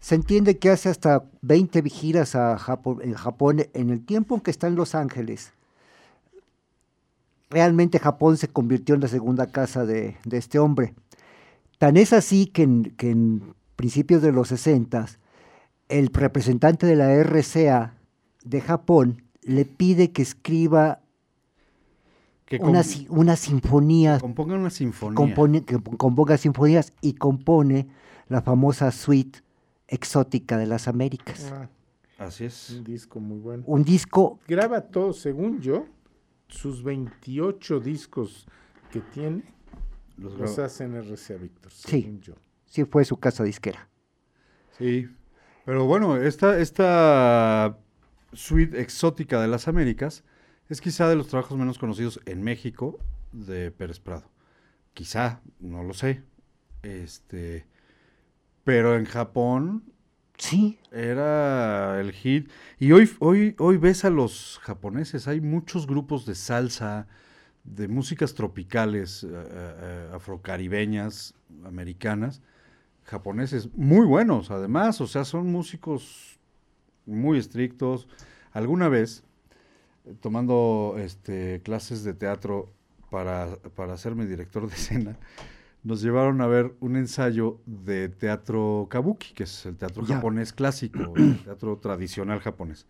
Se entiende que hace hasta 20 giras a Japón, en Japón en el tiempo en que está en Los Ángeles. Realmente Japón se convirtió en la segunda casa de, de este hombre. Tan es así que en, que en principios de los 60 el representante de la RCA de Japón le pide que escriba
Que
una sinfonía,
componga una sinfonía.
compone- que componga sinfonías y compone la famosa suite exótica de las Américas.
Ah,
Así es.
un disco muy bueno.
Un disco,
Graba todo, según yo, sus 28 discos que tiene,
Los
los
graba-
hace en RCA Víctor,
Sí.
yo.
sí fue su casa disquera.
Sí. Pero bueno, esta, esta suite exótica de las Américas es quizá de los trabajos menos conocidos en México de Pérez Prado. Quizá, no lo sé. Este, pero en Japón
Sí,
era el hit. Y hoy, hoy, hoy ves a los japoneses, hay muchos grupos de salsa, de músicas tropicales, eh, eh, afrocaribeñas, americanas, japoneses, muy buenos además, o sea, son músicos muy estrictos. Alguna vez, tomando este, clases de teatro para, para hacerme director de escena, nos llevaron a ver un ensayo de teatro kabuki, que es el teatro
Ya.
japonés clásico, el teatro tradicional japonés.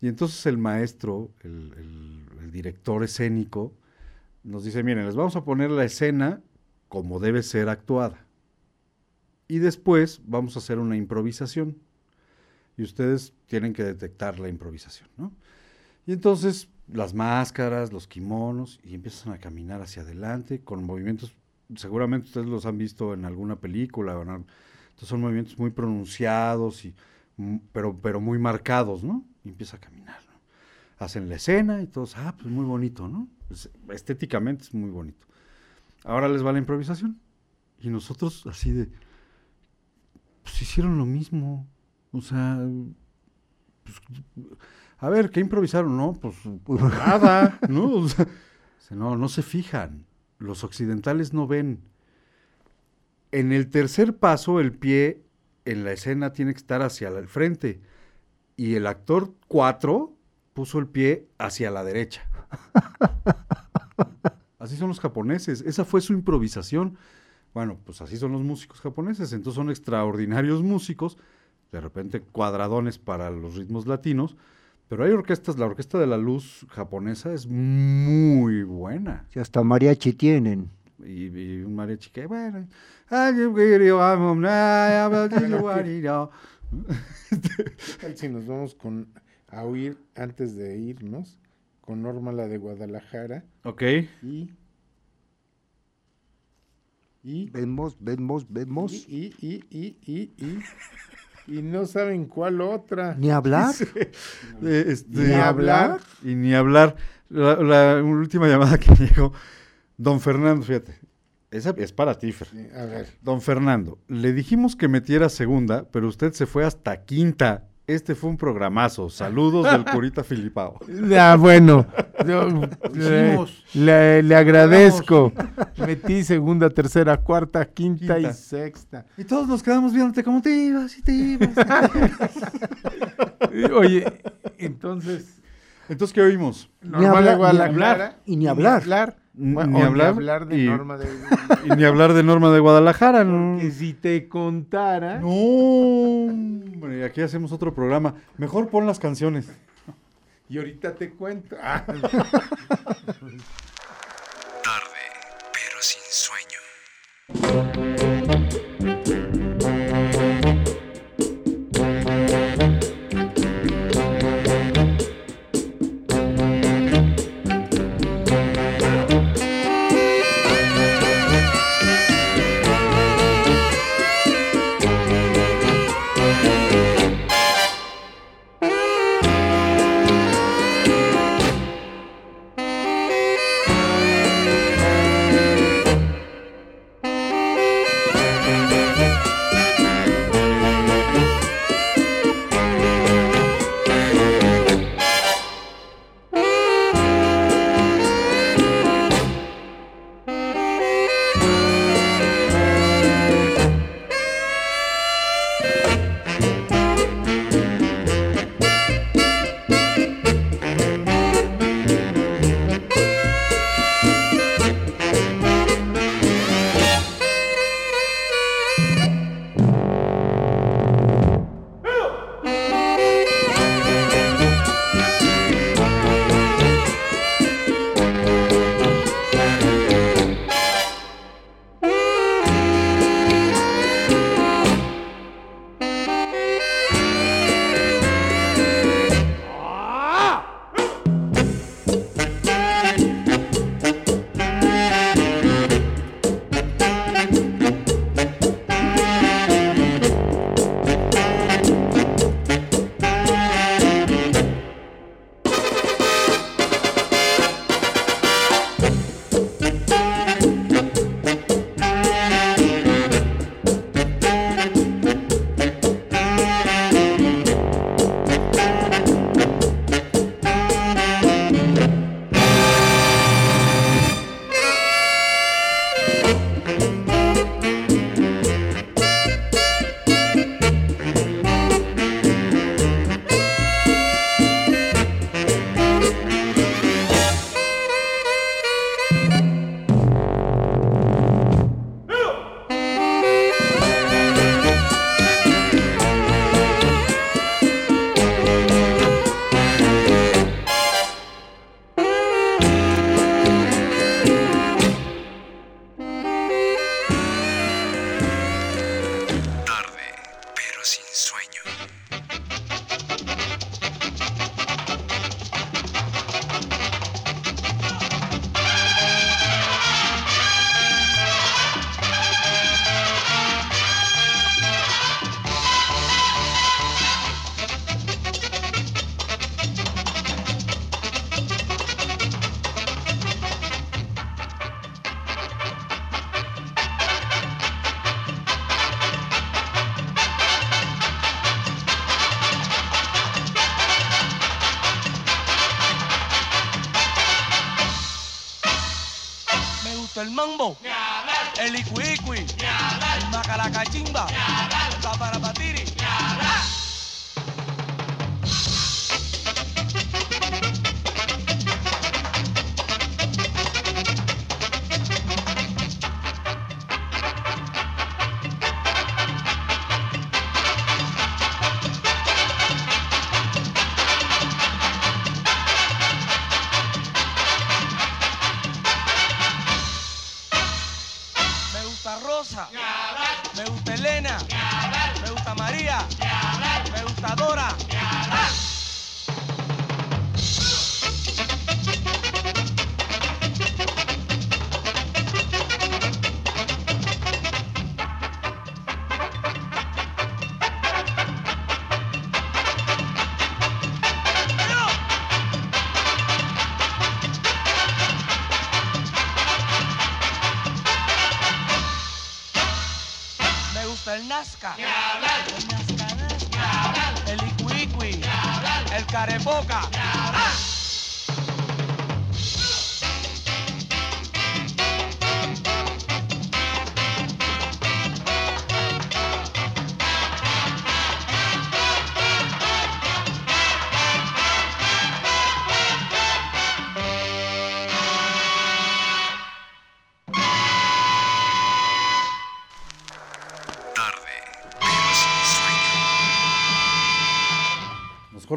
Y entonces el maestro, el, el- el director escénico, nos dice, miren, les vamos a poner la escena como debe ser actuada. Y después vamos a hacer una improvisación. Y ustedes tienen que detectar la improvisación, ¿no? Y entonces las máscaras, los kimonos, y empiezan a caminar hacia adelante con movimientos, seguramente ustedes los han visto en alguna película, al- entonces son movimientos muy pronunciados, y, mm, pero, pero muy marcados, ¿no? Y empieza a caminar, ¿no? Hacen la escena y todos, ah, pues muy bonito, ¿no? Pues, estéticamente es muy bonito. Ahora les va la improvisación. Y nosotros así de, pues hicieron lo mismo. O sea, pues, a ver, ¿qué improvisaron? No, pues nada, no, no se fijan. Los occidentales no ven. En el tercer paso, el pie en la escena tiene que estar hacia el frente. Y el actor 4 puso el pie hacia la derecha. Así son los japoneses. Esa fue su improvisación. Bueno, pues así son los músicos japoneses. Entonces son extraordinarios músicos, de repente cuadradones para los ritmos latinos. Pero hay orquestas, la orquesta de la luz japonesa es muy buena.
y hasta mariachi tienen.
Y, y un mariachi que, bueno, ay, yo quiero, amo, ay, amo, yo quiero.
¿Qué tal si nos vamos con, a oír antes de irnos con Norma la de Guadalajara
ok,
y y
Vemos, vemos, vemos.
y y y y y, y, y no saben cuál otra.
Ni hablar.
Eh, este,
Ni hablar.
Y ni hablar. La, la última llamada que llegó, don Fernando, fíjate, esa es para ti, Fer.
Sí, A ver,
Don Fernando, le dijimos que metiera segunda, pero usted se fue hasta quinta. Este fue un programazo. Saludos del Curita Filipao.
Ah, bueno, yo, le,
Hicimos.
le- le agradezco. Metí segunda, tercera, cuarta, quinta,
Quinta.
y sexta.
Y todos nos quedamos viéndote como te ibas y te ibas.
Oye, entonces,
Entonces, ¿qué oímos?
Norma
hablar,
de
ni hablar, y ni hablar.
Ni
Bueno, o
hablar,
de
y-
Norma de
Y ni hablar de Norma de Guadalajara, ¿no?
Que si te contara.
No, hombre, aquí hacemos otro programa. Mejor pon las canciones.
Y ahorita te cuento. Ah,
Tarde, pero sin sueño.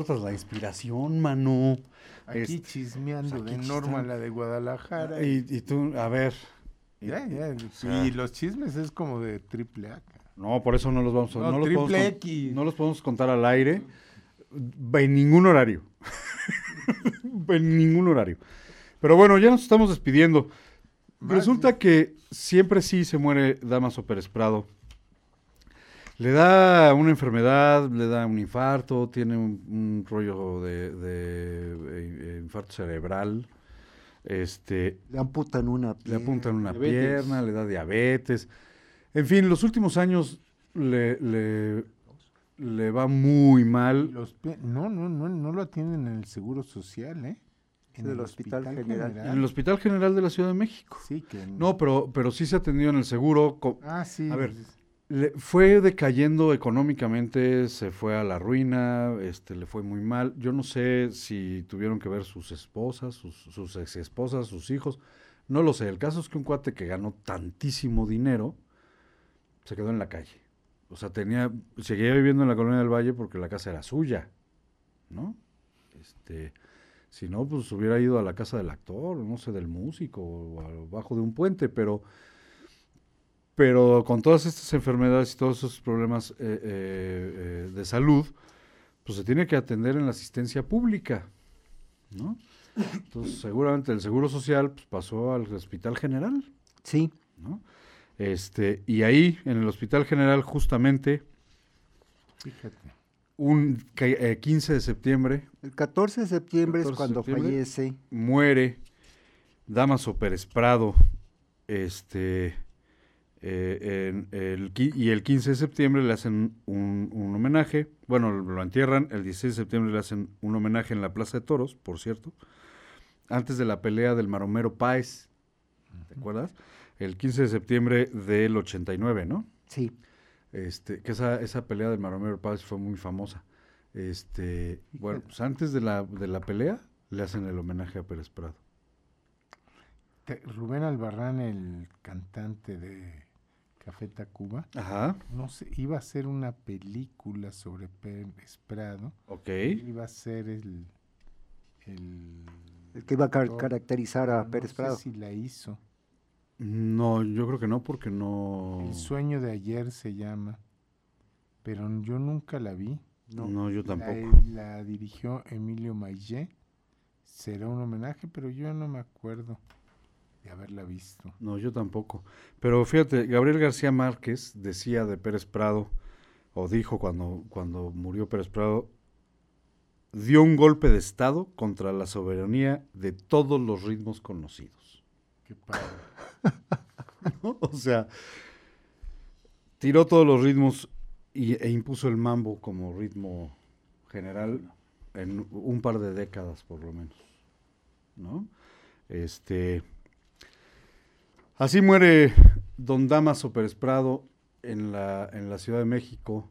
Cortas la inspiración, mano.
Aquí
Es-
chismeando
aquí
de Norma, la de Guadalajara.
y, y tú, a ver. y-
Ya, ya,
sea-
y los chismes es como de triple A.
No, por eso no los vamos a
No,
no, los podemos
triple
con-
X.
no los podemos contar al aire en ningún horario. en ningún horario. Pero bueno, ya nos estamos despidiendo. Resulta que siempre sí se muere Damaso Pérez Prado. Le da una enfermedad, le da un infarto, tiene un, un rollo de, de, eh, infarto cerebral. Este,
Le amputan una
le
pierna.
apuntan una
Diabetes.
pierna, le da diabetes. En fin, los últimos años le, le, le va muy mal.
Los no, no, no, no lo atienden en el Seguro Social, ¿eh?
Sí, del Hospital General.
En el Hospital General de la Ciudad de México.
Sí, que
No, pero, pero sí se atendió en el seguro.
Ah, sí.
A ver, le fue decayendo económicamente, se fue a la ruina, este, le fue muy mal. Yo no sé si tuvieron que ver sus esposas, sus, sus ex esposas, sus hijos. No lo sé. El caso es que un cuate que ganó tantísimo dinero se quedó en la calle. O sea, tenía, seguía viviendo en la colonia del Valle porque la casa era suya, ¿no? Este, si no, pues hubiera ido a la casa del actor, no sé, del músico, o abajo de un puente, pero pero con todas estas enfermedades y todos esos problemas eh, eh, eh, de salud, pues se tiene que atender en la asistencia pública, ¿no? Entonces, seguramente el Seguro Social pues, pasó al Hospital General,
Sí,
¿no? Este, y ahí, en el Hospital General, justamente,
Fíjate.
un eh, 15 de septiembre,
el 14 de septiembre
14
es cuando
septiembre.
fallece.
muere Damaso Pérez Prado, este, eh, el, y el 15 de septiembre le hacen un, un homenaje, bueno, lo entierran, el 16 de septiembre le hacen un homenaje en la Plaza de Toros, por cierto, antes de la pelea del Maromero Páez, ¿te acuerdas? El 15 de septiembre del 89, ¿no?
Sí,
Este, que esa, esa pelea del Maromero Páez fue muy famosa. Este, bueno, pues antes de la, de la pelea le hacen el homenaje a Pérez Prado.
Rubén Albarrán, el cantante de Café Tacuba,
Ajá,
no sé, iba a hacer una película sobre Pérez Prado.
ok.
Iba a ser el... el
el que iba a car- caracterizar a Pérez
no
Prado.
sé si la hizo.
No, yo creo que no, porque no.
El sueño de ayer se llama, pero yo nunca la vi.
No, yo
La,
tampoco.
la dirigió Emilio Maillé. Será un homenaje, pero yo no me acuerdo de haberla visto.
No, yo tampoco. Pero fíjate, Gabriel García Márquez decía de Pérez Prado, o dijo cuando, cuando murió Pérez Prado, dio un golpe de Estado contra la soberanía de todos los ritmos conocidos.
Qué padre.
¿no? O sea, tiró todos los ritmos y, e impuso el mambo como ritmo general en un par de décadas por lo menos, ¿no? Este, así muere Don Damaso Pérez Prado en la, en la Ciudad de México.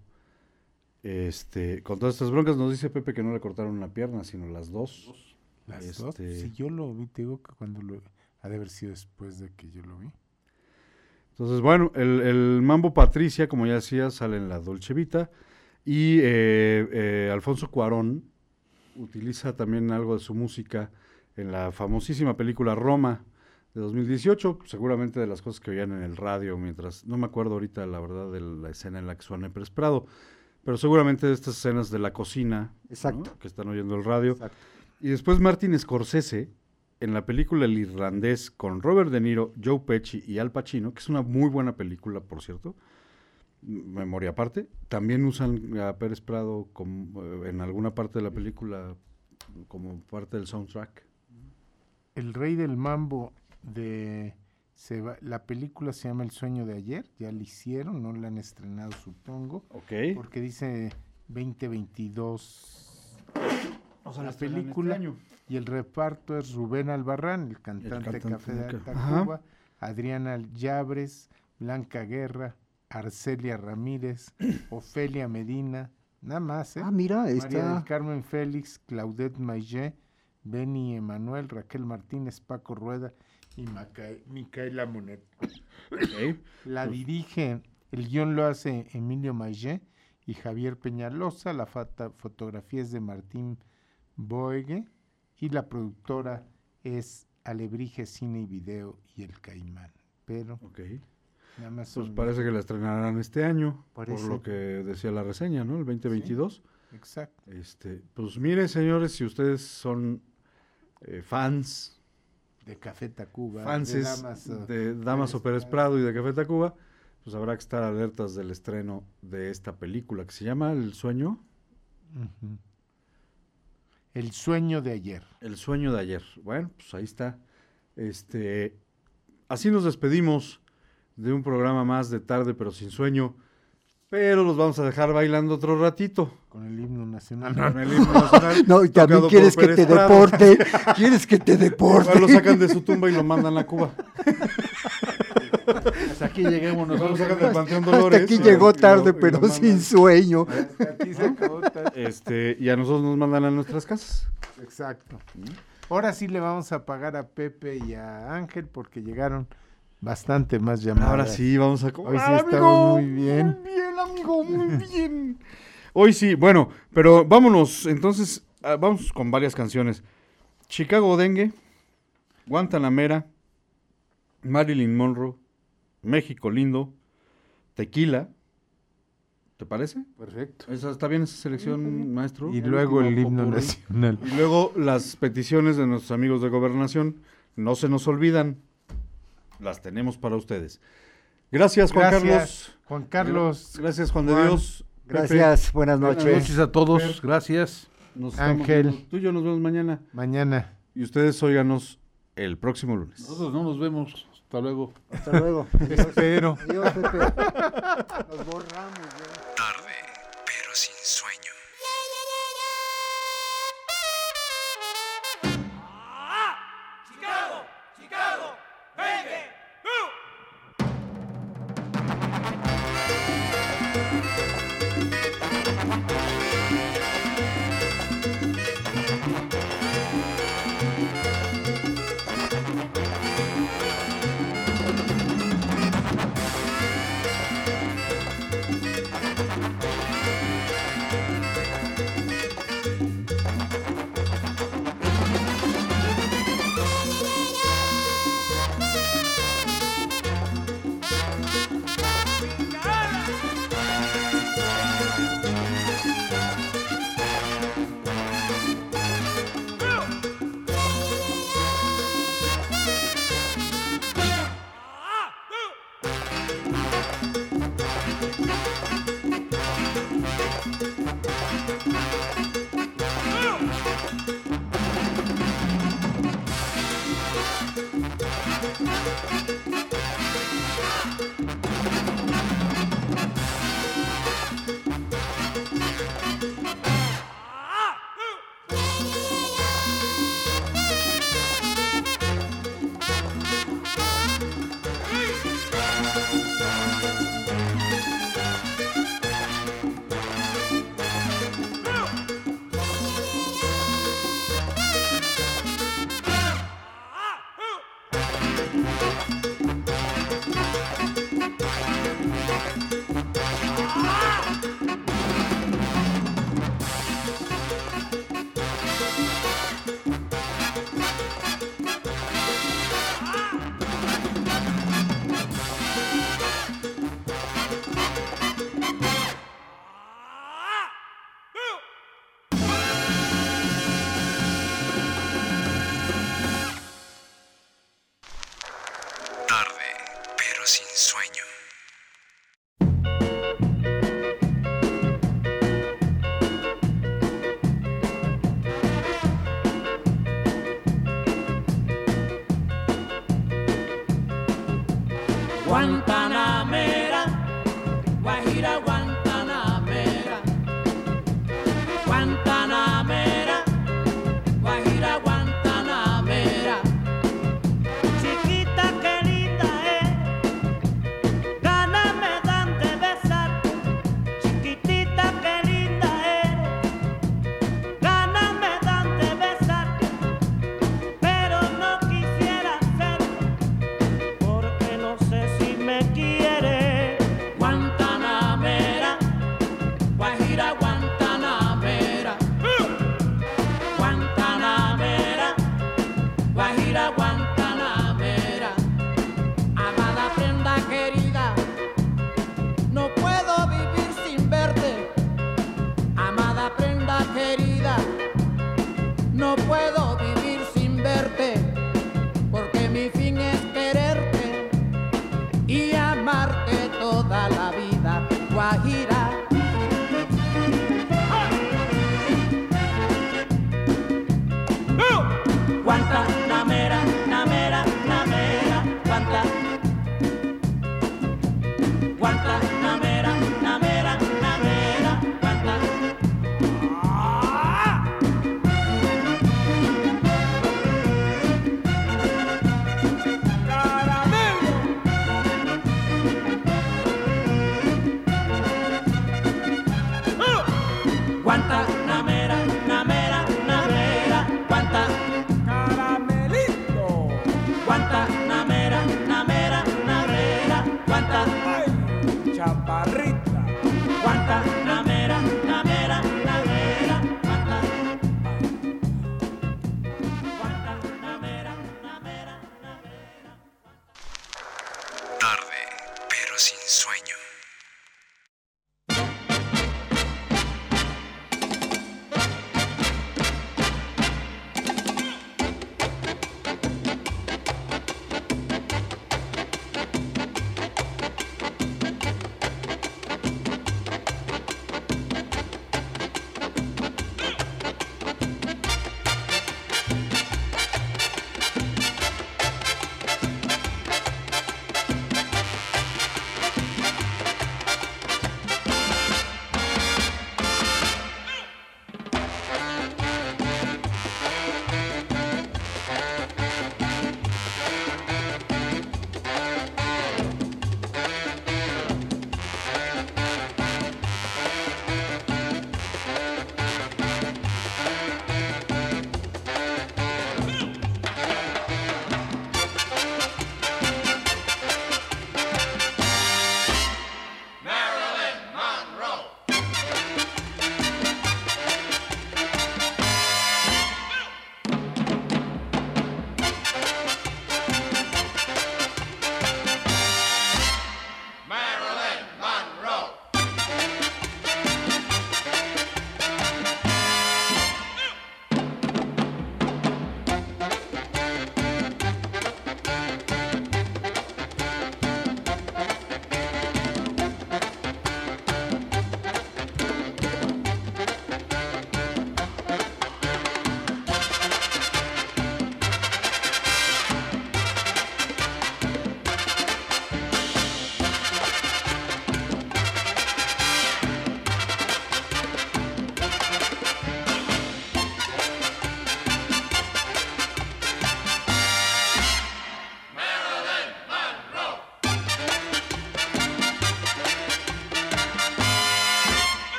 Este, con todas estas broncas nos dice Pepe que no le cortaron una pierna, sino las dos.
Las dos.
Este-
Si yo lo vi, te digo que cuando lo... Ha de haber sido después de que yo lo vi.
Entonces, bueno, el, el Mambo Patricia, como ya decía, sale en la Dolce Vita. Y eh, eh, Alfonso Cuarón utiliza también algo de su música en la famosísima película Roma de 2018, seguramente de las cosas que oían en el radio mientras, no me acuerdo ahorita la verdad de la escena en la que suena Pérez Prado, pero seguramente de estas escenas de la cocina ¿no?
Exacto.
que están oyendo el radio.
Exacto.
Y después Martin Scorsese, en la película El Irlandés, con Robert De Niro, Joe Pesci y Al Pacino, que es una muy buena película, por cierto, memoria aparte, también usan a Pérez Prado como, eh, en alguna parte de la película como parte del soundtrack.
El rey del mambo de... Se va- la película se llama El sueño de ayer. Ya la hicieron, no la han estrenado, supongo.
Ok.
Porque dice 2022
O sea,
la
este
película.
año.
Y el reparto es Rubén Albarrán, el cantante,
cantante
Café de Tacuba, Adriana Llabres, Blanca Guerra, Arcelia Ramírez, Ofelia Medina, nada más, ¿eh?
Ah, mira,
María
está.
del Carmen Félix, Claudette Maillet, Benny Emanuel, Raquel Martínez, Paco Rueda y Maca- Micaela Monet.
Ok.
La dirige, el guion lo hace Emilio Maillet y Javier Peñalosa, la fotografía es de Martín Boegue y la productora es Alebrije Cine y Video y El Caimán. Pero
Ok.
nada más
Pues parece que la estrenarán este año,
Parece.
por lo que decía la reseña, ¿no? El 2022.
Exacto.
Este, pues mire, señores, si ustedes son eh, fans,
De Café Tacuba.
fanses
de Damaso
de Damaso Pérez Prado y de Café Tacuba, pues habrá que estar alertas del estreno de esta película que se llama El sueño.
El sueño de ayer.
El sueño de ayer. Bueno, pues ahí está. Este, así nos despedimos de un programa más de tarde pero sin sueño, pero los vamos a dejar bailando otro ratito.
Con el himno nacional.
Con el himno nacional,
No, y también quieres que te
Prado.
deporte. quieres que te deporte.
Igual lo sacan de su tumba y lo mandan a Cuba.
Hasta aquí lleguemos nosotros.
sacan del Panteón
Hasta
Dolores.
aquí llegó tarde,
lo
pero sin sueño.
Aquí se acabó ta-
Este, y a nosotros nos mandan a nuestras casas.
Exacto. Ahora sí le vamos a pagar a Pepe y a Ángel porque llegaron bastante más llamadas.
Ahora sí, vamos a
Hoy sí
cobrar,
estamos muy bien.
Muy bien, amigo, muy bien. Hoy sí, bueno, pero vámonos, entonces, ah, vamos con varias canciones. Chicago Dengue, Guantanamera, Marilyn Monroe, México Lindo, Tequila. ¿Te parece?
Perfecto.
¿Esa, ¿Está bien esa selección, maestro?
Y luego el himno nacional.
Y luego las peticiones de nuestros amigos de gobernación, no se nos olvidan, las tenemos para ustedes. Gracias, Juan
Gracias,
Carlos.
Juan Carlos.
Gracias, Juan de. Dios.
Gracias, buenas
Buenas
noches.
Noches a todos. Gracias.
Nos
Ángel.
Tú y yo nos vemos mañana.
Mañana.
Y ustedes óiganos el próximo lunes.
Nosotros no nos vemos. Hasta luego.
Hasta luego.
Espero.
Adiós, Pepe. Nos borramos. ya.
Tarde, pero sin sueño.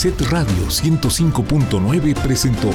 Set Radio 105.9 presentó